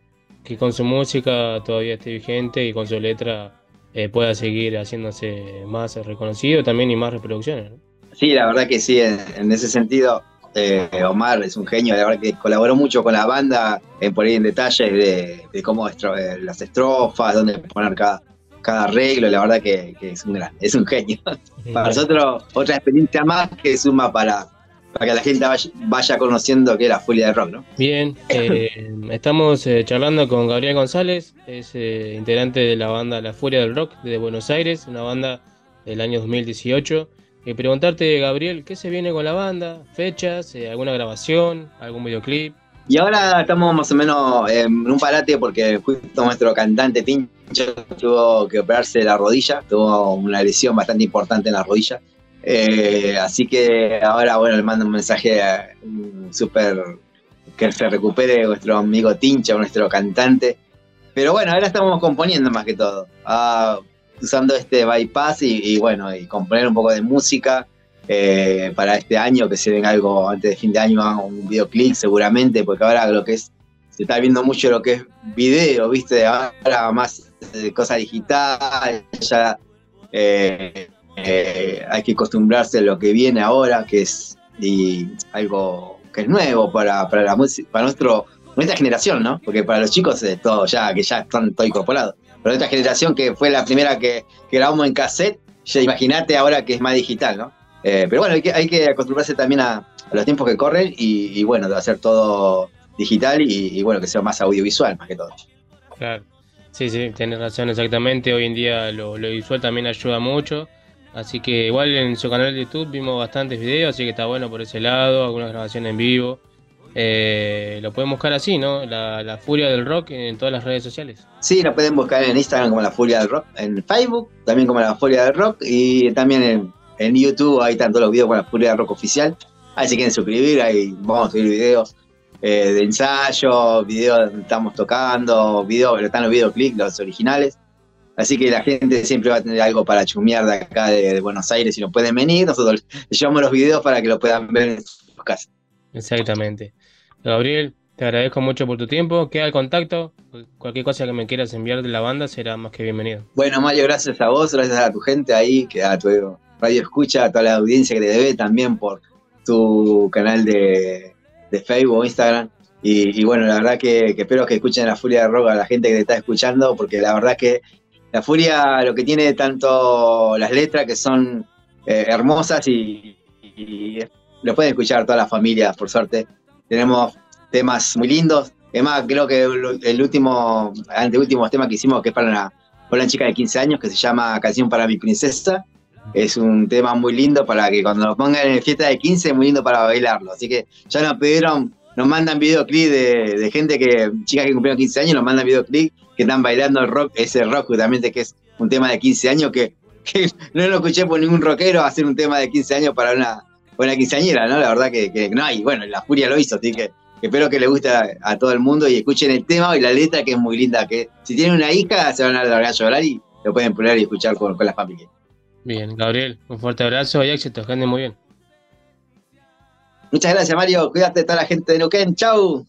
con su música todavía esté vigente y con su letra eh, pueda seguir haciéndose más reconocido también y más reproducciones. ¿no? Sí, la verdad que sí, en, en ese sentido, eh, Omar es un genio, la verdad que colaboró mucho con la banda, en por ahí en detalles de, de cómo estro- eh, las estrofas, dónde poner cada, cada arreglo, la verdad que, que es un gran, es un genio. [laughs] para nosotros, otra experiencia más que suma para, para que la gente vaya, vaya conociendo que es la Furia de Rock, ¿no? Bien, [laughs] eh, estamos eh, charlando con Gabriel González, es eh, integrante de la banda La Furia del Rock de Buenos Aires, una banda del año 2018. Y preguntarte, Gabriel, ¿qué se viene con la banda? ¿Fechas? ¿Alguna grabación? ¿Algún videoclip? Y ahora estamos más o menos en un parate porque justo nuestro cantante Tincho tuvo que operarse la rodilla, tuvo una lesión bastante importante en la rodilla. Eh, así que ahora, bueno, le mando un mensaje súper que se recupere nuestro amigo Tincho, nuestro cantante. Pero bueno, ahora estamos componiendo más que todo, ah, usando este bypass y, bueno, y componer un poco de música eh, para este año, que se venga algo antes de fin de año, un videoclip seguramente, porque ahora lo que es, se está viendo mucho lo que es video, viste, ahora más eh, cosa digital, ya eh, eh, hay que acostumbrarse a lo que viene ahora, que es algo que es nuevo para, para la música, para nuestro, nuestra generación, ¿no? Porque para los chicos es todo ya, que ya están todo incorporados. Pero nuestra generación que fue la primera que, que grabamos en cassette, ya imagínate ahora que es más digital, ¿no? Eh, pero bueno, hay que, hay que acostumbrarse también a, los tiempos que corren y, bueno, de hacer todo digital y, bueno, que sea más audiovisual más que todo. Claro. Sí, sí, tenés razón, exactamente. Hoy en día lo visual también ayuda mucho. Así que igual en su canal de YouTube vimos bastantes videos, así que está bueno por ese lado, algunas grabaciones en vivo. Eh, lo pueden buscar así, ¿no? La, furia del rock en todas las redes sociales. Sí, lo pueden buscar en Instagram como La Furia del Rock, en Facebook también como La Furia del Rock y también en, YouTube, ahí están todos los videos con La Furia del Rock oficial. Ahí se quieren suscribir, ahí vamos a subir videos eh, de ensayo, videos donde estamos tocando, videos, están los videoclips, los originales. Así que la gente siempre va a tener algo para chumear de acá de, de Buenos Aires si no pueden venir. Nosotros [laughs] les llevamos los videos para que lo puedan ver en sus casas. Exactamente. Gabriel, te agradezco mucho por tu tiempo. Queda el contacto. Cualquier cosa que me quieras enviar de la banda será más que bienvenido. Bueno, Mario, gracias a vos, gracias a tu gente ahí, que a tu radio escucha, a toda la audiencia que te debe también por tu canal de, de Facebook o Instagram. Y, y bueno, la verdad que, que espero que escuchen la Furia de Rock a la gente que te está escuchando, porque la verdad que la Furia lo que tiene tanto las letras que son eh, hermosas y, y lo pueden escuchar todas las familias, por suerte. Tenemos temas muy lindos. Es más, creo que el, el último, anteúltimo tema que hicimos, que es para una, para una chica de 15 años, que se llama Canción para mi princesa. Es un tema muy lindo para que cuando lo pongan en fiesta de 15 es muy lindo para bailarlo. Así que ya nos pidieron, nos mandan videoclip de, de gente que, chicas que cumplieron 15 años, nos mandan videoclip que están bailando el rock, ese rock justamente que es un tema de 15 años que, que [laughs] no lo escuché por ningún rockero hacer un tema de 15 años para una, buena quinceañera, ¿no? La verdad que, que no hay. Bueno, la Furia lo hizo, así que espero que le guste a, a, todo el mundo y escuchen el tema y la letra que es muy linda. Que si tienen una hija se van a largar a llorar y lo pueden poner y escuchar con, con la familia. Bien, Gabriel, un fuerte abrazo y éxito, que anden muy bien. Muchas gracias, Mario. Cuídate de toda la gente de Neuquén. Chau.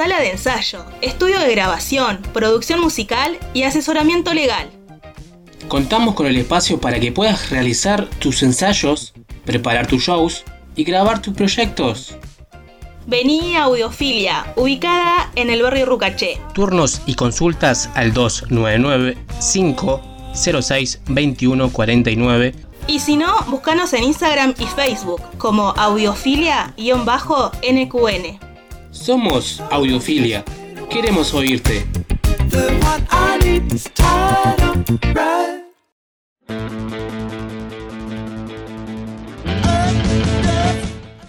Sala de ensayo, estudio de grabación, producción musical y asesoramiento legal. Contamos con el espacio para que puedas realizar tus ensayos, preparar tus shows y grabar tus proyectos. Vení a Audiofilia, ubicada en el barrio Rucaché. Turnos y consultas al 299 506 2149 Y si no, búscanos en Instagram y Facebook como audiofilia-nqn. Somos Audiofilia. Queremos oírte.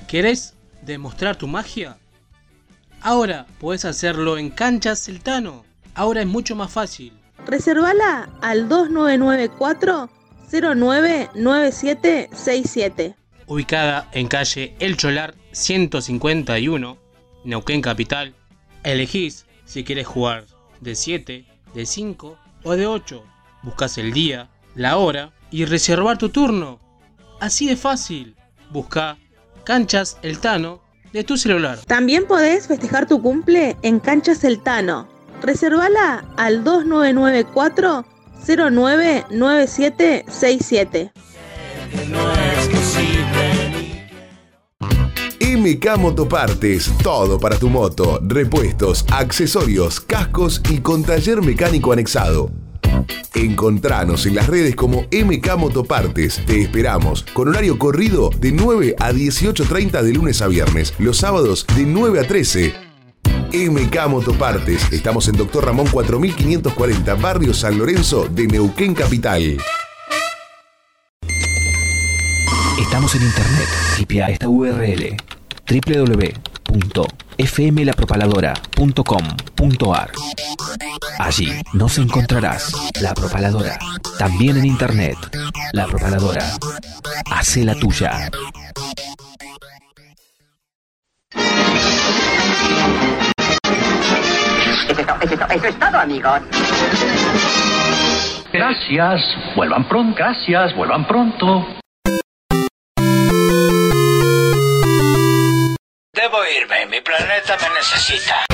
¿Querés demostrar tu magia? Ahora puedes hacerlo en Canchas Celtano. Ahora es mucho más fácil. Reservala al 2994 099767. Ubicada en calle El Cholar 151, Neuquén Capital. Elegís si quieres jugar de 7, de 5 o de 8. Buscas el día, la hora y reservar tu turno. Así de fácil. Busca Canchas El Tano de tu celular. También podés festejar tu cumple en Canchas El Tano. Reservala al 2994 099767. MK Motopartes, todo para tu moto, repuestos, accesorios, cascos y con taller mecánico anexado. Encontranos en las redes como MK Motopartes. Te esperamos con horario corrido de 9 a 18.30 de lunes a viernes, los sábados de 9 a 13. MK Motopartes. Estamos en Doctor Ramón 4540, Barrio San Lorenzo de Neuquén Capital. Estamos en internet. Tipea esta URL www.fmlapropaladora.com.ar Allí nos encontrarás La Propaladora, también en internet. La Propaladora. Hace la tuya. Eso es todo, amigos. Gracias. Vuelvan pronto. Gracias. Vuelvan pronto. Debo irme, mi planeta me necesita.